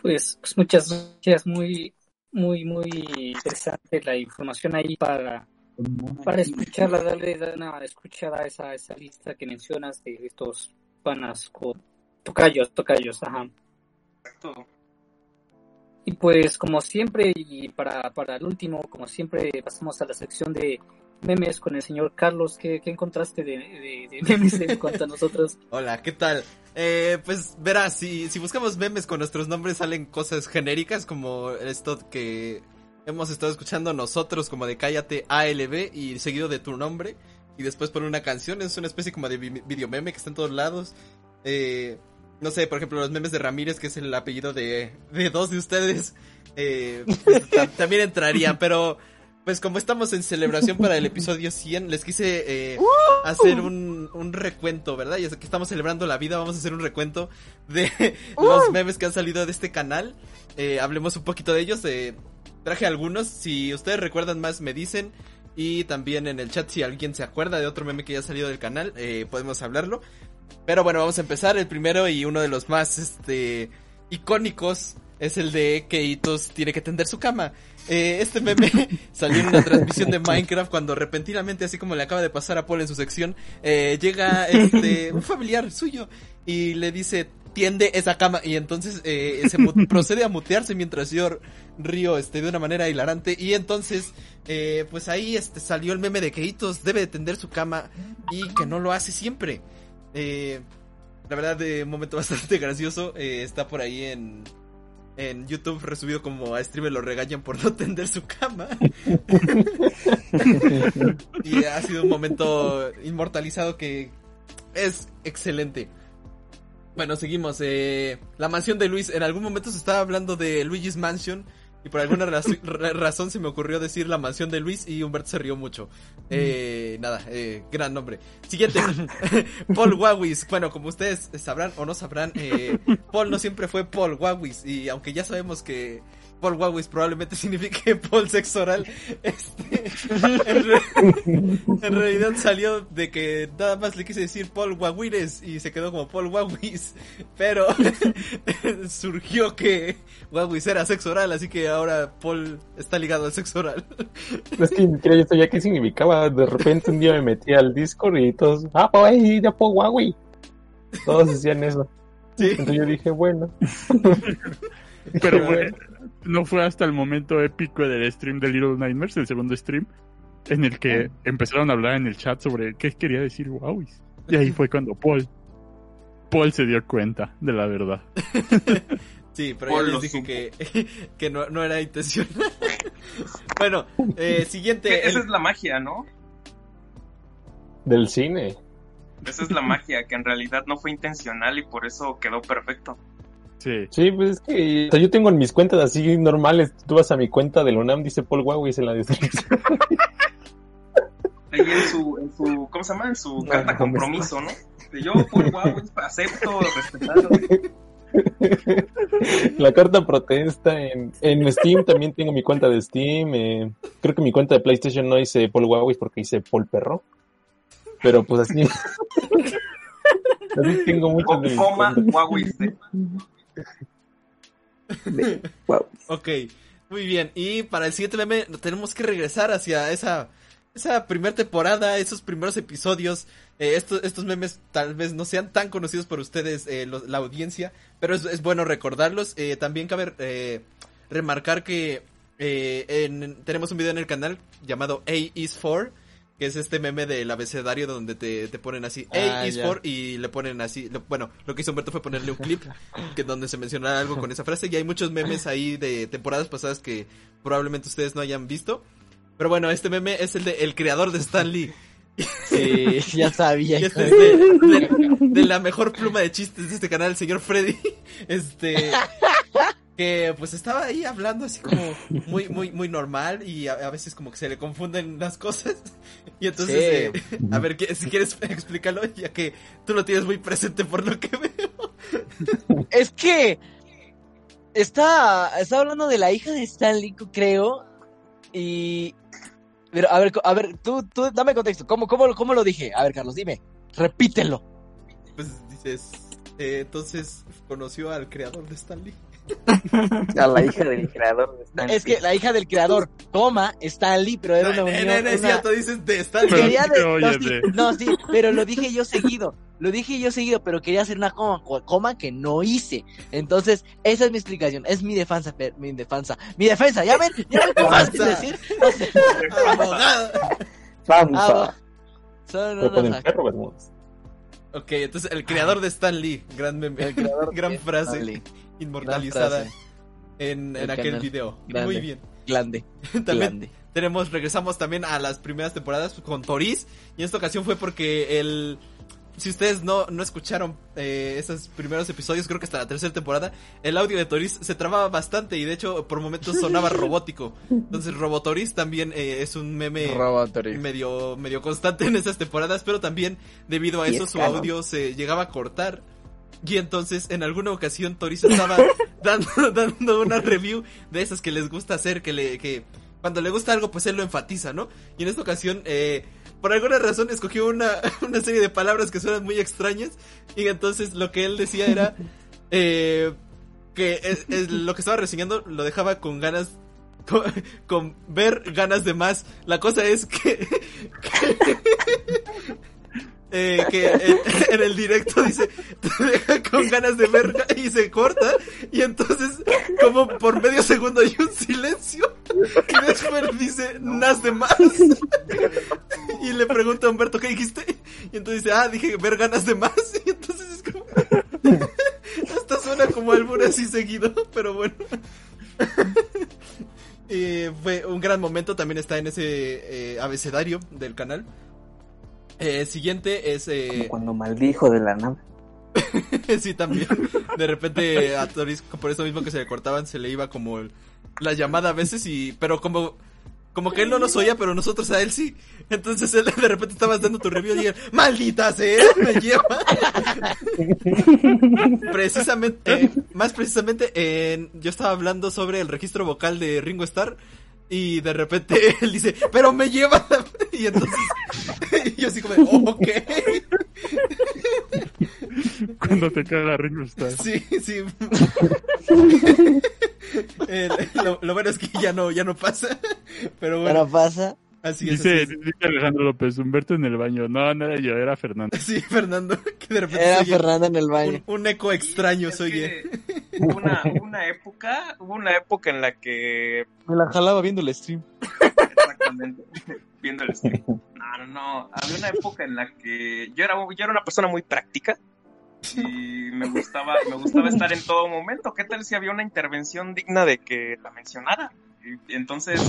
Pues, pues muchas gracias, muy, muy, muy interesante la información ahí para, para escucharla, darle una escuchada a esa, esa lista que mencionas de estos panas con tocayos, tocayos, ajá. Exacto. Y pues como siempre, y para, para el último, como siempre, pasamos a la sección de memes con el señor Carlos. ¿Qué, qué encontraste de, memes en cuanto a nosotros? Hola, ¿qué tal? Eh, pues verás, si, si buscamos memes con nuestros nombres salen cosas genéricas como esto que hemos estado escuchando nosotros como de Cállate ALB y seguido de tu nombre y después por una canción, es una especie como de vi- video meme que está en todos lados. Eh, no sé, por ejemplo, los memes de Ramírez, que es el apellido de, de dos de ustedes, eh, pues, tam- también entrarían, pero pues como estamos en celebración para el episodio 100, les quise eh, hacer un, un recuento, ¿verdad? Ya que estamos celebrando la vida, vamos a hacer un recuento de los memes que han salido de este canal. Eh, hablemos un poquito de ellos. eh, traje algunos, si ustedes recuerdan más me dicen. Y también en el chat si alguien se acuerda de otro meme que ya ha salido del canal, eh, podemos hablarlo. Pero bueno, vamos a empezar. El primero y uno de los más este icónicos es el de que Itos tiene que tender su cama. Eh, este meme salió en una transmisión de Minecraft cuando repentinamente, así como le acaba de pasar a Paul en su sección, eh, llega este un familiar suyo y le dice tiende esa cama y entonces eh, se procede a mutearse mientras yo río este de una manera hilarante y entonces eh, pues ahí este salió el meme de que Itos debe de tender su cama y que no lo hace siempre. Eh, la verdad, de un momento bastante gracioso. eh, está por ahí en, en YouTube resubido como a streamer lo regañan por no tender su cama. y ha sido un momento inmortalizado que es excelente. Bueno, seguimos. eh, la mansión de Luis. En algún momento se estaba hablando de Luigi's Mansion. Y por alguna razón se me ocurrió decir la mansión de Luis y Humberto se rió mucho. Eh, nada, eh, gran nombre. Siguiente, Paul Wawis. Bueno, como ustedes sabrán o no sabrán, eh, Paul no siempre fue Paul Wawis y aunque ya sabemos que Paul Wawis probablemente signifique Paul sexo oral, este, en, re- en realidad salió de que nada más le quise decir Paul Wawires y se quedó como Paul Wawis, pero surgió que Wawis era sexo oral, así que ahora Paul está ligado al sexo oral. Es que ni siquiera yo sabía qué significaba. De repente un día me metí al Discord y todos, ah, pues ahí ya por Huawei. Todos decían eso. Sí. Entonces yo dije, bueno. Pero bueno. No fue hasta el momento épico del stream de Little Nightmares, el segundo stream, en el que empezaron a hablar en el chat sobre qué quería decir Wowis. Y ahí fue cuando Paul, Paul se dio cuenta de la verdad. Sí, pero Paul ya lo les dije que, que no, no era intención. bueno, eh, siguiente. Esa el- es la magia, ¿no? Del cine. Esa es la magia, que en realidad no fue intencional y por eso quedó perfecto. Sí. Sí, pues es que o sea, yo tengo en mis cuentas así normales. Tú vas a mi cuenta del UNAM, dice Paul Huawei en la descripción. Ahí en su, en su ¿cómo se llama? En su No, carta no, compromiso, ¿no? De yo, por guau, acepto, respetado. La carta protesta en, en Steam también tengo mi cuenta de Steam. eh, creo que mi cuenta de PlayStation no hice Paul Huawei porque hice Paul Perro. Pero pues así. así tengo muchas Coma. Huawei. Wow. Ok, muy bien. Y para el siguiente meme tenemos que regresar hacia esa, esa primera temporada, esos primeros episodios. Eh, estos, estos memes tal vez no sean tan conocidos por ustedes, eh, la audiencia, pero es, es bueno recordarlos. Eh, también cabe remarcar que en- tenemos un video en el canal llamado A is for. Que es este meme del abecedario donde te, te ponen así A Ah, is ya. for y le ponen así. lo- bueno, lo que hizo Humberto fue ponerle un clip que donde se menciona algo con esa frase. Y hay muchos memes ahí de temporadas pasadas que probablemente ustedes no hayan visto. Pero bueno, este meme es el de el creador de Stan Lee. Sí, ya sabía. Y este es de- de la mejor pluma de chistes de este canal, el señor Freddy. Este. Que pues estaba ahí hablando así como muy, muy, muy normal y a, a veces como que se le confunden las cosas. Y entonces, Sí. eh, a ver, ¿qué- si quieres explícalo, ya que tú lo tienes muy presente por lo que veo. Es que está, está hablando de la hija de Stanley, creo. Y. Pero, a ver, a ver, tú, tú, dame contexto. ¿Cómo, cómo, lo- ¿Cómo lo dije? A ver, Carlos, dime. Repítelo. Pues dices, eh, entonces conoció al creador de Stan Lee. A la hija del creador de Stan Es que Lee. la hija del creador, toma, Stanley, pero era una unión. no, no, es cierto, dices de Stan Lee. Sí, de- no, sí, pero lo dije yo seguido. Lo dije yo seguido, pero quería hacer una coma, coma que no hice. Entonces, esa es mi explicación. Es mi defensa, per- mi defensa. Mi defensa, ¿ya ven? ¿Ya ven qué fácil decir? Abogado. Vamos a... son Pero con unas- el perro Bermúdez. Ok, entonces el creador de Stan Lee, gran meme, El creador gran frase inmortalizada Gran frase. en, en El aquel canal. video. Grande. Muy bien. Grande, También grande. tenemos, regresamos también a las primeras temporadas con Toriz. Y en esta ocasión fue porque el. Si ustedes no, no escucharon eh, esos primeros episodios, creo que hasta la tercera temporada, el audio de Toriz se trababa bastante y de hecho por momentos sonaba robótico. Entonces Robotoriz también eh, es un meme medio, medio constante en esas temporadas, pero también debido a Y eso es su canon. audio se llegaba a cortar. Y entonces en alguna ocasión Toriz estaba dando, dando una review de esas que les gusta hacer, que le, que cuando le gusta algo pues él lo enfatiza, ¿no? Y en esta ocasión, eh, por alguna razón escogió una, una serie de palabras que suenan muy extrañas. Y entonces lo que él decía era eh, que es- es lo que estaba reseñando lo dejaba con ganas con, con ver ganas de más. La cosa es que, eh, que en, en el directo dice te deja con ganas de ver y se corta y entonces como por medio segundo hay un silencio y después dice nas de más y le pregunta a Humberto ¿qué dijiste? y entonces dice ah dije ver ganas de más y entonces es como hasta suena como albur así seguido pero bueno Eh, fue un gran momento, también está en ese eh, abecedario del canal. Eh, siguiente es... Como Eh, cuando maldijo de la nave. sí, también. De repente a Toris, por eso mismo que se le cortaban, se le iba como el, la llamada a veces y, pero como, como que él no nos oía, pero nosotros a él sí. Entonces él de repente estabas dando tu review y él, maldita sea, me lleva. precisamente, eh, más precisamente, en, yo estaba hablando sobre el registro vocal de Ringo Starr y de repente él dice, pero me lleva. Y entonces, yo así como, oh, ok. Cuando te cae la Ringo. Sí, sí. El- lo, lo bueno es que ya no, ya no pasa. Pero bueno, Ahora pasa. Así es. Dice, así es. dice Alejandro López, Humberto en el baño. No, no era yo, era Fernando. Sí, Fernando, que de repente Era Fernanda en el baño. un, un eco extraño Es se oye. hubo una, una época, hubo una época en la que Me la jalaba viendo el stream. exactamente viendo el stream. No, no, no. Había una época en la que yo era, yo era una persona muy práctica y me gustaba, me gustaba estar en todo momento. ¿Qué tal si había una intervención digna de que la mencionara? Entonces,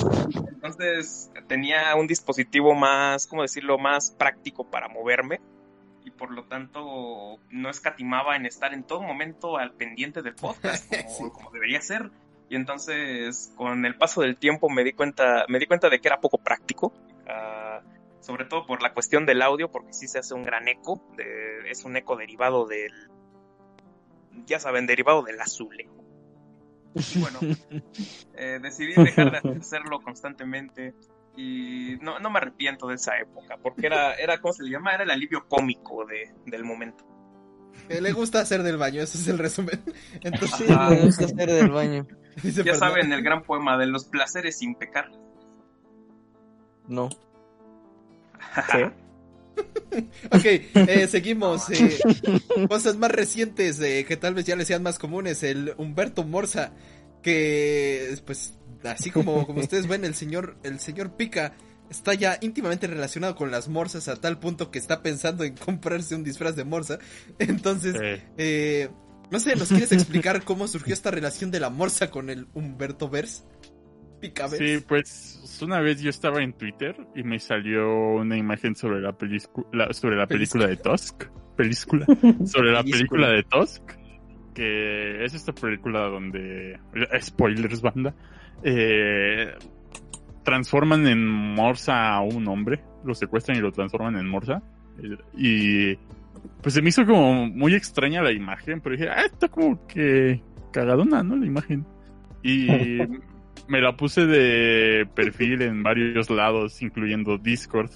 entonces tenía un dispositivo más, ¿cómo decirlo?, más práctico para moverme y por lo tanto no escatimaba en estar en todo momento al pendiente del podcast como, como debería ser. Y entonces, con el paso del tiempo me di cuenta, me di cuenta de que era poco práctico. ah, sobre todo por la cuestión del audio, porque sí se hace un gran eco, de- es un eco derivado del, ya saben, derivado del azulejo. Y bueno, eh, decidí dejar de hacerlo constantemente y no, no me arrepiento de esa época, porque era, era ¿cómo se le llama? Era el alivio cómico de, del momento. Le gusta hacer del baño, ese es el resumen. Entonces, Ajá. Me gusta hacer del baño. dice Ya saben, el gran poema de los placeres sin pecar. No. Ok, eh, seguimos. eh, cosas más recientes eh, que tal vez ya les sean más comunes. El Humberto Morza, que pues así como, como ustedes ven, el señor, el señor Pica está ya íntimamente relacionado con las morsas a tal punto que está pensando en comprarse un disfraz de morsa. Entonces, eh, no sé, ¿nos quieres explicar cómo surgió esta relación de la morsa con el Humberto Vers? Sí, pues una vez yo estaba en Twitter y me salió una imagen sobre la, la- sobre la película de Tusk. Película. Sobre la película de Tusk. Que es esta película donde. Spoilers, banda. eh, transforman en morsa a un hombre. Lo secuestran y lo transforman en morsa. eh, Y. Pues se me hizo como muy extraña la imagen, pero dije, ah, está como que cagadona, ¿no? La imagen. Y me la puse de perfil en varios lados, incluyendo Discord.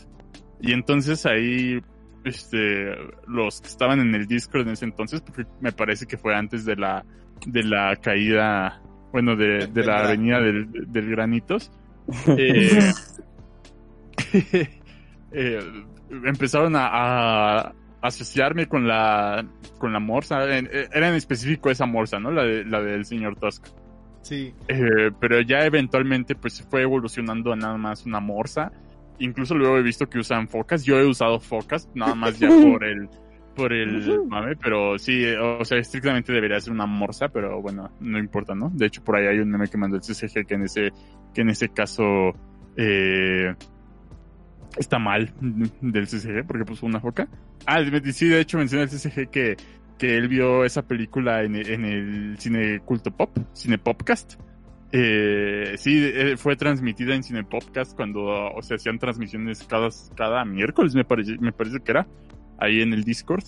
Y entonces ahí, este, los que estaban en el Discord en ese entonces, porque me parece que fue antes de la, de la caída, bueno, de, de la avenida del, del Granitos, eh, eh, empezaron a, a asociarme con la, con la morsa. Era en específico esa morsa, ¿no? La, de, la del señor Tusk. Sí. Eh, pero ya eventualmente pues se fue evolucionando a nada más una morsa. Incluso luego he visto que usan focas. Yo he usado focas, nada más ya por el por el mame, pero sí, eh, o sea, estrictamente debería ser una morsa, pero bueno, no importa, ¿no? De hecho, por ahí hay un meme que mandó el CCG que en ese que en ese caso eh, está mal del CCG porque puso una foca. Ah, sí, de hecho menciona el CCG que que él vio esa película en, en el cine culto pop, cine popcast. Eh, sí, eh, fue transmitida en cine popcast cuando o sea, hacían transmisiones cada, cada miércoles, me parece, me parece que era, ahí en el Discord.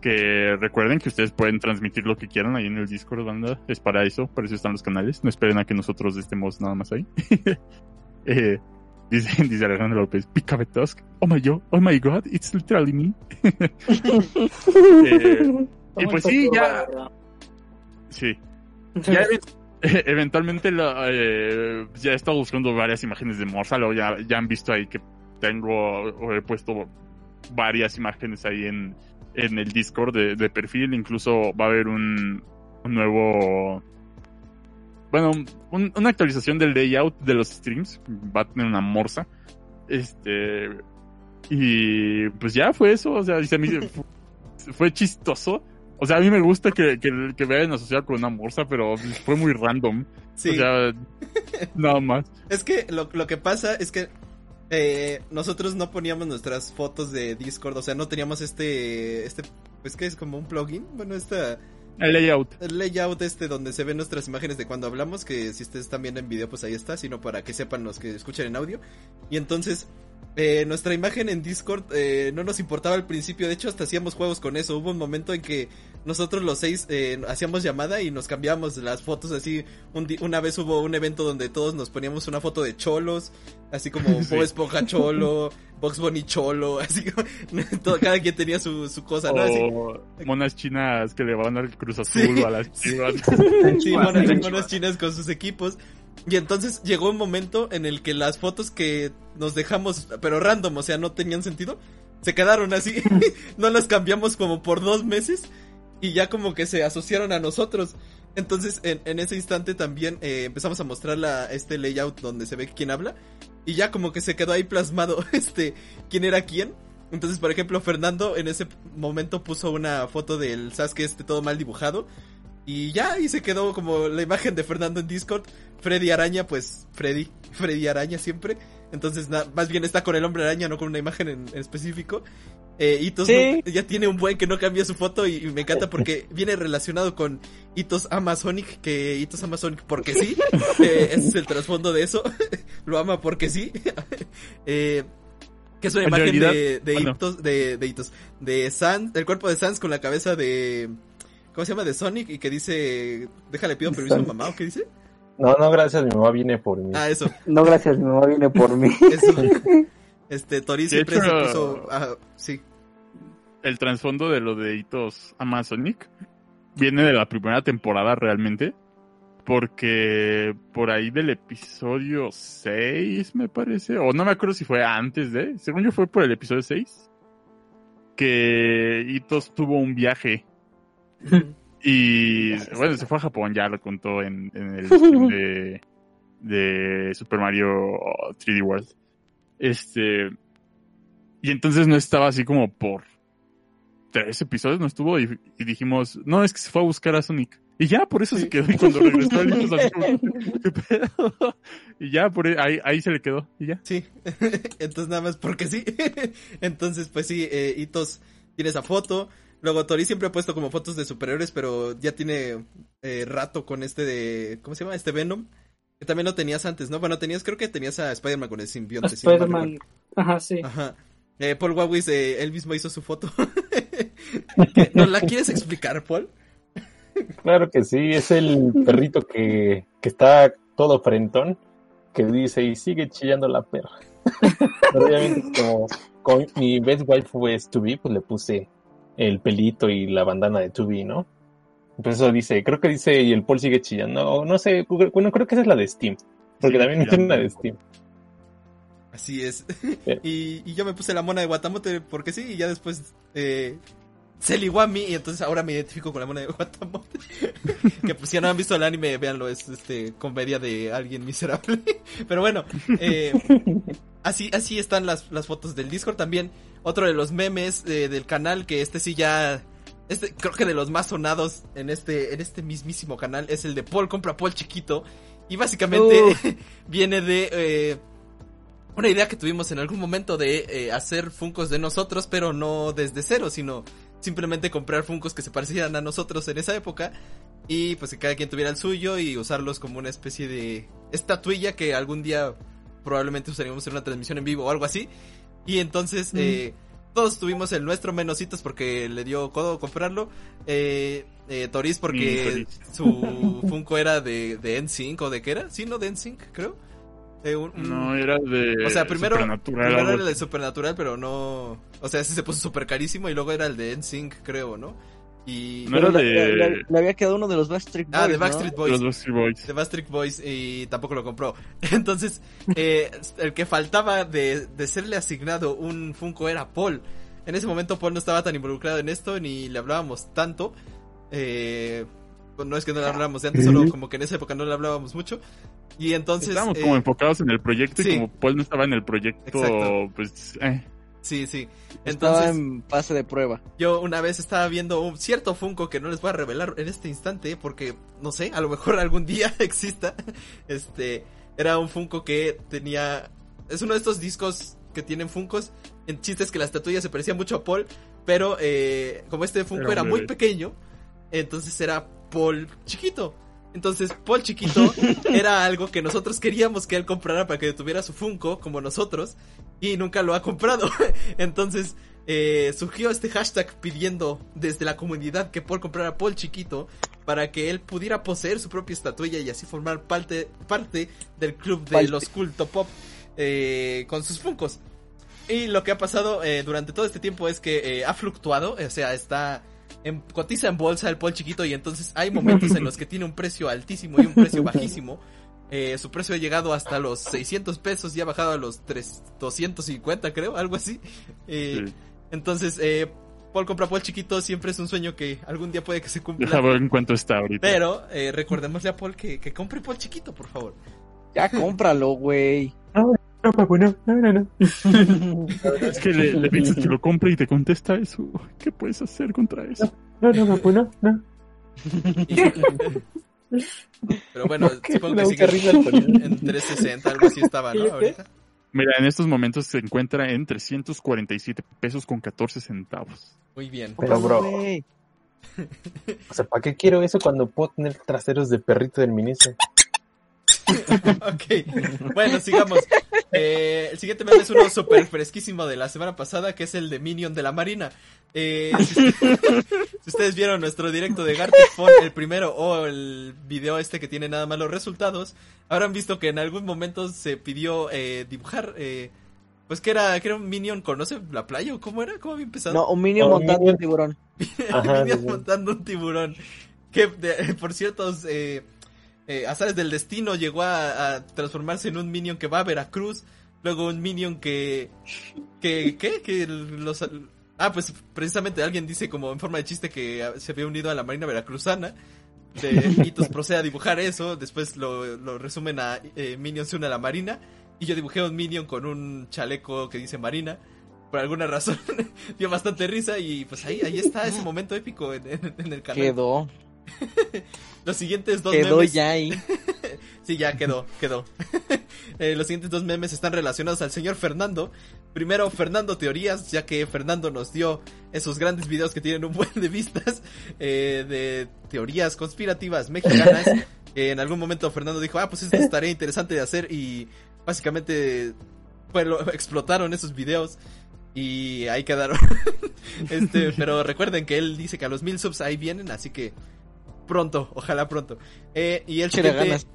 Que recuerden que ustedes pueden transmitir lo que quieran ahí en el Discord, banda. Es para eso, para eso están los canales. No esperen a que nosotros estemos nada más ahí. eh, dice, dice Alejandro López, Tusk. Oh my, yo, oh my god, it's literally me. Eh, y pues sí, ya. Sí. Ya eventualmente eh, ya he estado buscando varias imágenes de Morsa. Luego ya, ya han visto ahí que tengo o he puesto varias imágenes ahí en, en el Discord de, de perfil. Incluso va a haber un, un nuevo. Bueno, un- una actualización del layout de los streams. Va a tener una morsa. Este. Y pues ya fue eso. O sea, se me hizo- fue, fue chistoso. O sea, a mí me gusta que, que, que me hayan asociado con una morsa, pero fue muy random. Sí. O sea, nada más. Es que lo, lo que pasa es que eh, nosotros no poníamos nuestras fotos de Discord, o sea, no teníamos este, este, pues que es como un plugin, bueno, esta, El layout. el layout este donde se ven nuestras imágenes de cuando hablamos, que si ustedes están viendo en video, pues ahí está, sino para que sepan los que escuchan en audio. Y entonces, eh, nuestra imagen en Discord eh, no nos importaba al principio, de hecho hasta hacíamos juegos con eso. Hubo un momento en que nosotros los seis eh, hacíamos llamada y nos cambiábamos las fotos así. Un una vez hubo un evento donde todos nos poníamos una foto de cholos, así como Sí. Bob Esponja cholo, Box Bunny cholo, así como todo- cada quien tenía su, su cosa, ¿no? Así, O monas chinas que le van al Cruz Azul Sí. o a las chivas. Sí, monas, monas chinas con sus equipos. Y entonces llegó un momento en el que las fotos que nos dejamos, pero random, o sea, no tenían sentido, se quedaron así. no las cambiamos como por dos meses y ya como que se asociaron a nosotros. Entonces, en, ese instante también eh, empezamos a mostrar la, este layout donde se ve quién habla. Y ya como que se quedó ahí plasmado este quién era quién. Entonces, por ejemplo, Fernando en ese momento puso una foto del Sasuke este todo mal dibujado. Y ya, y se quedó como la imagen de Fernando en Discord. Freddy Araña, pues Freddy, Freddy Araña siempre. Entonces, na- más bien está con el hombre araña, no con una imagen en, en específico. Eh, Itos Sí. no- ya tiene un buen que no cambia su foto y, y me encanta porque viene relacionado con Itos Amazonic, que Itos Amazonic porque sí. Eh, ese es el trasfondo de eso. Lo ama porque sí. Eh, que es una En imagen realidad, de, de bueno. Itos, de, de Itos, de Sans, el cuerpo de Sans con la cabeza de, ¿cómo se llama? De Sonic y que dice, déjale pido permiso a mamá, ¿o qué dice? No, no, gracias, mi mamá viene por mí. Ah, eso, No, gracias, mi mamá viene por mí. eso. Este, Tori siempre hecho, se puso, ah, sí, El trasfondo de lo de hitos Amazonic viene de la primera temporada realmente. Porque por ahí del episodio 6, me parece. O no me acuerdo si fue antes de. Según yo fue por el episodio 6. Que Itos tuvo un viaje. Y bueno, se fue a Japón, ya lo contó en, en el stream de, de Super Mario 3D World. Este. Y entonces no estaba así como por tres episodios, no estuvo. Y, y dijimos, no, es que se fue a buscar a Sonic. Y ya, por eso se quedó. Y cuando regresó, así como, ¿qué pedo? Y ya, por ahí, ahí se le quedó. Y ya. sí. Entonces nada más porque sí. Entonces, pues sí, eh, Itos tiene esa foto. Luego Tori siempre ha puesto como fotos de superhéroes, pero ya tiene eh, rato con este de, ¿cómo se llama? Este Venom. Que también lo tenías antes, ¿no? Bueno, tenías, creo que tenías a Spider-Man con el simbionte. Spider-Man. Ajá, sí. Ajá. Eh, Paul Wawis, eh, él mismo hizo su foto. ¿Nos la quieres explicar, Paul? Claro que sí, es el perrito que, que está todo frentón, que dice y sigue chillando la perra. Pero obviamente como, como mi best wife fue Stubby, pues le puse el pelito y la bandana de Tubi, ¿no? Pues eso dice, creo que dice y el Paul sigue chillando, o no sé, bueno, creo que esa es la de Steam, porque Sigue también tiene una de Steam. Así es. Y yo me puse la mona de Guatamote porque sí, y ya después eh, se ligó a mí y entonces ahora me identifico con la mona de Guatamote. que pues si no han visto el anime, véanlo, es este comedia de alguien miserable. Pero bueno, eh, así, así están las, las fotos del Discord también. Otro de los memes eh, del canal, que este sí ya... Este, creo que de los más sonados en este, en este mismísimo canal es el de Paul compra Paul chiquito. Y básicamente viene de eh, una idea que tuvimos en algún momento de eh, hacer Funcos de nosotros, pero no desde cero, sino simplemente comprar Funcos que se parecieran a nosotros en esa época. Y pues que cada quien tuviera el suyo y usarlos como una especie de estatuilla que algún día probablemente usaríamos en una transmisión en vivo o algo así. Y entonces eh, todos tuvimos el nuestro menositos porque le dio codo comprarlo. Eh, eh, Toris porque su Funko era de, de NSYNC o de qué era? Sí, no, de NSYNC, creo. Eh, un- un- No, era de. o sea, primero, era el de. Supernatural, pero no... O sea, ese se puso súper carísimo y luego era el de NSYNC, creo, ¿no? Y... No era de- le, le- le había quedado uno de los Backstreet Boys. Ah, de ¿no? Backstreet Boys. Los Backstreet Boys. de Backstreet Boys y tampoco lo compró. Entonces, eh, el que faltaba de, de serle asignado un Funko era Paul. En ese momento Paul no estaba tan involucrado en esto ni le hablábamos tanto. Eh, no es que no le hablábamos de antes, solo como que en esa época no le hablábamos mucho. Y entonces... Estábamos eh, como enfocados en el proyecto sí. y como Paul no estaba en el proyecto, Exacto. pues. Eh. Sí, sí. Estaba Entonces, en fase de prueba. yo una vez estaba viendo un cierto Funko que no les voy a revelar en este instante porque, no sé, a lo mejor algún día exista. Este, era un Funko que tenía... Es uno de estos discos que tienen Funkos. En chistes que la estatuilla se parecía mucho a Paul, pero eh, como este Funko Era era muy pequeño, entonces era Paul chiquito. Entonces, Paul chiquito era algo que nosotros queríamos que él comprara para que tuviera su Funko, como nosotros, y nunca lo ha comprado. Entonces, eh, surgió este hashtag pidiendo desde la comunidad que Paul comprara Paul chiquito para que él pudiera poseer su propia estatuilla y así formar parte, parte del club de los culto pop eh, con sus Funkos. Y lo que ha pasado eh, durante todo este tiempo es que ha fluctuado, o sea, está en, cotiza en bolsa el Paul chiquito y entonces hay momentos en los que tiene un precio altísimo y un precio bajísimo. Eh, su precio ha llegado hasta los 600 pesos y ha bajado a los 3, 250 creo, algo así. Eh, Sí. Entonces, eh, Paul compra Paul chiquito siempre es un sueño que algún día puede que se cumpla. Deja ver en cuánto está ahorita. Pero eh, recordémosle a Paul que, que compre Paul chiquito, por favor. Ya cómpralo, güey. No, papu, no, no, no, no. Es que le, le dices que lo compre y te contesta eso. ¿Qué puedes hacer contra eso? No, no, papu, no, no. Pero bueno, supongo que el sonido. en 360, algo así estaba, ¿no? Ahorita. Mira, en estos momentos se encuentra en 347 pesos con 14 centavos. Muy bien. Pero, bro, o sea, ¿para qué quiero eso cuando puedo tener traseros de perrito del ministro? Ok, bueno, sigamos. Eh, el siguiente meme es uno súper fresquísimo de la semana pasada, que es el de Minion de la Marina. Eh, si, usted- si ustedes vieron nuestro directo de Gartic Phone, el primero, o el video este que tiene nada más los resultados, habrán visto que en algún momento se pidió eh, dibujar, eh, pues que era, que era un Minion, ¿conoce la playa o cómo era? ¿Cómo había empezado? No, un minion No, un montando un tiburón. Ajá, Minion montando un tiburón. Que, de- por ciertos eh, eh, azares del destino, llegó a, a transformarse en un Minion que va a Veracruz. Luego un Minion que... que ¿Qué? Que los... Ah, pues precisamente alguien dice como en forma de chiste que se había unido a la Marina Veracruzana. De Hitos procede a dibujar eso. Después lo, lo resumen a eh, Minion se une a la Marina. Y yo dibujé un Minion con un chaleco que dice Marina. Por alguna razón dio bastante risa y pues ahí, ahí está ese momento épico en, en- en el canal. Quedó. Los siguientes dos Quedó memes. ya ahí. Sí, ya quedó, quedó. Eh, los siguientes dos memes están relacionados al señor Fernando. Primero, Fernando Teorías, ya que Fernando nos dio esos grandes videos que tienen un buen de vistas eh, de teorías conspirativas mexicanas. En algún momento Fernando dijo, ah, pues esto estaría interesante de hacer y básicamente pues, lo- explotaron esos videos y ahí quedaron. este, pero recuerden que él dice que a los mil subs ahí vienen, así que pronto, ojalá pronto. Eh, y el siguiente, ganas.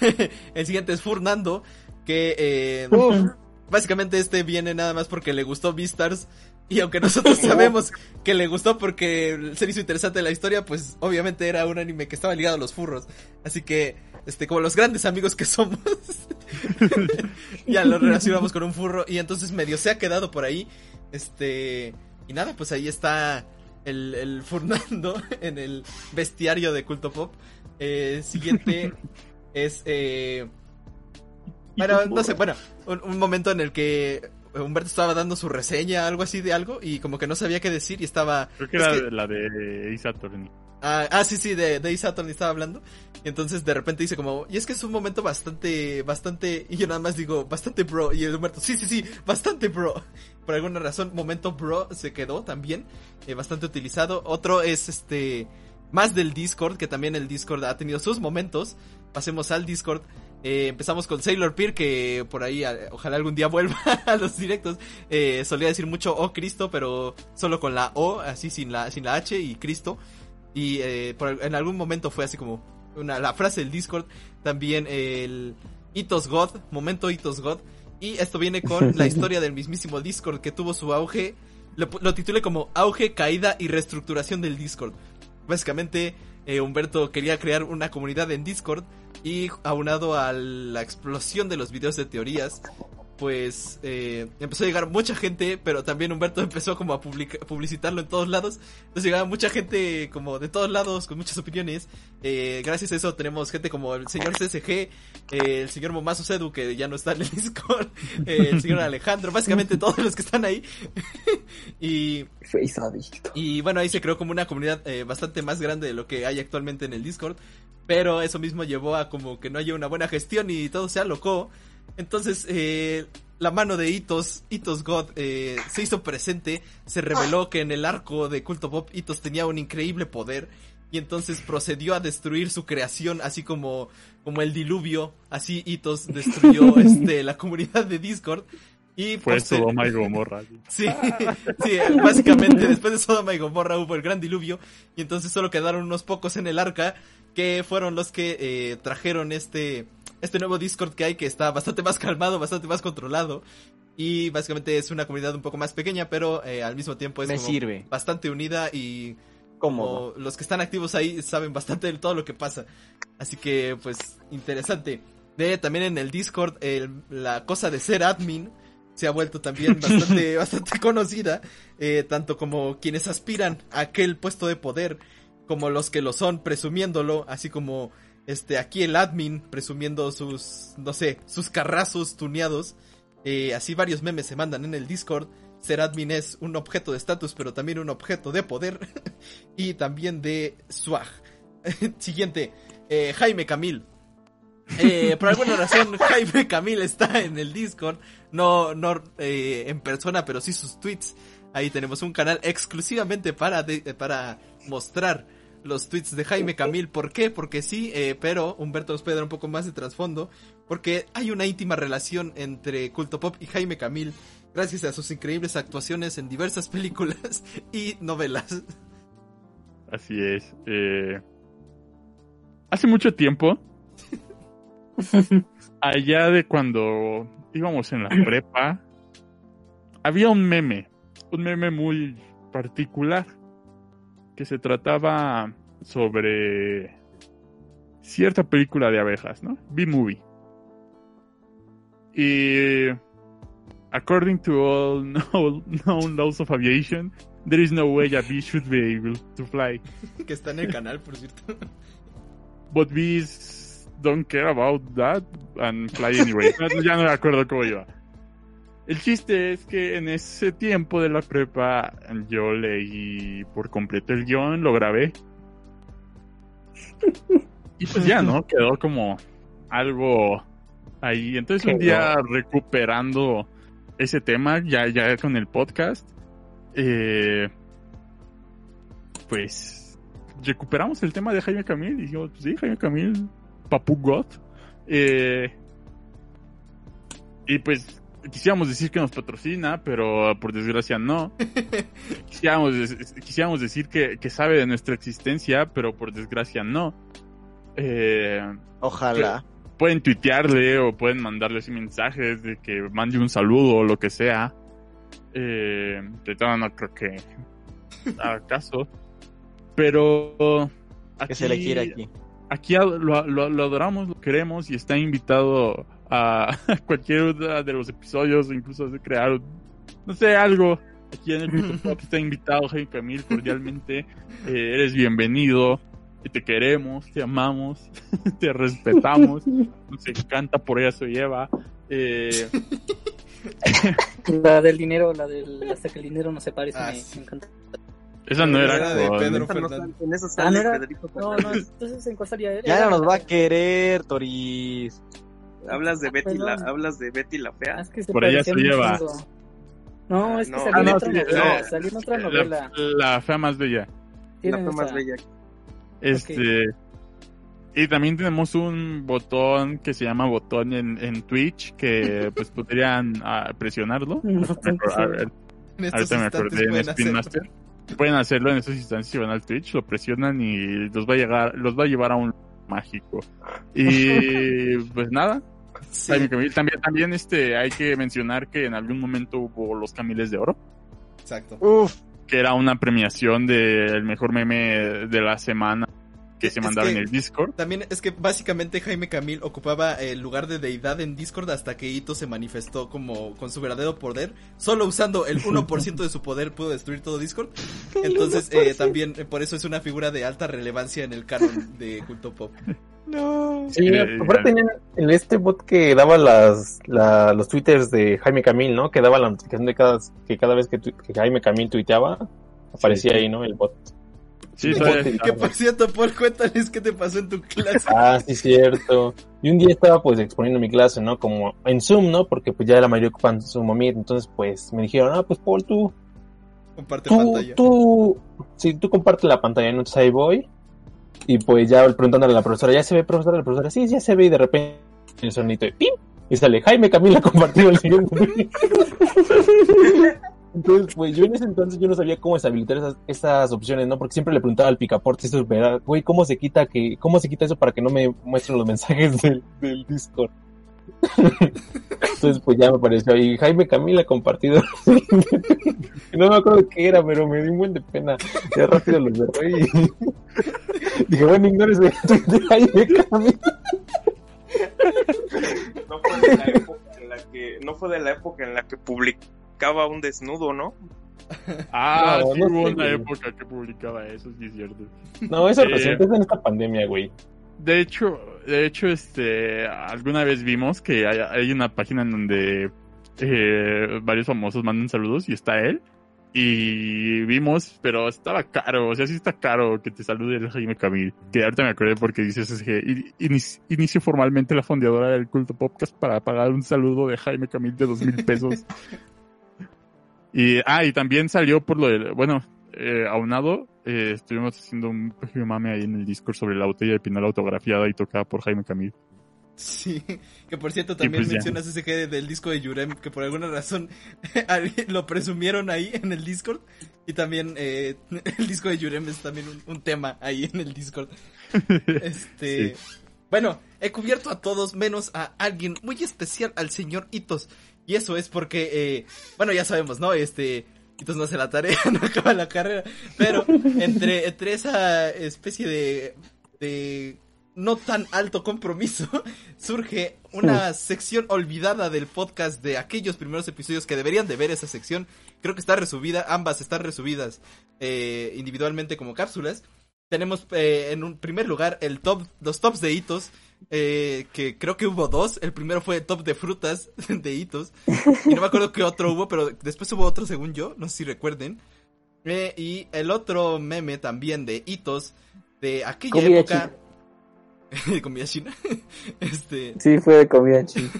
el siguiente es Fernando, que eh, Uf, básicamente este viene nada más porque le gustó Beastars. Y aunque nosotros sabemos que le gustó porque se hizo interesante la historia, pues obviamente era un anime que estaba ligado a los furros. Así que, este, como los grandes amigos que somos, ya lo relacionamos con un furro. Y entonces medio se ha quedado por ahí. Este, y nada, pues ahí está el, el Fernando en el bestiario de Culto Pop. Eh, siguiente es, eh, bueno, no sé, bueno, un, un momento en el que Humberto estaba dando su reseña, algo así de algo, y como que no sabía qué decir y estaba... Creo que es era que- la de Attorney. Ah, ah, sí, sí, de, de Attorney estaba hablando. Y entonces de repente dice como, y es que es un momento bastante, bastante, y yo nada más digo, bastante bro. Y el Humberto, sí, sí, sí, bastante bro. Por alguna razón, momento bro se quedó también, eh, bastante utilizado. Otro es este, más del Discord, que también el Discord ha tenido sus momentos. Pasemos al Discord. Eh, empezamos con Sailor Peer, que por ahí eh, ojalá algún día vuelva a los directos. Eh, solía decir mucho Oh Cristo, pero solo con la O, así sin la, sin la H y Cristo. Y eh, por- en algún momento fue así como una, la frase del Discord. También el Itos God, momento Itos God. Y esto viene con la historia del mismísimo Discord que tuvo su auge. Lo titulé como Auge, Caída y Reestructuración del Discord. Básicamente, eh, Humberto quería crear una comunidad en Discord y aunado a la explosión de los videos de teorías, pues eh, empezó a llegar mucha gente, pero también Humberto empezó como a publicitarlo en todos lados. Entonces llegaba mucha gente como de todos lados con muchas opiniones. Eh, gracias a eso tenemos gente como el señor CSG, eh, el señor Momazo Sedu que ya no está en el Discord, el señor Alejandro, básicamente todos los que están ahí. y y bueno, ahí se creó como una comunidad eh, bastante más grande de lo que hay actualmente en el Discord. Pero eso mismo llevó a como que no haya una buena gestión y todo se alocó. Entonces, eh, la mano de Itos, Itos God, eh, se hizo presente, se reveló que en el arco de Culto Pop Itos tenía un increíble poder y entonces procedió a destruir su creación, así como, como el diluvio, así Itos destruyó este, la comunidad de Discord. Y Fue poster- Sodoma y Gomorra. Sí, sí, básicamente después de Sodoma y Gomorra hubo el gran diluvio y entonces solo quedaron unos pocos en el arca que fueron los que eh, trajeron este, este nuevo Discord que hay que está bastante más calmado, bastante más controlado y básicamente es una comunidad un poco más pequeña pero eh, al mismo tiempo es Me como sirve. bastante unida y como los que están activos ahí saben bastante de todo lo que pasa. Así que, pues, interesante. De también en el Discord, el- la cosa de ser admin se ha vuelto también bastante, bastante conocida, eh, tanto como quienes aspiran a aquel puesto de poder, como los que lo son presumiéndolo, así como este aquí el admin presumiendo sus, no sé, sus carrazos tuneados. Eh, así varios memes se mandan en el Discord. Ser admin es un objeto de estatus, pero también un objeto de poder y también de swag. Siguiente, eh, Jaime Camil. Eh, por alguna razón, Jaime Camil está en el Discord, no, no en persona, pero sí sus tweets. Ahí tenemos un canal exclusivamente para, de- para mostrar los tweets de Jaime Camil. ¿Por qué? Porque sí, eh, pero Humberto nos puede dar un poco más de trasfondo. Porque hay una íntima relación entre Culto Pop y Jaime Camil, gracias a sus increíbles actuaciones en diversas películas y novelas. Así es. eh, Hace mucho tiempo, allá de cuando íbamos en la prepa, había un meme, un meme muy particular, que se trataba sobre cierta película de abejas, ¿no? B-Movie. Y according to all known, laws of aviation, there is no way a bee should be able to fly. que está en el canal, por cierto. But bees don't care about that and fly anyway. Ya no me acuerdo cómo iba. El chiste es que en ese tiempo de la prepa yo leí por completo el guion, lo grabé. Y pues ya, ¿no? Quedó como algo ahí. Entonces un día recuperando ese tema, ya, ya con el podcast, eh, pues recuperamos el tema de Jaime Camil y dijimos, pues sí, Jaime Camil, Papu God. Eh, y pues quisiéramos decir que nos patrocina, pero por desgracia no. quisiéramos, quisiéramos decir que, que sabe de nuestra existencia, pero por desgracia no. Eh, Ojalá. pueden tuitearle o pueden mandarle así mensajes de que mande un saludo o lo que sea. Eh, de todo no creo que haga caso. Pero Que se le quiere aquí. aquí lo- lo adoramos, lo queremos y está invitado a cualquier uno de los episodios, incluso de crear, no sé, algo. Aquí en el Culto Pop está invitado Jaime Camil cordialmente. Eh, eres bienvenido. Te queremos, te amamos, te respetamos. Nos encanta por eso lleva. Eh, La del dinero, la del hasta que el dinero no se pare, Ah, me, sí. me encanta. esa no era Era de Pedro Fernández. en eso Ah, sale no era- No, no, entonces en. Ya no nos va a querer, Toris. Hablas de Betty la, hablas de Betty la Ah, fea. es que se Por ella se lleva. No, es que No. salió Ah, no, otra sí, novela. no. Salió en otra la, novela. la fea más bella. La fue más bella. Este. Y también tenemos un botón que se llama botón en, en Twitch que pues podrían ah, presionarlo. No, A ver, En estos ahorita me acordé en pueden Spin hacer- Master. Pueden hacerlo en esos instantes si van al Twitch, lo presionan y los va a llegar, los va a llevar a un mágico. Y pues nada, Sí. También, también este, hay que mencionar que en algún momento hubo los Camiles de Oro, Exacto. Uf, que era una premiación del mejor meme de la semana que se mandaba que- en el Discord. También es que básicamente Jaime Camil ocupaba el lugar de deidad en Discord hasta que Ito se manifestó como con su verdadero poder. Solo usando el 1% de su poder pudo destruir todo Discord. Entonces eh, también eh, por eso es una figura de alta relevancia en el canon de Culto Pop. no. Sí, Eh, aparte tenían en este bot que daba las, la- los twitters de Jaime Camil, ¿no? Que daba la notificación de cada, que cada vez que, tu- que Jaime Camil tuiteaba, aparecía Sí, sí. ahí, ¿no? El bot. Sí. Que por cierto, Paul, cuéntales qué te pasó en tu clase. Ah, sí, cierto. Y un día estaba pues exponiendo mi clase, ¿no? Como en Zoom, ¿no? Porque pues ya la mayoría ocupan Zoom Meet. Entonces pues me dijeron, ah, pues Paul, tú, Comparte tú, pantalla. tú, sí, tú comparte la pantalla, ¿no? Entonces ahí voy. Y pues ya preguntándole a la profesora, ¿ya se ve, profesora? La profesora, sí, ya se ve. Y de repente el sonito de ¡pim! Y sale, Jaime Camila compartido el siguiente. Entonces, pues yo en ese entonces yo no sabía cómo deshabilitar esas, esas opciones, ¿no? Porque siempre le preguntaba al picaporte, esto, ¿verdad? Güey, ¿cómo se quita que, cómo se quita eso para que no me muestren los mensajes del, del Discord? Entonces, pues ya me apareció ahí, Jaime Camila compartido. no me acuerdo qué era, pero me dio un buen de pena. Ya rápido lo cerré y dije, bueno, ignores de Jaime Camila. No fue de la época en la que, no fue de la época en la que publicaba un desnudo, ¿no? Ah, No, sí no hubo sé, una güey. época que publicaba eso, sí es cierto. No, eso Eh. recién es en esta pandemia, güey. De hecho, de hecho, este, alguna vez vimos que hay, hay una página en donde eh, varios famosos mandan saludos y está él. Y vimos, pero estaba caro, o sea, sí está caro que te salude el Jaime Camil. Que ahorita me acordé porque dices es que in- inici- inicio formalmente la fondeadora del culto podcast para pagar un saludo de Jaime Camil de dos mil pesos. y, ah, y también salió por lo de, bueno, eh, aunado, eh, estuvimos haciendo un pequeño mame ahí en el Discord sobre la botella de pinol autografiada y tocada por Jaime Camil. Sí, que por cierto también pues mencionas ese que del disco de Yurem, que por alguna razón lo presumieron ahí en el Discord. Y también eh, el disco de Yurem es también un, un tema ahí en el Discord. Este, bueno, he cubierto a todos menos a alguien muy especial, al señor Hitos. Y eso es porque, eh, bueno, ya sabemos, ¿no? Este, Hitos no hace la tarea, no acaba la carrera. Pero entre, entre esa especie de, de no tan alto compromiso, surge una sección olvidada del podcast de aquellos primeros episodios que deberían de ver esa sección. Creo que está resubida, ambas están resubidas eh, individualmente como cápsulas. Tenemos eh, en un primer lugar el top, los tops de hitos, eh, que creo que hubo dos. El primero fue top de frutas de hitos. Y no me acuerdo qué otro hubo, pero después hubo otro según yo, no sé si recuerden. Eh, y el otro meme también de hitos de aquella Comida época. de comida china. este. Sí, fue de comida china.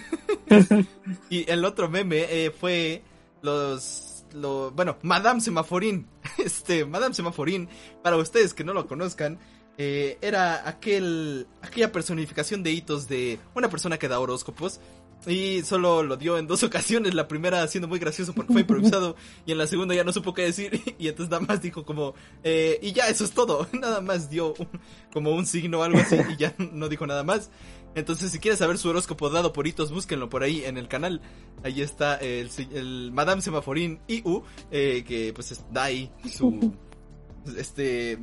Y el otro meme eh, fue los, lo, bueno, Madame Semaforín. Este, Madame Semaforín, para ustedes que no lo conozcan, eh, era aquel, aquella personificación de hitos de una persona que da horóscopos. Y solo lo dio en dos ocasiones, la primera siendo muy gracioso porque fue improvisado y en la segunda ya no supo qué decir y entonces nada más dijo como, eh, y ya eso es todo, nada más dio un- como un signo o algo así y ya no dijo nada más. Entonces, si quieres saber su horóscopo dado por hitos, búsquenlo por ahí en el canal. Ahí está el, Madame Semaforín IU, eh, que pues es- da ahí su. Este.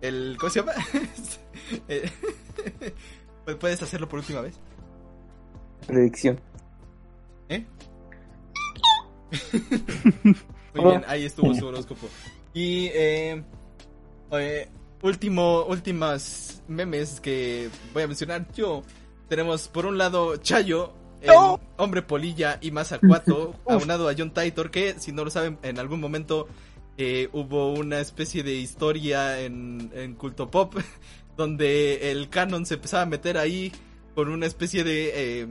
El. ¿Cómo se llama? Eh, Puedes hacerlo por última vez. Predicción. ¿Eh? Muy bien, ahí estuvo su horóscopo. Y eh, eh, último, últimas memes que voy a mencionar yo. Tenemos por un lado Chayo, el hombre polilla y Mazacuato, aunado a John Titor, que si no lo saben, en algún momento eh, hubo una especie de historia en, en Culto Pop, donde el canon se empezaba a meter ahí con una especie de... eh,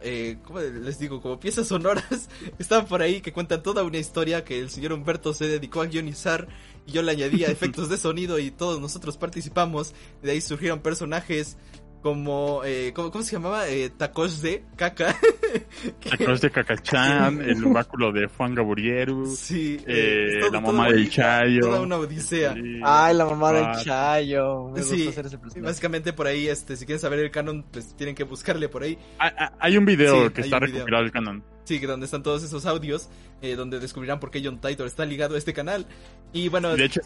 eh, ¿cómo les digo? Como piezas sonoras estaban por ahí que cuentan toda una historia que el señor Humberto se dedicó a guionizar y yo le añadía efectos de sonido y todos nosotros participamos. De ahí surgieron personajes como, eh, ¿cómo, cómo se llamaba? Eh, Tacos de Caca. Tacos de Cacachán, el báculo de Juan Gaburieru, Sí, eh, es todo- la mamá del Chayo. Toda una odisea. Sí. Ay, la mamá del Ah, Chayo. Me Sí, gusta hacer ese básicamente por ahí, este, si quieren saber el canon, pues tienen que buscarle por ahí. Hay, hay- hay un video Sí, que está recopilado del canon. Sí, que donde están todos esos audios, eh, donde descubrirán por qué John Titor está ligado a este canal. Y bueno, De hecho,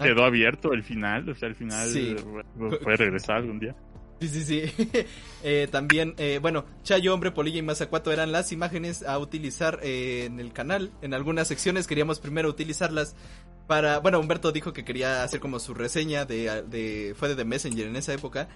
Ah. quedó abierto el final, o sea, el final Sí. eh, puede regresar algún día. Sí, sí, sí. Eh, también, eh, bueno, Chayo, Hombre, Polilla y Mazacuato eran las imágenes a utilizar eh, en el canal. En algunas secciones queríamos primero utilizarlas para... Bueno, Humberto dijo que quería hacer como su reseña de... de fue de The Messenger en esa época.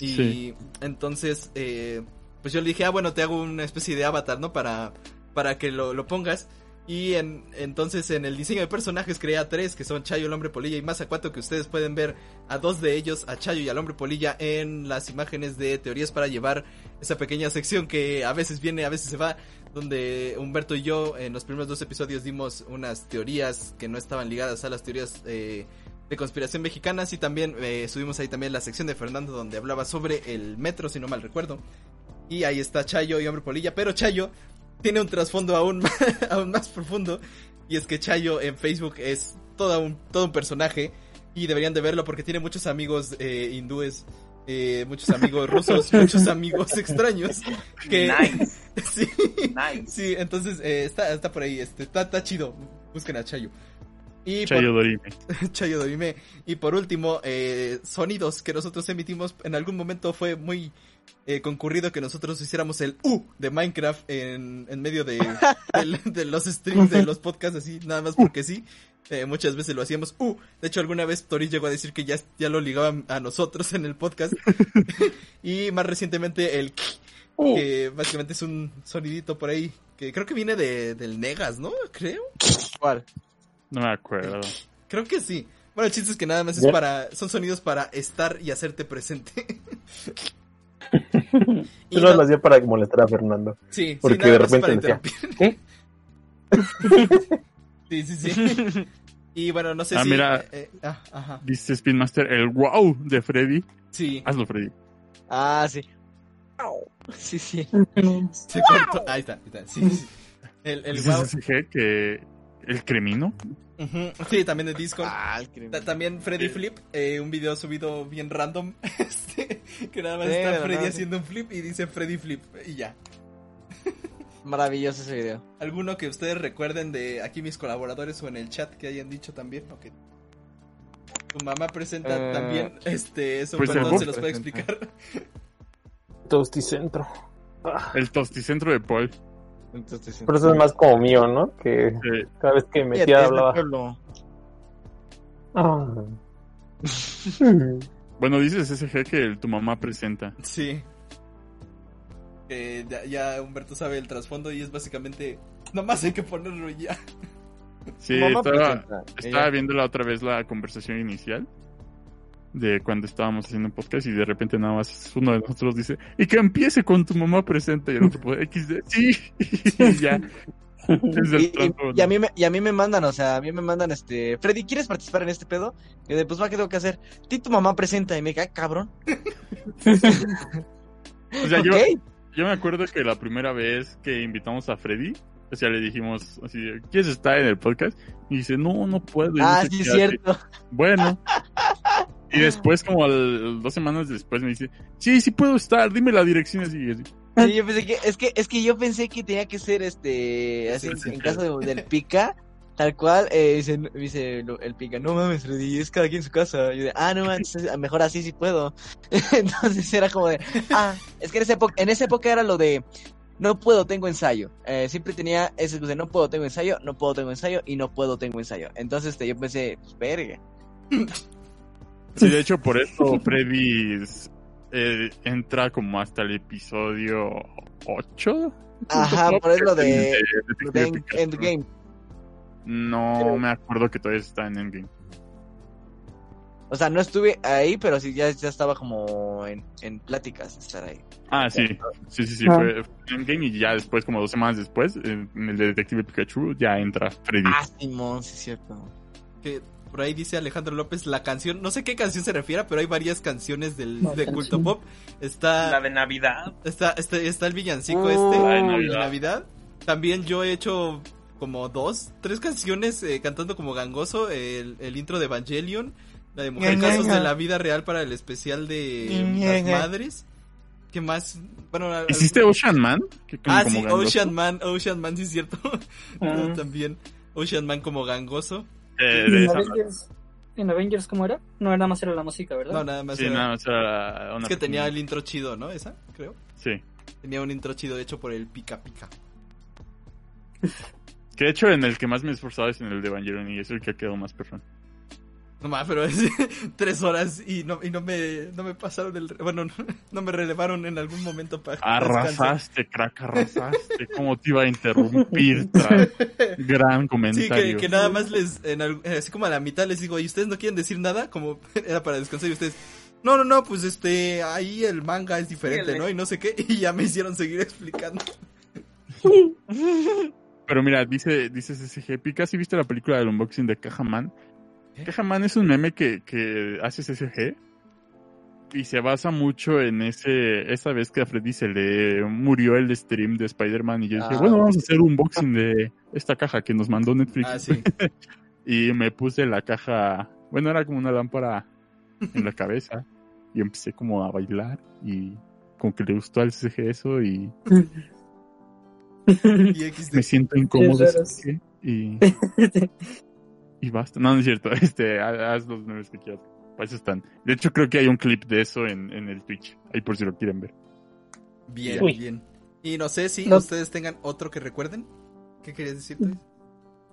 Y Sí. entonces, eh, pues yo le dije, ah, bueno, te hago una especie de avatar, ¿no? Para, para que lo, lo pongas. Y en, entonces en el diseño de personajes creé a tres, que son Chayo, el hombre polilla y Mazacuato, que ustedes pueden ver a dos de ellos, a Chayo y al hombre polilla, en las imágenes de teorías para llevar esa pequeña sección que a veces viene, a veces se va, donde Humberto y yo en los primeros dos episodios dimos unas teorías que no estaban ligadas a las teorías eh, de conspiración mexicanas y también eh, subimos ahí también la sección de Fernando donde hablaba sobre el metro, si no mal recuerdo. Y ahí está Chayo y Hombre Polilla, pero Chayo tiene un trasfondo aún, aún más profundo y es que Chayo en Facebook es todo un, todo un personaje y deberían de verlo porque tiene muchos amigos eh, hindúes. eh, muchos amigos rusos, muchos amigos extraños que Nice. sí, Nice. sí, entonces eh, está, está por ahí, este, está, está chido, busquen a Chayo. Y por- Chayo Dorime. Chayo Dorime. Y por último, eh, sonidos que nosotros emitimos. En algún momento fue muy eh, concurrido que nosotros hiciéramos el U de Minecraft en, en medio de, de los streams, de los podcasts, así, nada más porque sí. Eh, muchas veces lo hacíamos U. De hecho, alguna vez Tori llegó a decir que ya, ya lo ligaban a nosotros en el podcast. y más recientemente el K, que básicamente es un sonidito por ahí. Que creo que viene de, del Negas, ¿no? Creo. ¿Cuál? No me acuerdo. Creo que sí. Bueno, el chiste es que nada más es para. Son sonidos para estar y hacerte presente. y Yo no lo hacía para molestar a Fernando. sí, sí, porque nada de repente decía, interrumpir. Sí, sí, sí. Y bueno, no sé Ah, si. mira. eh, eh, ah, ajá. Dice Spin Master, el wow de Freddy. Sí, Hazlo, Freddy. Ah, sí. Sí, sí. se cortó. Ahí está, ahí está. Sí, sí. El, el wow. Que el cremino. Sí, también de Discord. Ah, el También Freddy Flip, eh, un video subido bien random, este, que nada más Sí, está Freddy haciendo un flip y dice Freddy Flip y ya. Maravilloso ese video. ¿Alguno que ustedes recuerden de aquí mis colaboradores o en el chat que hayan dicho también? ¿O que tu mamá presenta Eh, también? Este, eso pues perdón, se los puede explicar. Tosticentro. El tosticentro de Paul. Entonces, sí. Pero eso es más como mío, ¿no? Que Eh, cada vez que Fíjate, metía hablaba. Ah. bueno, dice SSG que el tu mamá presenta. Sí. Ya, ya Humberto sabe el trasfondo y es básicamente. Nomás hay que ponerlo ya. Sí, estaba, estaba viendo la otra vez la conversación inicial de cuando estábamos haciendo un podcast y de repente nada más uno de nosotros dice y que empiece con tu mamá presenta y el otro pues, XD sí y ya Y, y- trasfondo. y a mí me, y a mí me mandan, o sea, a mí me mandan este, Freddy, ¿quieres participar en este pedo? Y de, pues va, ¿qué tengo que hacer? Ti tu mamá presenta y me cae, cabrón. O sea, yo, yo me acuerdo que la primera vez que invitamos a Freddy o sea, le dijimos así, ¿quieres estar en el podcast? Y dice, no, no puedo. no Ah, sé sí, es hace. cierto. Bueno. Y después, como al- dos semanas después, me dice, sí, sí puedo estar, dime la dirección así. y así. Sí, yo pensé que, es que, es que yo pensé que tenía que ser este, así, Sí, sí, en caso de- del pica, tal cual, eh, dice, dice el pica, no mames, Freddy, es cada quien en su casa. Y yo de, ah, no mames, mejor así sí puedo. Entonces era como de, ah, es que en esa época, en esa época era lo de, no puedo, tengo ensayo. Eh, siempre tenía ese no puedo, tengo ensayo, no puedo, tengo ensayo y no puedo, tengo ensayo. Entonces este, yo pensé, pues, verga. Sí, de hecho, por eso Freddy eh, entra como hasta el episodio 8. Ajá, por eso de, de, de End- Endgame. No me acuerdo que todavía está en Endgame. O sea, no estuve ahí, pero sí ya, ya estaba como en, en pláticas de estar ahí. Ah, sí, sí, sí, sí, Ah. fue, fue en Endgame y ya después, como dos semanas después, en el de Detective Pikachu, ya entra Freddy. Ah, Simón, sí es cierto. Que por ahí dice Alejandro López la canción, no sé qué canción se refiere, pero hay varias canciones del, No, de canción. culto pop. Está, La de Navidad. está, está, está el villancico este, la de Navidad. Navidad. También yo he hecho como dos, tres canciones eh, cantando como gangoso, el, el intro de Evangelion, la de Mujer Casos de la Vida Real para el especial de las madres. ¿Qué más? Bueno, ¿Hiciste Ocean Man? Ah, como sí, gangoso. Ocean Man, Ocean Man, sí es cierto. Ah. También Ocean Man como gangoso. Eh, de ¿En esa- Avengers, ¿En Avengers cómo era? No, nada más era la música, ¿verdad? No, nada más. Sí, era- nada más era una es que tenía el intro chido, ¿no? Esa, creo. Sí. Tenía un intro chido hecho por el Pica Pica. Que de hecho en el que más me he esforzado es en el de Evangelion y es el que ha quedado más perrón. No más, pero es tres horas y no, y no me, no me pasaron el, bueno, no, no me relevaron en algún momento para Arrasaste, crack, arrasaste. ¿Cómo te iba a interrumpir? Gran Sí, comentario. que, que nada más les, en eh, así como a la mitad les digo, ¿y ustedes no quieren decir nada? Como era para descansar y ustedes, no, no, no, pues este, ahí el manga es diferente. ¿no? Y no sé qué, y ya me hicieron seguir explicando. Pero mira, dice, dice CCG, Pica, ¿sí viste la película del unboxing de Cajaman? Cajaman es un meme que, que hace CCG y se basa mucho en ese esa vez que a Freddy se le murió el stream de Spider-Man y yo dije, Ah. bueno, vamos a hacer un unboxing de esta caja que nos mandó Netflix. Ah, sí. Y me puse la caja, bueno, era como una lámpara en la cabeza y empecé como a bailar y como que le gustó al CCG eso y Y me siento incómodo y Y basta. No, no es cierto. Este, ha- haz los memes que quieras. Para eso están. De hecho, creo que hay un clip de eso en, en el Twitch. Ahí por si lo quieren ver. Bien, Uy. bien. Y no sé si No. ustedes tengan otro que recuerden. ¿Qué querías decir? tú?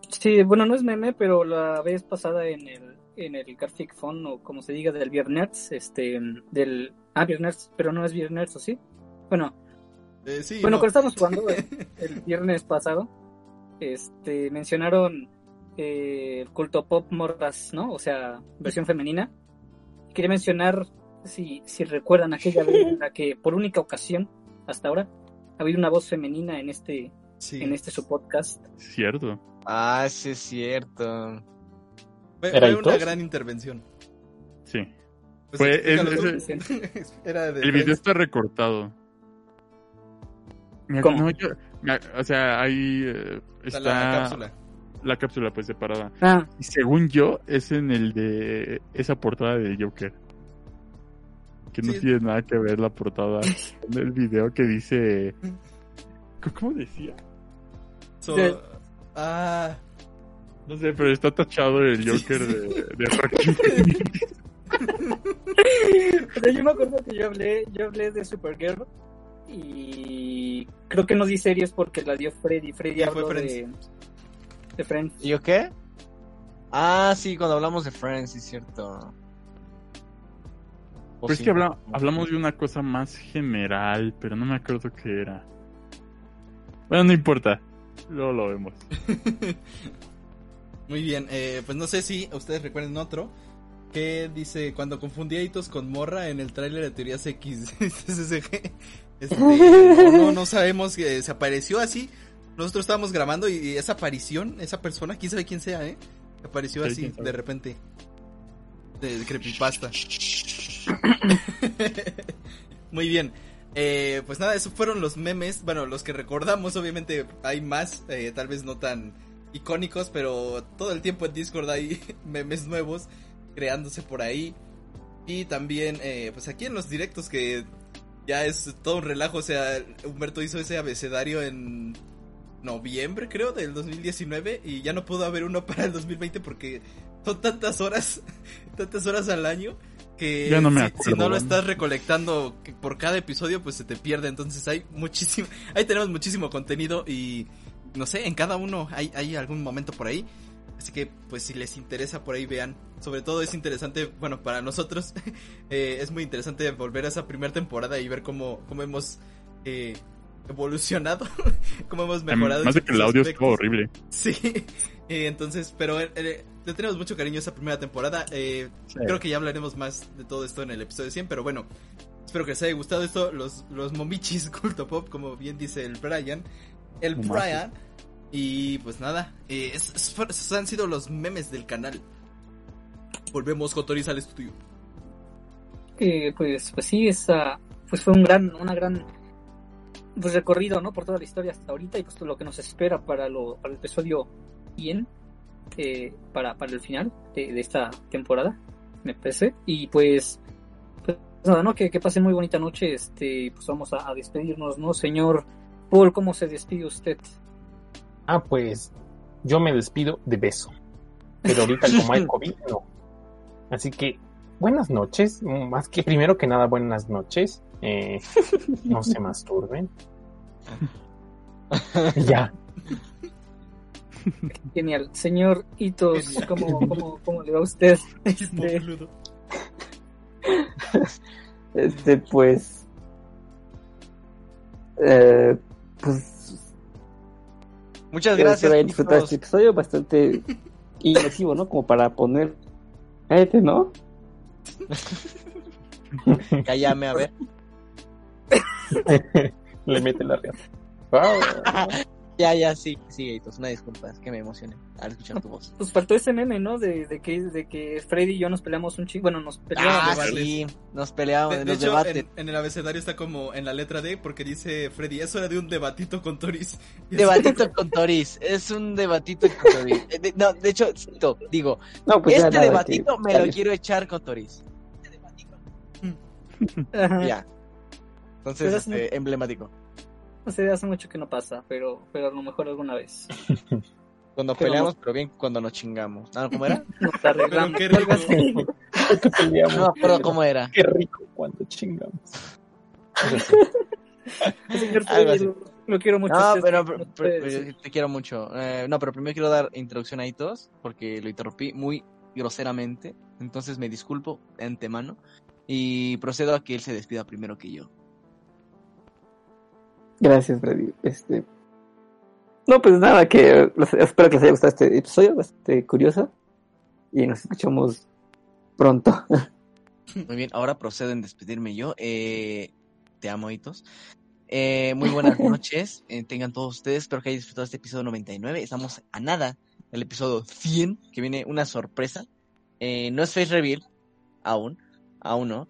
Sí, bueno, no es meme, pero la vez pasada en el en el Garfic Fun o como se diga del Viernes, este del ah Viernes, pero no es Viernes, ¿o sí? Bueno, Eh, sí, bueno, no. cuando estábamos jugando eh, el viernes pasado, este mencionaron eh, culto pop morras, ¿no? O sea, versión femenina. Quería mencionar si si recuerdan aquella vez en la que por única ocasión hasta ahora ha habido una voz femenina en este Sí. en este su podcast. Cierto. Ah, sí es cierto. Fue, ¿Era fue una gran intervención. Sí. Pues, Fue- explícalo es- tú. Era de El video está recortado. ¿Cómo? no, yo- mira, o sea, ahí eh, Está está la cápsula. La cápsula pues separada. Ah, Y según yo, es en el de esa portada de Joker. Que no Sí. tiene nada que ver la portada en el video que dice... ¿Cómo decía? So- Sí. Ah, No sé, pero está tachado el Joker sí. de, de. Pero yo me acuerdo que yo hablé, yo hablé de Supergirl y creo que no di series porque la dio Freddy. Freddy Sí, fue habló Friends. de, de Friends. ¿Y yo qué? Ah, sí, cuando hablamos de Friends, sí es cierto. Pero es sí, que habla- no. hablamos de una cosa más general, pero no me acuerdo qué era. Bueno, no importa. Luego lo vemos. muy bien. Eh, pues no sé si ustedes recuerden otro. Que dice, cuando confundí a Hitos con Morra en el tráiler de Teorías X. Este, no, no, no sabemos que se apareció así. Nosotros estábamos grabando y, y esa aparición, esa persona, quién sabe quién sea, ¿eh? Apareció Sí, así de repente. De, de creepypasta. Muy bien. Eh, pues nada, esos fueron los memes. Bueno, los que recordamos, obviamente hay más, eh, tal vez no tan icónicos, pero todo el tiempo en Discord hay memes nuevos creándose por ahí. Y también, eh, pues aquí en los directos que ya es todo un relajo, o sea, Humberto hizo ese abecedario en noviembre, creo, del 2019 y ya no pudo haber uno para el 2020 porque son tantas horas, tantas horas al año que no me si, acuerdo, si no lo bueno. estás recolectando por cada episodio pues se te pierde, entonces hay muchísimo, ahí tenemos muchísimo contenido y no sé, en cada uno hay, hay algún momento por ahí. Así que, pues, si les interesa, por ahí vean. Sobre todo es interesante, bueno, para nosotros eh, es muy interesante volver a esa primera temporada y ver cómo, cómo hemos eh, evolucionado, cómo hemos mejorado. Más de que el audio aspectos. estuvo horrible. Sí, eh, entonces, pero eh, eh, le tenemos mucho cariño a esa primera temporada. Eh, Sí. Creo que ya hablaremos más de todo esto en el episodio 100, pero bueno, espero que les haya gustado esto. Los, los momichis culto pop, como bien dice el Brian. El. Brian. Y pues nada, eh, es- es- fue- esos han sido los memes del canal. Volvemos, Jotoris, al estudio. Eh, pues, pues sí, esa, pues fue un gran, una gran pues, recorrido, ¿no? Por toda la historia hasta ahorita y pues lo que nos espera para lo, para el episodio 100, eh, para, para el final de, de esta temporada, me parece. Y pues, pues nada, ¿no? Que, que pasen muy bonita noche, este, pues vamos a, a despedirnos, ¿no? Señor Paul, ¿cómo se despide usted? Ah, pues yo me despido de beso. Pero ahorita como hay COVID, no. Así que buenas noches. Más que primero que nada, buenas noches. Eh, no se masturben. Ya. Genial. Señor Hitos, ¿cómo, cómo, cómo le va a usted? Este, Mofludo. Este, pues. Eh, pues. Muchas gracias. que disfrutado chicos. este episodio bastante inmersivo, ¿no? Como para poner. Cállate, ¿no? Cállame, a ver. Le mete la riata. Wow. Ya, ya, sí, sí, Eitos, una disculpa, es que me emocioné al escuchar tu voz. pues faltó ese meme, ¿no? De, de que de que Freddy y yo nos peleamos un chingo. Bueno, nos peleamos. Ah, sí, nos peleamos De, en de los hecho, debates. en, en el abecedario está como en la letra D porque dice Freddy, eso era de un debatito con Toris. Es- Debatito con Toris, es un debatito con Toris. Eh, de- no, de hecho, cito, digo, No, pues este debatito me lo quiero echar con Toris. Ajá. Ya. Entonces, Pero es este, emblemático. No sé, hace mucho que no pasa, pero, pero a lo mejor alguna vez. Cuando Pero peleamos, pero bien cuando nos chingamos. Ah, ¿Cómo era? Nos arreglamos. Pero qué así. que peleamos. No me acuerdo cómo era. Qué rico cuando chingamos. Señor lo, lo quiero mucho. No, pero, no pero- pero te quiero mucho. Eh, no, pero primero quiero dar introducción a Itos porque lo interrumpí muy groseramente. Entonces me disculpo de antemano y procedo a que él se despida primero que yo. Gracias, Freddy. Este. No, pues nada, que espero que les haya gustado este episodio, bastante curioso. Y nos escuchamos pronto. Muy bien, ahora procedo en despedirme yo. Eh, te amo, Itos. Eh, muy buenas noches. eh, tengan todos ustedes. Espero que hayan disfrutado este episodio 99. Estamos a nada del episodio 100, que viene una sorpresa. Eh, no es face reveal, aún, aún no.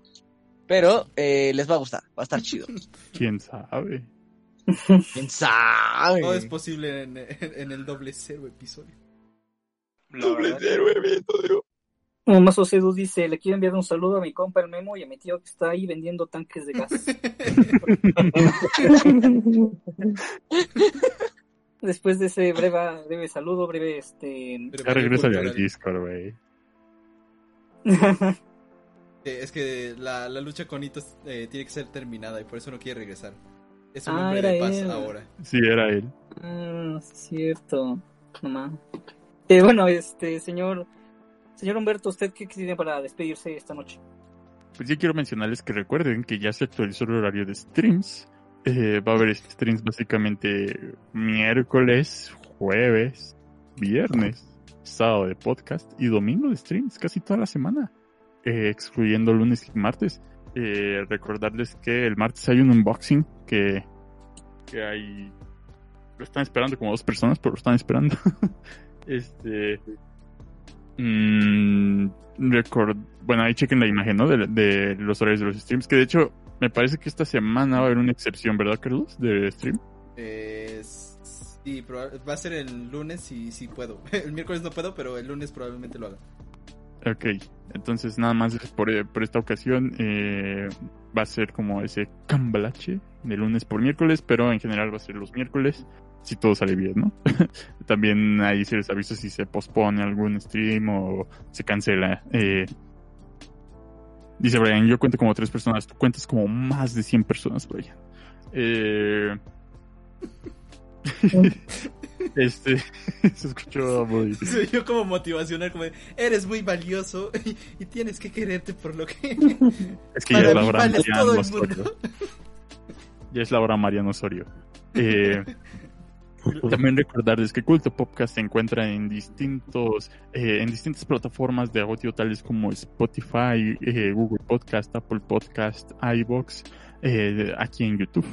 Pero eh, les va a gustar, va a estar chido. ¿Quién sabe? ¿Quién sabe? Todo es posible en, en el doble cero episodio. La verdad. Mazo Cedu dice, le quiero enviar un saludo a mi compa el Memo y a mi tío que está ahí vendiendo tanques de gas. Después de ese breve, breve saludo, breve este... Ya regresa al. Discord, güey. Eh, Es que la, la lucha con Hitos eh, tiene que ser terminada y por eso no quiere regresar. Es un Ah, hombre era de paz él. ahora. Sí, era él. Ah, cierto. Mamá. Eh, bueno, este, señor... Señor Humberto, ¿usted qué tiene para despedirse esta noche? Pues yo quiero mencionarles que recuerden que ya se actualizó el horario de streams. Eh, va a haber streams básicamente miércoles, jueves, viernes, sábado de podcast y domingo de streams casi toda la semana, eh, excluyendo lunes y martes. Eh, recordarles que el martes hay un unboxing que, que hay... Lo están esperando como dos personas, pero lo están esperando. este... Mm, record- bueno, ahí chequen la imagen, ¿no? De, de los horarios de los streams. Que de hecho, me parece que esta semana va a haber una excepción, ¿verdad, Carlos? De stream. Eh, sí, va a ser el lunes si si puedo. El miércoles no puedo, pero el lunes probablemente lo haga. Ok, entonces nada más por, por esta ocasión eh, va a ser como ese cambalache de lunes por miércoles, pero en general va a ser los miércoles, si todo sale bien, ¿no? También ahí se les avisa si se pospone algún stream o se cancela. Eh, dice Brian, yo cuento como tres personas, tú cuentas como más de 100 personas, Brian. Eh, este, se escuchó muy... Soy yo como motivacional, como de, eres muy valioso y, y tienes que quererte por lo que... Es que ya es la hora vales todo Mariano el mundo. Osorio. Ya es la hora Mariano Osorio. Eh, también recordarles que Culto Podcast se encuentra en distintos eh, en distintas plataformas de audio tales como Spotify, eh, Google Podcast, Apple Podcast, iBox, aquí en YouTube,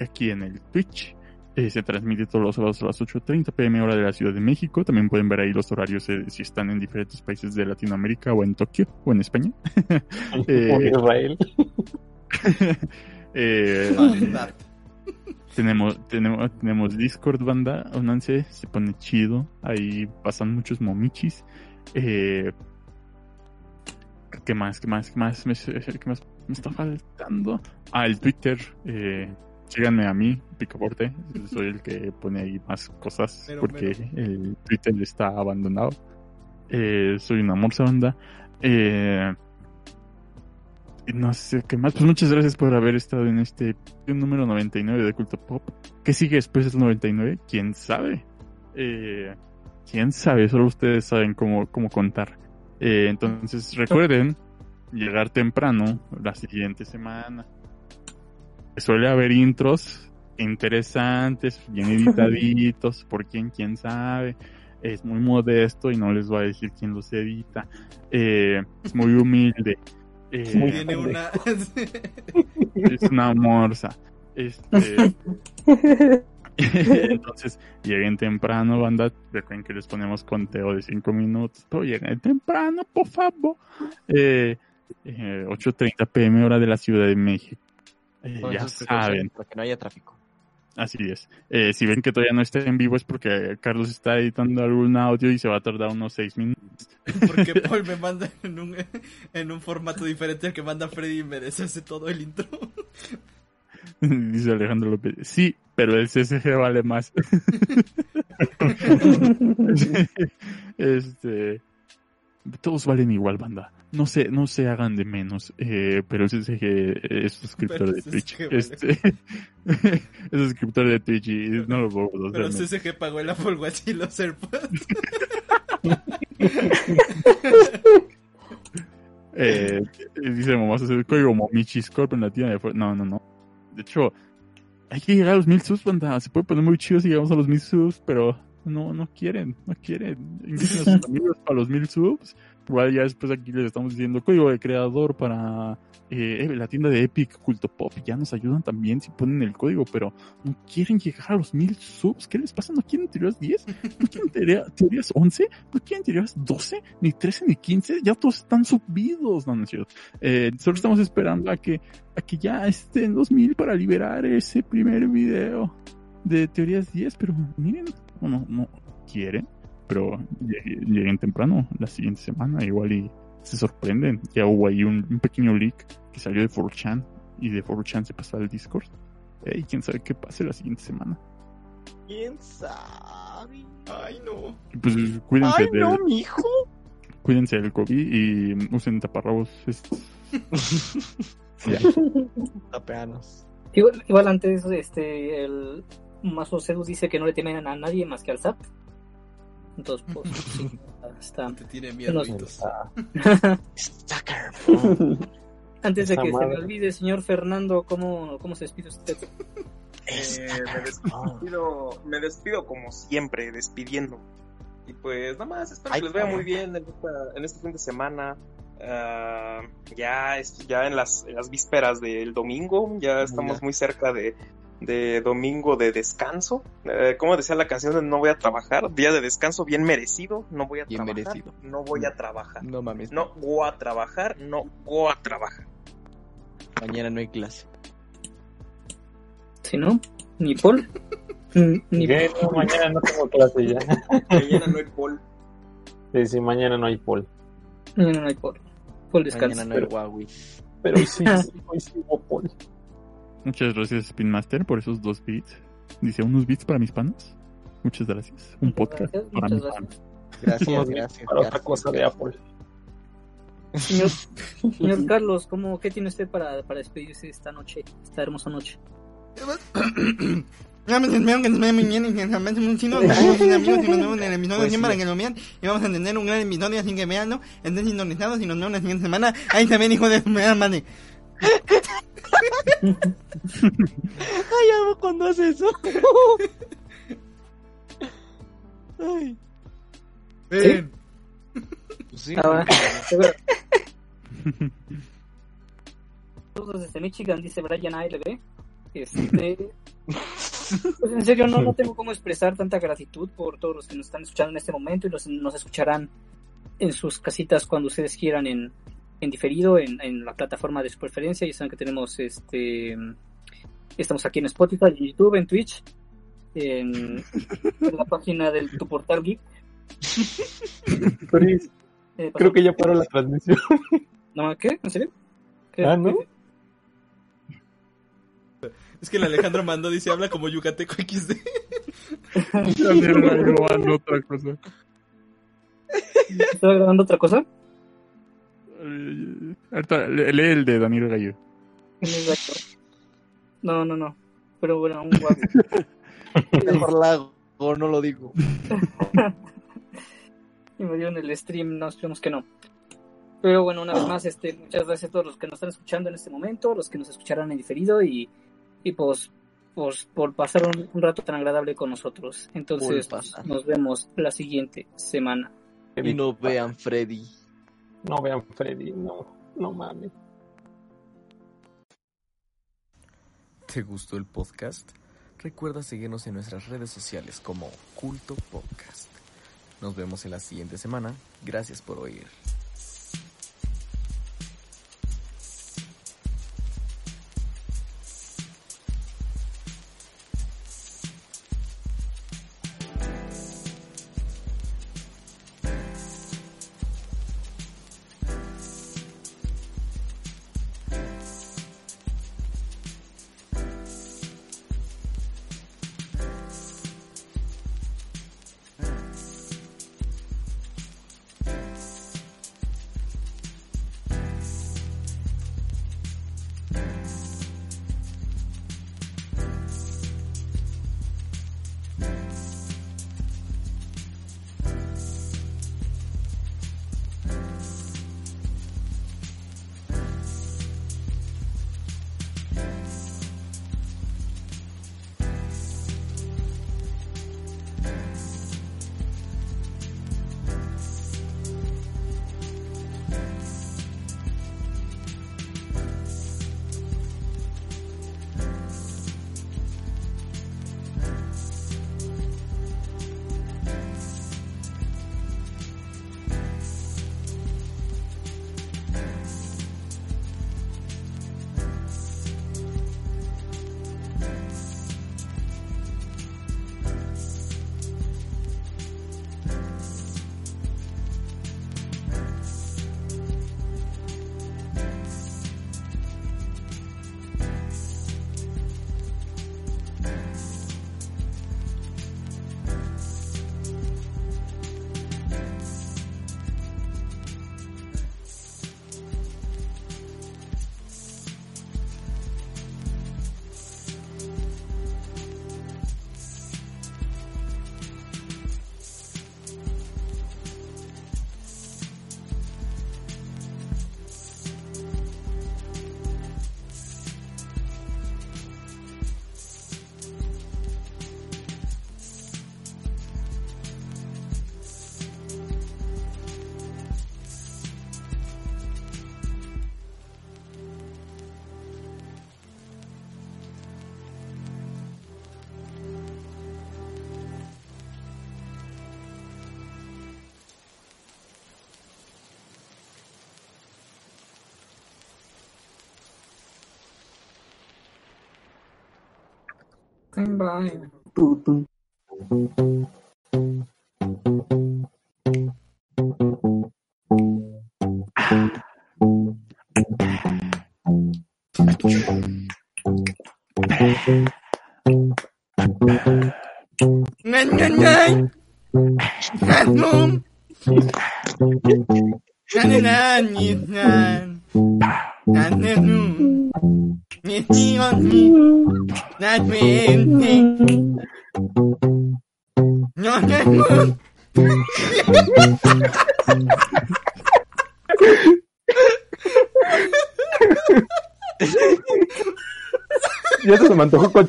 aquí en el Twitch. Eh, se transmite todos los sábados a las 8.30 pm hora de la Ciudad de México. También pueden ver ahí los horarios eh, si están en diferentes países de Latinoamérica o en Tokio o en España. Eh, Como Israel. Eh, tenemos, tenemos, tenemos Discord, banda. Únanse, se pone chido. Ahí pasan muchos momichis. Eh, ¿Qué más? ¿Qué más? ¿Qué más qué más me está faltando? Ah, el Twitter. Eh, síganme a mí, Picaporte. Soy el que pone ahí más cosas porque el Twitter está abandonado. Eh, soy una morsa banda. Eh, no sé qué más. Pues muchas gracias por haber estado en este número 99 de Culto Pop. ¿Qué sigue después del 99? ¿Quién sabe? Eh, quién sabe, solo ustedes saben cómo, cómo contar. Eh, entonces recuerden llegar temprano la siguiente semana. Suele haber intros interesantes, bien editaditos, por quién, quién sabe. Es muy modesto y no les voy a decir quién los edita. Eh, es muy humilde. Eh, Tiene una. es una morsa. Este, entonces, lleguen temprano, banda. Recuerden que les ponemos conteo de 5 minutos. Pero lleguen temprano, por favor. Eh, eh, 8.30 pm, hora de la Ciudad de México. Eh, ya saben, Para que no haya tráfico. así es. Eh, si ven que todavía no está en vivo es porque Carlos está editando algún audio y se va a tardar unos 6 minutos. Porque Paul me manda en un, en un formato diferente al que manda Freddy y me deshace todo el intro. Dice Alejandro López. Sí, pero el CSG vale más. este. Todos valen igual, banda. No se, no se hagan de menos. Eh, pero el CSG es suscriptor de Twitch. Este, es suscriptor de Twitch y no lo puedo conocer, Pero. CSG pagó el Apple Watch y los AirPods. Eh, dice vamos a hacer el código Momichis Corp en la tienda de. No, no, no. De hecho, hay que llegar a los mil subs, banda. Se puede poner muy chido si llegamos a los mil subs, pero no, no quieren, no quieren. Inviten a sus amigos a los mil subs. Igual ya después aquí les estamos diciendo código de creador para eh, la tienda de Epic Culto Pop. Ya nos ayudan también si ponen el código, pero no quieren llegar a los mil subs. ¿Qué les pasa? ¿No quieren teorías 10? ¿No quieren teoría- teorías 11? ¿No quieren teorías 12? Ni 13 ni 15? Ya todos están subidos. No, no es cierto. Eh, solo estamos esperando a que, a que ya estén los mil para liberar ese primer video de teorías 10, pero miren, no, no, no quieren, pero llegue- lleguen temprano la siguiente semana, igual y se sorprenden. Ya hubo ahí un, un pequeño leak que salió de 4chan y de 4chan se pasó al Discord. Y quién sabe qué pase la siguiente semana. ¿Quién sabe? Ay, no. Pues cuídense Ay, del, no, mijo. cuídense del COVID y usen taparrabos. estos. Ya. Tapeanos. Igual, igual antes, este, el Mazo Zeus dice que no le temen a nadie más que al SAT. Entonces, pues, sí, está. Te tiene miedo. Sucker. Antes de que se me olvide, señor Fernando, ¿cómo, cómo se despide usted? Eh, me despido, me despido como siempre, despidiendo. Y pues nada más, espero Ay, que les vaya muy bien en, esta- en este fin de semana. Ah, ya, es, ya en las, en las vísperas del domingo, ya estamos muy cerca de, de domingo de descanso. Eh, como decía la canción de No voy a trabajar, día de descanso bien merecido, no voy a Bien trabajar, merecido. no voy a trabajar. No mames. No voy a trabajar, no voy a trabajar. Mañana no hay clase. Si no, ni Paul, ni. No, mañana no tengo clase ya. Mañana no hay pol. Sí, sí, mañana no hay Paul. no, no hay Paul. Paul descansa. Mañana no hay Huawei. Pero hoy sí, sí, hoy sí hubo Paul. Muchas gracias, Spin Master, por esos dos beats. Dice, unos beats para mis panas. Muchas gracias. Un podcast Gracias, para mis gracias. panas. Gracias, gracias. Para otra cosa de. Apple. Señor, señor Carlos, ¿cómo, ¿qué tiene usted para, para despedirse esta noche, esta hermosa noche? Ya me sentieron que nos vaya muy bien y que jamás un chino, que somos sin amigos y nos vemos en el episodio 100 sí. para que lo vean y vamos a tener un gran episodio así que veanlo, estén sintonizados y nos vemos la siguiente semana. Ahí también hijo de su madre. Ay, amo cuando hace eso. Ay. Ven. Pues sí. Ah. Saludos desde Michigan, dice Brian ALB. Este, pues en serio, no, no tengo cómo expresar tanta gratitud por todos los que nos están escuchando en este momento y los nos escucharán en sus casitas cuando ustedes quieran en, en diferido, en, en la plataforma de su preferencia. Ya saben que tenemos este. Estamos aquí en Spotify, en YouTube, en Twitch, en, en la página del tu portal geek. Chris, Eh, creo que ya paró la transmisión. No, ¿qué? ¿En serio? ¿Qué? Ah, ¿no? Es que el Alejandro mandó, dice, habla como yucateco XD. Gallo mandó otra cosa. ¿Estaba grabando otra cosa? Ahorita, le- lee el de Daniel Gallo. No, no, no. Pero bueno, un guapo. Mejor la hago, no lo digo. invadió en el stream, no, esperemos que no. Pero bueno, una vez más, este, muchas gracias a todos los que nos están escuchando en este momento, los que nos escucharán en diferido y, y pues, pues por pasar un, un rato tan agradable con nosotros. Entonces, pues, nos vemos la siguiente semana. Y no vean Freddy. No vean Freddy, no, no mames. ¿Te gustó el podcast? Recuerda seguirnos en nuestras redes sociales como Culto Podcast. Nos vemos en la siguiente semana. Gracias por oír. Bye.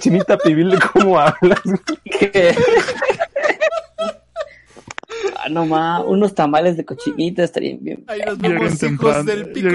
Cochinita pibil cómo hablas. ¿Qué? ah, no más, unos tamales de cochinita estarían bien. Ahí nos vemos, hijos del pico.